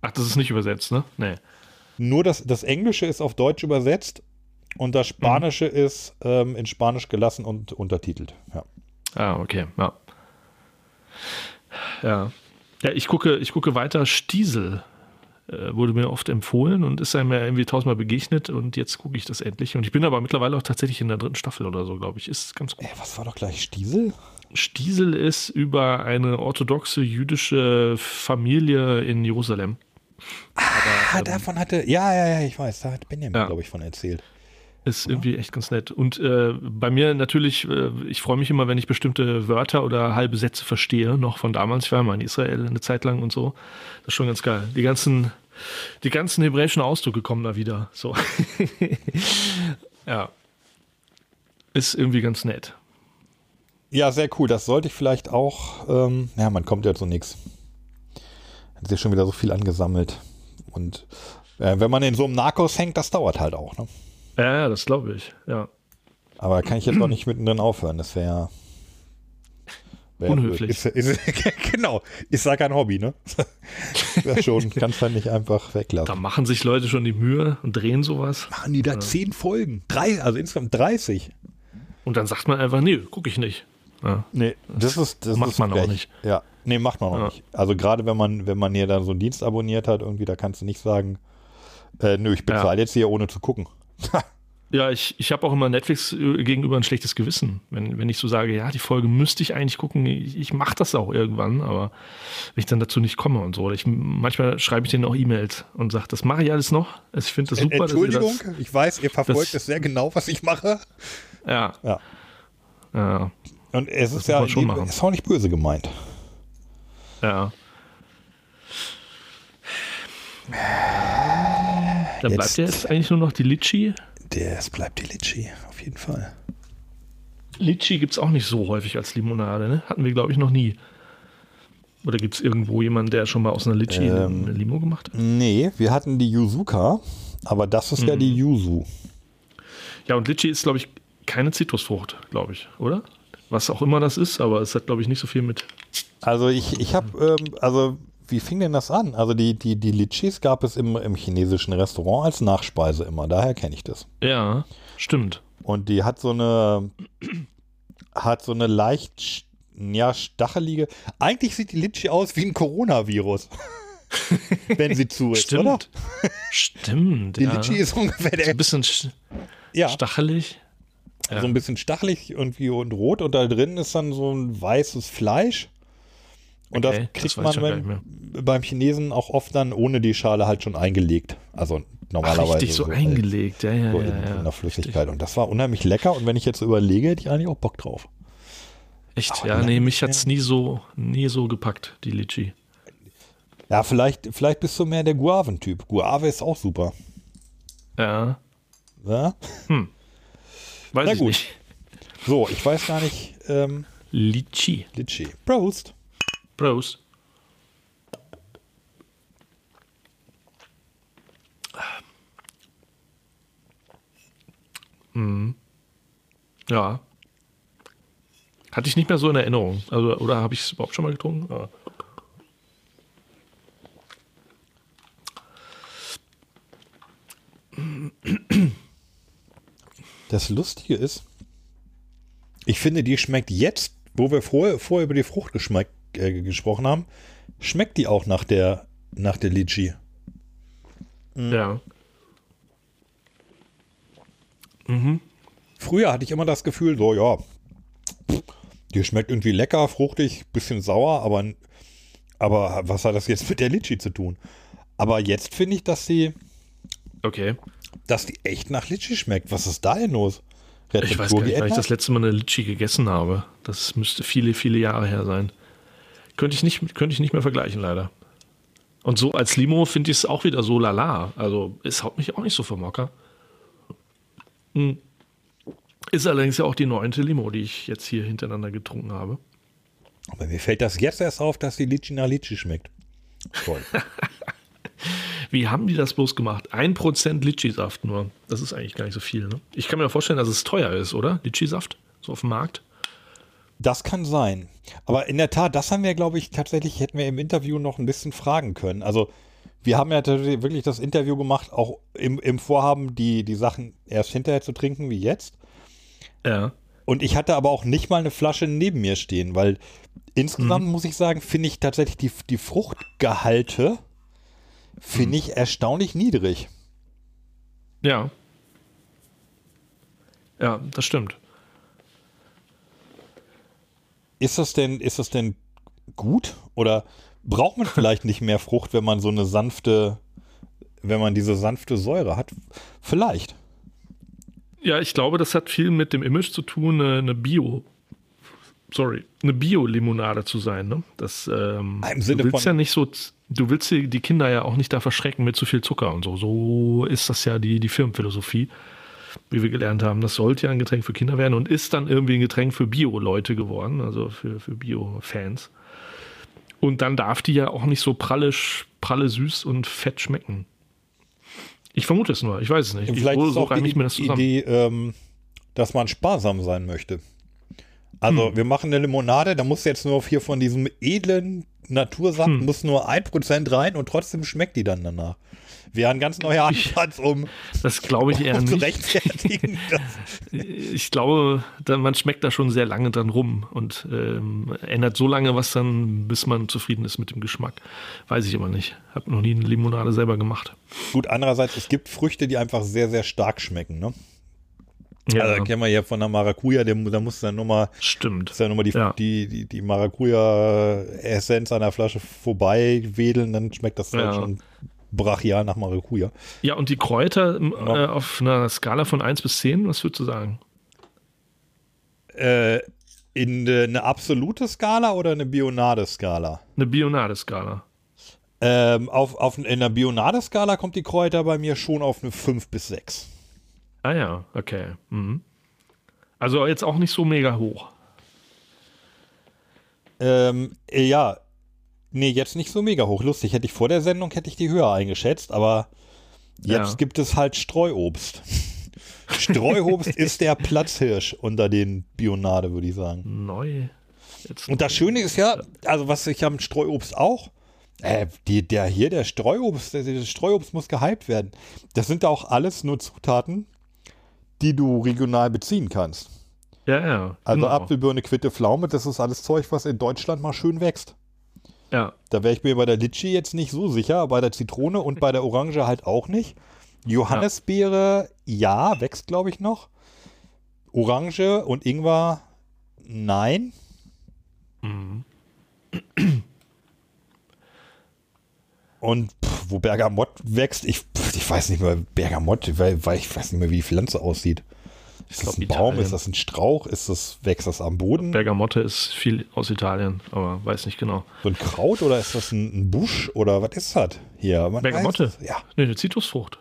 Ach, das ist nicht übersetzt, ne? Nee. Nur das, das Englische ist auf Deutsch übersetzt und das Spanische ist ähm, in Spanisch gelassen und untertitelt. Ja. Ah, okay, ja. Ja. Ja, ich gucke, ich gucke weiter Stiesel. Äh, wurde mir oft empfohlen und ist einem ja irgendwie tausendmal begegnet und jetzt gucke ich das endlich. Und ich bin aber mittlerweile auch tatsächlich in der dritten Staffel oder so, glaube ich. Ist ganz gut. Äh, was war doch gleich Stiesel? Stiesel ist über eine orthodoxe jüdische Familie in Jerusalem. Ah, davon hatte, ja, ja, ja, ich weiß, da hat Benjamin, Ja. glaube ich, von erzählt. Ist irgendwie echt ganz nett. Und äh, bei mir natürlich, äh, ich freue mich immer, wenn ich bestimmte Wörter oder halbe Sätze verstehe, noch von damals. Ich war mal in Israel eine Zeit lang und so. Das ist schon ganz geil. Die ganzen, die ganzen hebräischen Ausdrücke kommen da wieder. So. ja. Ist irgendwie ganz nett. Ja, sehr cool. Das sollte ich vielleicht auch, ähm, ja, man kommt ja zu nichts. Hat sich schon wieder so viel angesammelt. Und äh, wenn man in so einem Narcos hängt, das dauert halt auch, ne? Ja, ja, das glaube ich, ja. Aber kann ich jetzt auch nicht mittendrin aufhören. Das wäre wär Unhöflich. Ist, ist, genau, ist ja kein Hobby, ne? Wär schon, kannst halt nicht einfach Da weglassen. machen sich Leute schon die Mühe und drehen sowas. Machen die da zehn Folgen? Drei, also insgesamt 30. Und dann sagt man einfach, nee, gucke ich nicht. Ja. Nee, das ist das macht ist man auch nicht. Ja, nee, macht man auch Ja. nicht. Also gerade wenn man wenn man hier dann so einen Dienst abonniert hat, irgendwie, da kannst du nicht sagen, äh, nö, ich bezahle jetzt hier ohne zu gucken. Ja, ich, ich habe auch immer Netflix äh, gegenüber ein schlechtes Gewissen. Wenn, wenn ich so sage, ja, die Folge müsste ich eigentlich gucken, ich, ich mache das auch irgendwann, aber wenn ich dann dazu nicht komme und so. Oder ich, manchmal schreibe ich denen auch E-Mails und sage, das mache ich alles noch. Also Ich finde das super. dass ihr Entschuldigung, ich weiß, ihr verfolgt das- sehr genau, was ich mache. Das, ja, Ja. ja, Und es ist muss ja schon machen. ist auch nicht böse gemeint. ja. Dann Jetzt- bleibt ja jetzt eigentlich nur noch die Litchi. Das bleibt die Litschi, auf jeden Fall. Litchi gibt es auch nicht so häufig als Limonade, ne? Hatten wir, glaube ich, noch nie. Oder gibt es irgendwo jemanden, der schon mal aus einer Litchi Ähm, eine Limo gemacht hat? Nee, wir hatten die Yuzuka, aber das ist ja Mhm. die Yuzu. Ja, und Litchi ist, glaube ich, keine Zitrusfrucht, glaube ich, oder? Was auch immer das ist, aber es hat, glaube ich, nicht so viel mit. Also ich, ich habe, ähm, also wie fing denn das an? Also die, die, die Litchis gab es im, im chinesischen Restaurant als Nachspeise immer, daher kenne ich das. Ja, stimmt. Und die hat so eine, hat so eine leicht, ja, stachelige, eigentlich sieht die Litschi aus wie ein Coronavirus. wenn sie zu ist, Stimmt. oder? Stimmt. Die ja. Litschi ist ungefähr so der, ein bisschen sch- ja, stachelig. so ein bisschen stachelig irgendwie und rot und da drin ist dann so ein weißes Fleisch. Und Okay, das das kriegt weiß man beim, beim Chinesen auch oft dann ohne die Schale halt schon eingelegt. Also Ach, normalerweise. richtig so, als- eingelegt. Ja, ja, So ja, in, ja. in der Flüssigkeit. Und das war unheimlich lecker. Und wenn ich jetzt überlege, hätte ich eigentlich auch Bock drauf. Echt, Aber ja, nee, mich hat es nie so, nie so gepackt, die Litchi. Ja, vielleicht, vielleicht bist du mehr der Guaventyp. Guave ist auch super. Ja, Ja? weiß Na ich gut. nicht. So, ich weiß gar nicht. Ähm, Litchi. Litschi. Prost. Prost. Mhm. Ja. Hatte ich nicht mehr so in Erinnerung. Also, oder habe ich es überhaupt schon mal getrunken? Ja. Das Lustige ist, ich finde, die schmeckt jetzt, wo wir vorher, vorher über die Frucht geschmeck, äh, gesprochen haben, schmeckt die auch nach der, nach der Litschi. ja. Früher hatte ich immer das Gefühl, so, ja, die schmeckt irgendwie lecker, fruchtig, bisschen sauer, aber, aber was hat das jetzt mit der Litschi zu tun? Aber jetzt finde ich, dass sie, Okay. dass die echt nach Litschi schmeckt. Was ist da denn los? Ich weiß gar nicht, weil ich das letzte Mal eine Litschi gegessen habe. Das müsste viele, viele Jahre her sein. Könnte ich nicht, könnte ich nicht mehr vergleichen, leider. Und so als Limo finde ich es auch wieder so lala. Also es haut mich auch nicht so vom Hocker. Hm. Ist allerdings ja auch die neunte Limo, die ich jetzt hier hintereinander getrunken habe. Aber mir fällt das jetzt erst auf, dass die Litschi nach Litschi schmeckt. Toll. Wie haben die das bloß gemacht? Ein Prozent Litschi-Saft nur. Das ist eigentlich gar nicht so viel. Ne? Ich kann mir vorstellen, dass es teuer ist, oder? Litschi-Saft? So auf dem Markt? Das kann sein. Aber in der Tat, das haben wir, glaube ich, tatsächlich, hätten wir im Interview noch ein bisschen fragen können. Also, wir haben ja tatsächlich wirklich das Interview gemacht, auch im, im Vorhaben, die, die Sachen erst hinterher zu trinken, wie jetzt. Ja. Und ich hatte aber auch nicht mal eine Flasche neben mir stehen, weil insgesamt muss ich sagen, finde ich tatsächlich die, die Fruchtgehalte, finde ich erstaunlich niedrig. Ja. Ja, das stimmt. Ist das denn, ist das denn gut? Oder braucht man vielleicht nicht mehr Frucht, wenn man so eine sanfte, wenn man diese sanfte Säure hat? Vielleicht. Ja, ich glaube, das hat viel mit dem Image zu tun, eine, Bio, sorry, eine Bio-Limonade zu sein. Ne? Das, ähm, Ah, im Sinne du willst von- ja nicht so, du willst die, die Kinder ja auch nicht da verschrecken mit zu viel Zucker und so. So ist das ja die, die Firmenphilosophie, wie wir gelernt haben. Das sollte ja ein Getränk für Kinder werden und ist dann irgendwie ein Getränk für Bio-Leute geworden, also für, für Bio-Fans. Und dann darf die ja auch nicht so pralle, pralle süß und fett schmecken. Ich vermute es nur, ich weiß es nicht. Ich, Vielleicht so ist auch die ich mir das zusammen. Idee, ähm, dass man sparsam sein möchte. Also Hm. wir machen eine Limonade, da muss jetzt nur hier von diesem edlen Natursaft, Hm. muss nur 1% rein und trotzdem schmeckt die dann danach. Wäre ein ganz neuer Ansatz, um, Das glaube ich eher um Ich glaube, man schmeckt da schon sehr lange dran rum und ähm, ändert so lange was dann, bis man zufrieden ist mit dem Geschmack. Weiß ich aber nicht. Hab noch nie eine Limonade selber gemacht. Gut, andererseits, es gibt Früchte, die einfach sehr, sehr stark schmecken. Ne? Ja, Also kennen wir ja von der Maracuja, dem, da muss dann nochmal stimmt. ist ja nochmal die, Ja. die, die, die Maracuja-Essenz an der Flasche vorbei wedeln, dann schmeckt das Ja. halt schon brachial nach Maracuja. Ja, und die Kräuter ähm, Ja. äh, auf einer Skala von 1 bis 10, was würdest du sagen? Äh, in äh, eine absolute Skala oder eine Bionade-Skala? Eine Bionade-Skala. Ähm, auf, auf, in der Bionade-Skala kommt die Kräuter bei mir schon auf eine 5 bis 6. Ah ja, okay. Mhm. Also jetzt auch nicht so mega hoch. Ähm, äh, ja, nee, jetzt nicht so mega hoch. Lustig, hätte ich vor der Sendung, hätte ich die höher eingeschätzt, aber jetzt Ja. gibt es halt Streuobst. Streuobst ist der Platzhirsch unter den Bionade, würde ich sagen. Neu. Jetzt Und das Schöne ist ja, also was ich am Streuobst auch, äh, die, der hier, der Streuobst, der, der Streuobst muss gehypt werden. Das sind auch alles nur Zutaten, die du regional beziehen kannst. ja, ja. Also genau. Apfel, Birne, Quitte, Pflaume, das ist alles Zeug, was in Deutschland mal schön wächst. Ja, Da wäre ich mir bei der Litschi jetzt nicht so sicher, bei der Zitrone und bei der Orange halt auch nicht. Johannisbeere, ja, wächst glaube ich noch. Orange und Ingwer, nein. Und pff, wo Bergamott wächst, ich, pff, ich weiß nicht mehr, Bergamott, weil, weil ich weiß nicht mehr, wie die Pflanze aussieht. Ist das ein Baum? Italien. Ist das ein Strauch? Ist das, wächst das am Boden? Bergamotte ist viel aus Italien, aber weiß nicht genau. So ein Kraut oder ist das ein, ein Busch oder was ist das hier? Man Bergamotte? Ja. Nee, eine Zitrusfrucht.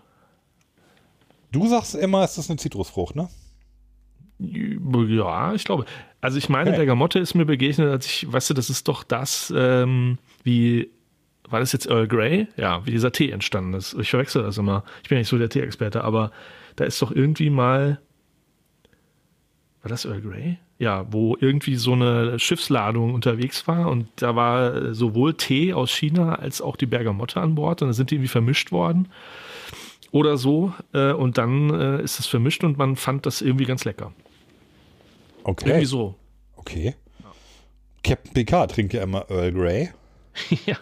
Du sagst immer, es ist eine Zitrusfrucht, ne? Ja, ich glaube. Also ich meine, Okay. Bergamotte ist mir begegnet, als ich, weißt du, das ist doch das, ähm, wie, war das jetzt Earl Grey? Ja, wie dieser Tee entstanden ist. Ich verwechsel das immer. Ich bin ja nicht so der Tee-Experte, aber da ist doch irgendwie mal, war das Earl Grey? Ja, wo irgendwie so eine Schiffsladung unterwegs war und da war äh, sowohl Tee aus China als auch die Bergamotte an Bord und dann sind die irgendwie vermischt worden oder so äh, und dann äh, ist es vermischt und man fand das irgendwie ganz lecker. Okay. Irgendwie so. Okay. Captain Picard trinkt ja immer Earl Grey. ja.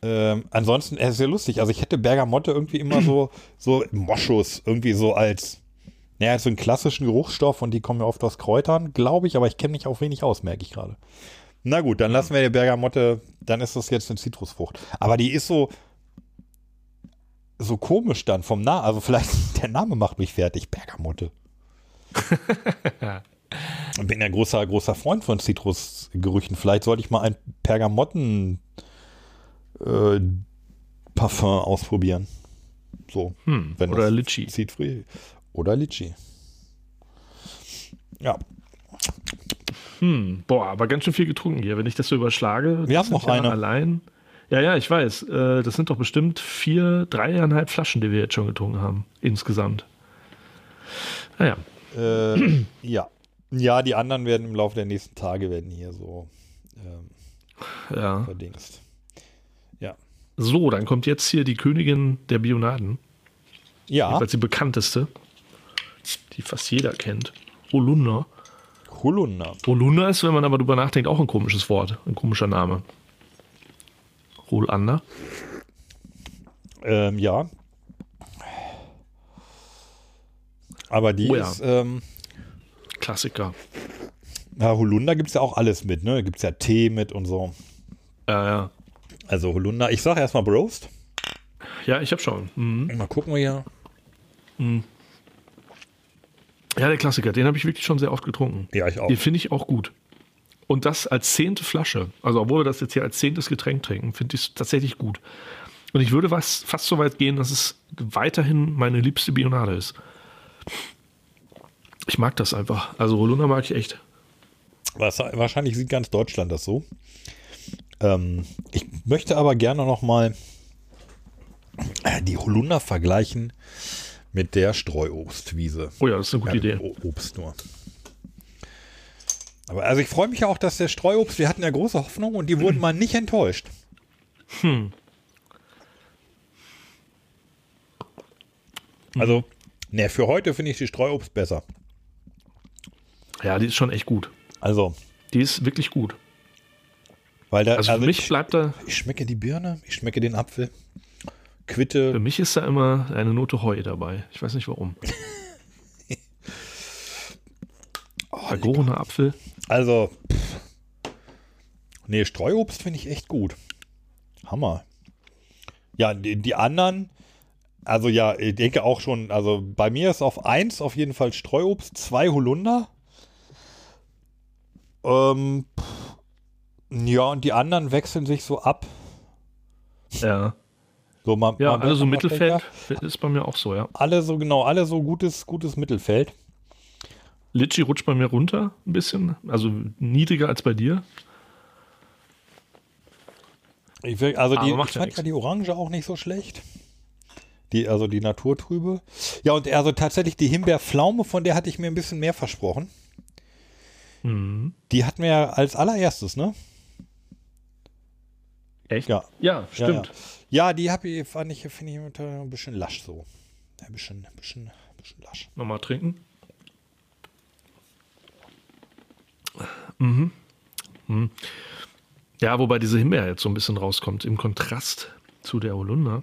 Ähm, ansonsten, es ist ja lustig. Also ich hätte Bergamotte irgendwie immer so, so Moschus irgendwie so als, naja, so einen klassischen Geruchsstoff und die kommen ja oft aus Kräutern, glaube ich, aber ich kenne mich auch wenig aus, merke ich gerade. Na gut, dann lassen wir die Bergamotte, dann ist das jetzt eine Zitrusfrucht. Aber die ist so, so komisch dann vom Namen. Also vielleicht, der Name macht mich fertig, Bergamotte. Ich bin ja großer, großer Freund von Zitrusgerüchen. Vielleicht sollte ich mal ein Pergamotten äh, Parfum ausprobieren. So. Hm, wenn oder Litchi. Zieht free. Oder Litchi. Ja. Hm, boah, aber ganz schön viel getrunken hier. Wenn ich das so überschlage, Wir haben noch ja eine. Allein. Ja, ja, ich weiß. Äh, das sind doch bestimmt vier, dreieinhalb Flaschen, die wir jetzt schon getrunken haben. Insgesamt. Naja. Äh, ja. Ja, die anderen werden im Laufe der nächsten Tage werden hier so ähm, Ja. verdingst. Ja. So, dann kommt jetzt hier die Königin der Bionaden. Ja, Jedenfalls die bekannteste. Die fast jeder kennt. Holunder. Holunder. Holunder ist, wenn man aber drüber nachdenkt, auch ein komisches Wort. Ein komischer Name. Holander. Ähm, ja. Aber die Oh ja. ist, ähm, Klassiker. ja, Holunder gibt es ja auch alles mit, ne? Gibt es ja Tee mit und so. Ja, ja. Also Holunder, ich sage erstmal Broast. Ja, ich hab schon. Mhm. Mal gucken wir hier. Ja, der Klassiker, den habe ich wirklich schon sehr oft getrunken. Ja, ich auch. Den finde ich auch gut. Und das als zehnte Flasche, also obwohl wir das jetzt hier als zehntes Getränk trinken, finde ich es tatsächlich gut. Und ich würde was, fast so weit gehen, dass es weiterhin meine liebste Bionade ist. Ich mag das einfach. Also Holunder mag ich echt. Was, wahrscheinlich sieht ganz Deutschland das so. Ähm, ich möchte aber gerne noch mal die Holunder vergleichen mit der Streuobstwiese. Oh ja, das ist eine gute Ja, Idee. Obst nur. Aber also ich freue mich ja auch, dass der Streuobst, wir hatten ja große Hoffnung und die wurden mal nicht enttäuscht. Also, ne, für heute finde ich die Streuobst besser. Ja, die ist schon echt gut. Also, Die ist wirklich gut. weil da, Also für mich ich, bleibt da, ich schmecke die Birne, ich schmecke den Apfel. Für Quitte, mich ist da immer eine Note Heu dabei. Ich weiß nicht warum. Vergorener Apfel. also, pff. nee, Streuobst finde ich echt gut. Hammer. Ja, die, die anderen, also ja, ich denke auch schon, also bei mir ist auf 1 auf jeden Fall Streuobst, 2 Holunder. Ähm, pff. ja, und die anderen wechseln sich so ab. Ja. So mal, Ja, mal alle so Mittelfeld. schlechter. Ist bei mir auch so, ja. Alle so, genau, alle so gutes, gutes Mittelfeld. Litchi rutscht bei mir runter ein bisschen. Also niedriger als bei dir. Ich will, also die, ich fand ja die Orange auch nicht so schlecht. Die, also die Naturtrübe. Ja, und also tatsächlich die Himbeerpflaume, von der hatte ich mir ein bisschen mehr versprochen. Mhm. Die hatten wir ja als allererstes, ne? Echt? Ja. Ja, stimmt. Ja, ja. Ja die habe ich, fand ich, finde ich ein bisschen lasch so. Ein bisschen, ein bisschen, ein bisschen lasch. Nochmal trinken. Mhm. Mhm. Ja, wobei diese Himbeer jetzt so ein bisschen rauskommt, im Kontrast zu der Holunder.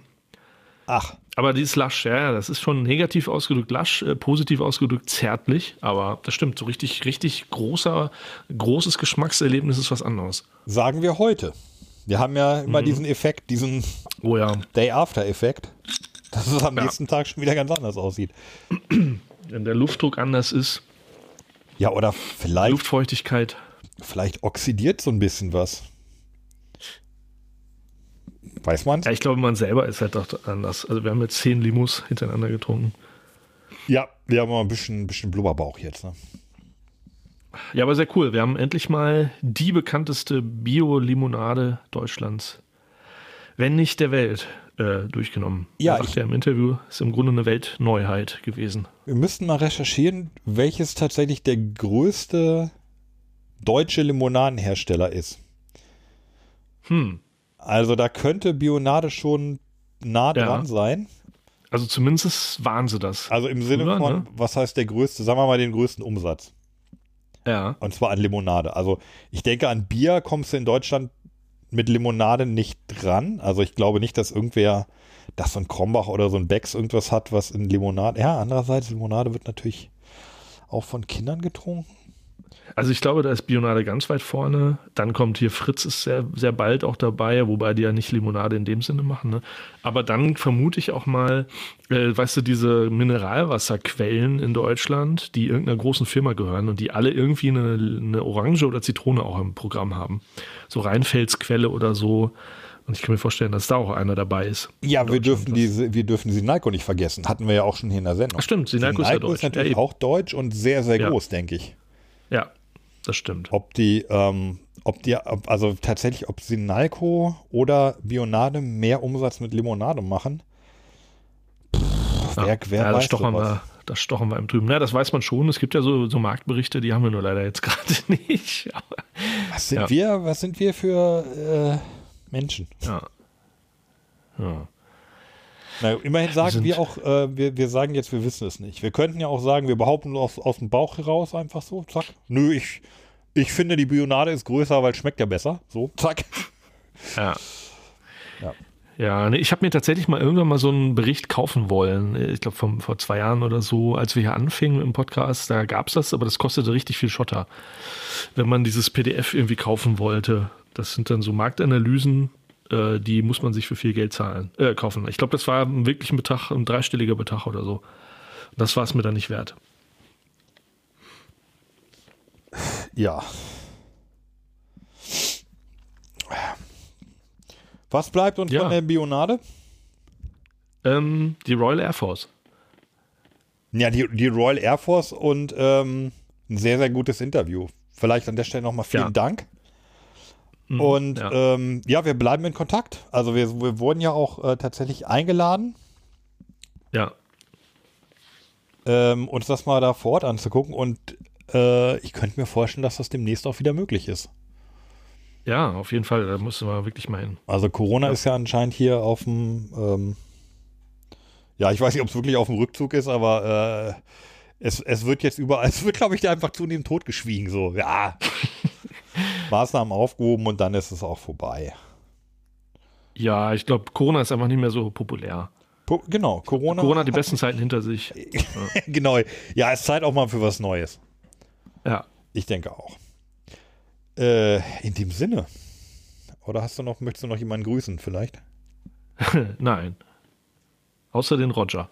Ach, Aber die ist lasch, ja, ja, das ist schon negativ ausgedrückt lasch, äh, positiv ausgedrückt zärtlich, aber das stimmt, so richtig, richtig großer, großes Geschmackserlebnis ist was anderes. sagen wir heute. Wir haben ja immer diesen Effekt, diesen Oh ja, Day-After-Effekt, dass es am Ja. nächsten Tag schon wieder ganz anders aussieht. wenn der Luftdruck anders ist, Ja, oder vielleicht Luftfeuchtigkeit. Vielleicht oxidiert so ein bisschen was. Weiß man? Ja, ich glaube, man selber ist halt doch anders. Also wir haben jetzt zehn Limos hintereinander getrunken. Ja, wir haben mal ein bisschen, ein bisschen Blubberbauch jetzt. Ne? Ja, aber sehr cool. Wir haben endlich mal die bekannteste Bio-Limonade Deutschlands, wenn nicht der Welt, äh, durchgenommen. Ja, ich- ja im Interview, ist im Grunde eine Weltneuheit gewesen. Wir müssten mal recherchieren, welches tatsächlich der größte deutsche Limonadenhersteller ist. Hm. Also da könnte Bionade schon nah Ja. dran sein. Also zumindest waren sie das. Also im Sinne Früher, von, ne? was heißt der größte? Sagen wir mal den größten Umsatz. Ja. Und zwar an Limonade. Also ich denke, an Bier kommst du in Deutschland mit Limonade nicht dran. Also ich glaube nicht, dass irgendwer, dass so ein Krombach oder so ein Becks irgendwas hat, was in Limonade. Ja, andererseits, Limonade wird natürlich auch von Kindern getrunken. Also ich glaube, da ist Bionade ganz weit vorne. Dann kommt hier Fritz ist sehr, sehr bald auch dabei, wobei die ja nicht Limonade in dem Sinne machen. Ne? Aber dann vermute ich auch mal, äh, weißt du, diese Mineralwasserquellen in Deutschland, die irgendeiner großen Firma gehören und die alle irgendwie eine, eine Orange oder Zitrone auch im Programm haben. So Rheinfeldsquelle oder so. Und ich kann mir vorstellen, dass da auch einer dabei ist. Ja, wir dürfen, diese, wir dürfen Sinalco nicht vergessen. Hatten wir ja auch schon hier in der Sendung. Ach stimmt, Sinalco ist ja ist natürlich Ja, auch deutsch und sehr, sehr Ja. groß, denke ich. Ja, das stimmt. Ob die, ähm, ob die, ob, also tatsächlich, ob Sinalco oder Bionade mehr Umsatz mit Limonade machen. Pff, wer, wer ja, weiß stochern, sowas? wir, da stochern wir im Trüben. Na, das weiß man schon. Es gibt ja so, so Marktberichte, die haben wir nur leider jetzt gerade nicht. Aber, Was sind Ja. wir, was sind wir für äh, Menschen? ja. ja. Na, immerhin sagen sind- wir auch, äh, wir, wir sagen jetzt, wir wissen es nicht. Wir könnten ja auch sagen, wir behaupten aus, aus dem Bauch heraus einfach so, zack. Nö, ich, ich finde, die Bionade ist größer, weil es schmeckt ja besser. So, zack. Ja. Ja. Ja, nee, ich habe mir tatsächlich mal irgendwann mal so einen Bericht kaufen wollen. Ich glaube, vor zwei Jahren oder so, als wir hier anfingen im Podcast, da gab's das, aber das kostete richtig viel Schotter. Wenn man dieses PDF irgendwie kaufen wollte, das sind dann so Marktanalysen, äh, die muss man sich für viel Geld zahlen, äh, kaufen. Ich glaube, das war wirklich ein Betrag, ein dreistelliger Betrag oder so. Das war es mir dann nicht wert. Ja. Was bleibt uns Ja. von der Bionade? Ähm, die Royal Air Force. Ja, die, die Royal Air Force und ähm, ein sehr, sehr gutes Interview. Vielleicht an der Stelle nochmal vielen Ja. Dank. Mhm, Und ja. ja. Ähm, ja, wir bleiben in Kontakt. Also wir, wir wurden ja auch äh, tatsächlich eingeladen. Ja. ähm, uns das mal da vor Ort anzugucken. Und äh, ich könnte mir vorstellen, dass das demnächst auch wieder möglich ist. Ja, auf jeden Fall. Da müssen wir wirklich mal hin. Also Corona ist ja anscheinend hier auf dem, ähm, ja, ich weiß nicht, ob es wirklich auf dem Rückzug ist, aber äh, es, es wird jetzt überall, es wird, glaube ich, einfach zunehmend totgeschwiegen. So, ja. Maßnahmen aufgehoben und dann ist es auch vorbei. Ja, ich glaube, Corona ist einfach nicht mehr so populär. Po genau, Corona. Corona hat die besten Zeiten hinter sich. genau. Ja, es ist Zeit auch mal für was Neues. Ja. Ich denke auch. Äh, in dem Sinne. Oder hast du noch, möchtest du noch jemanden grüßen, vielleicht? Nein. Außer den Roger.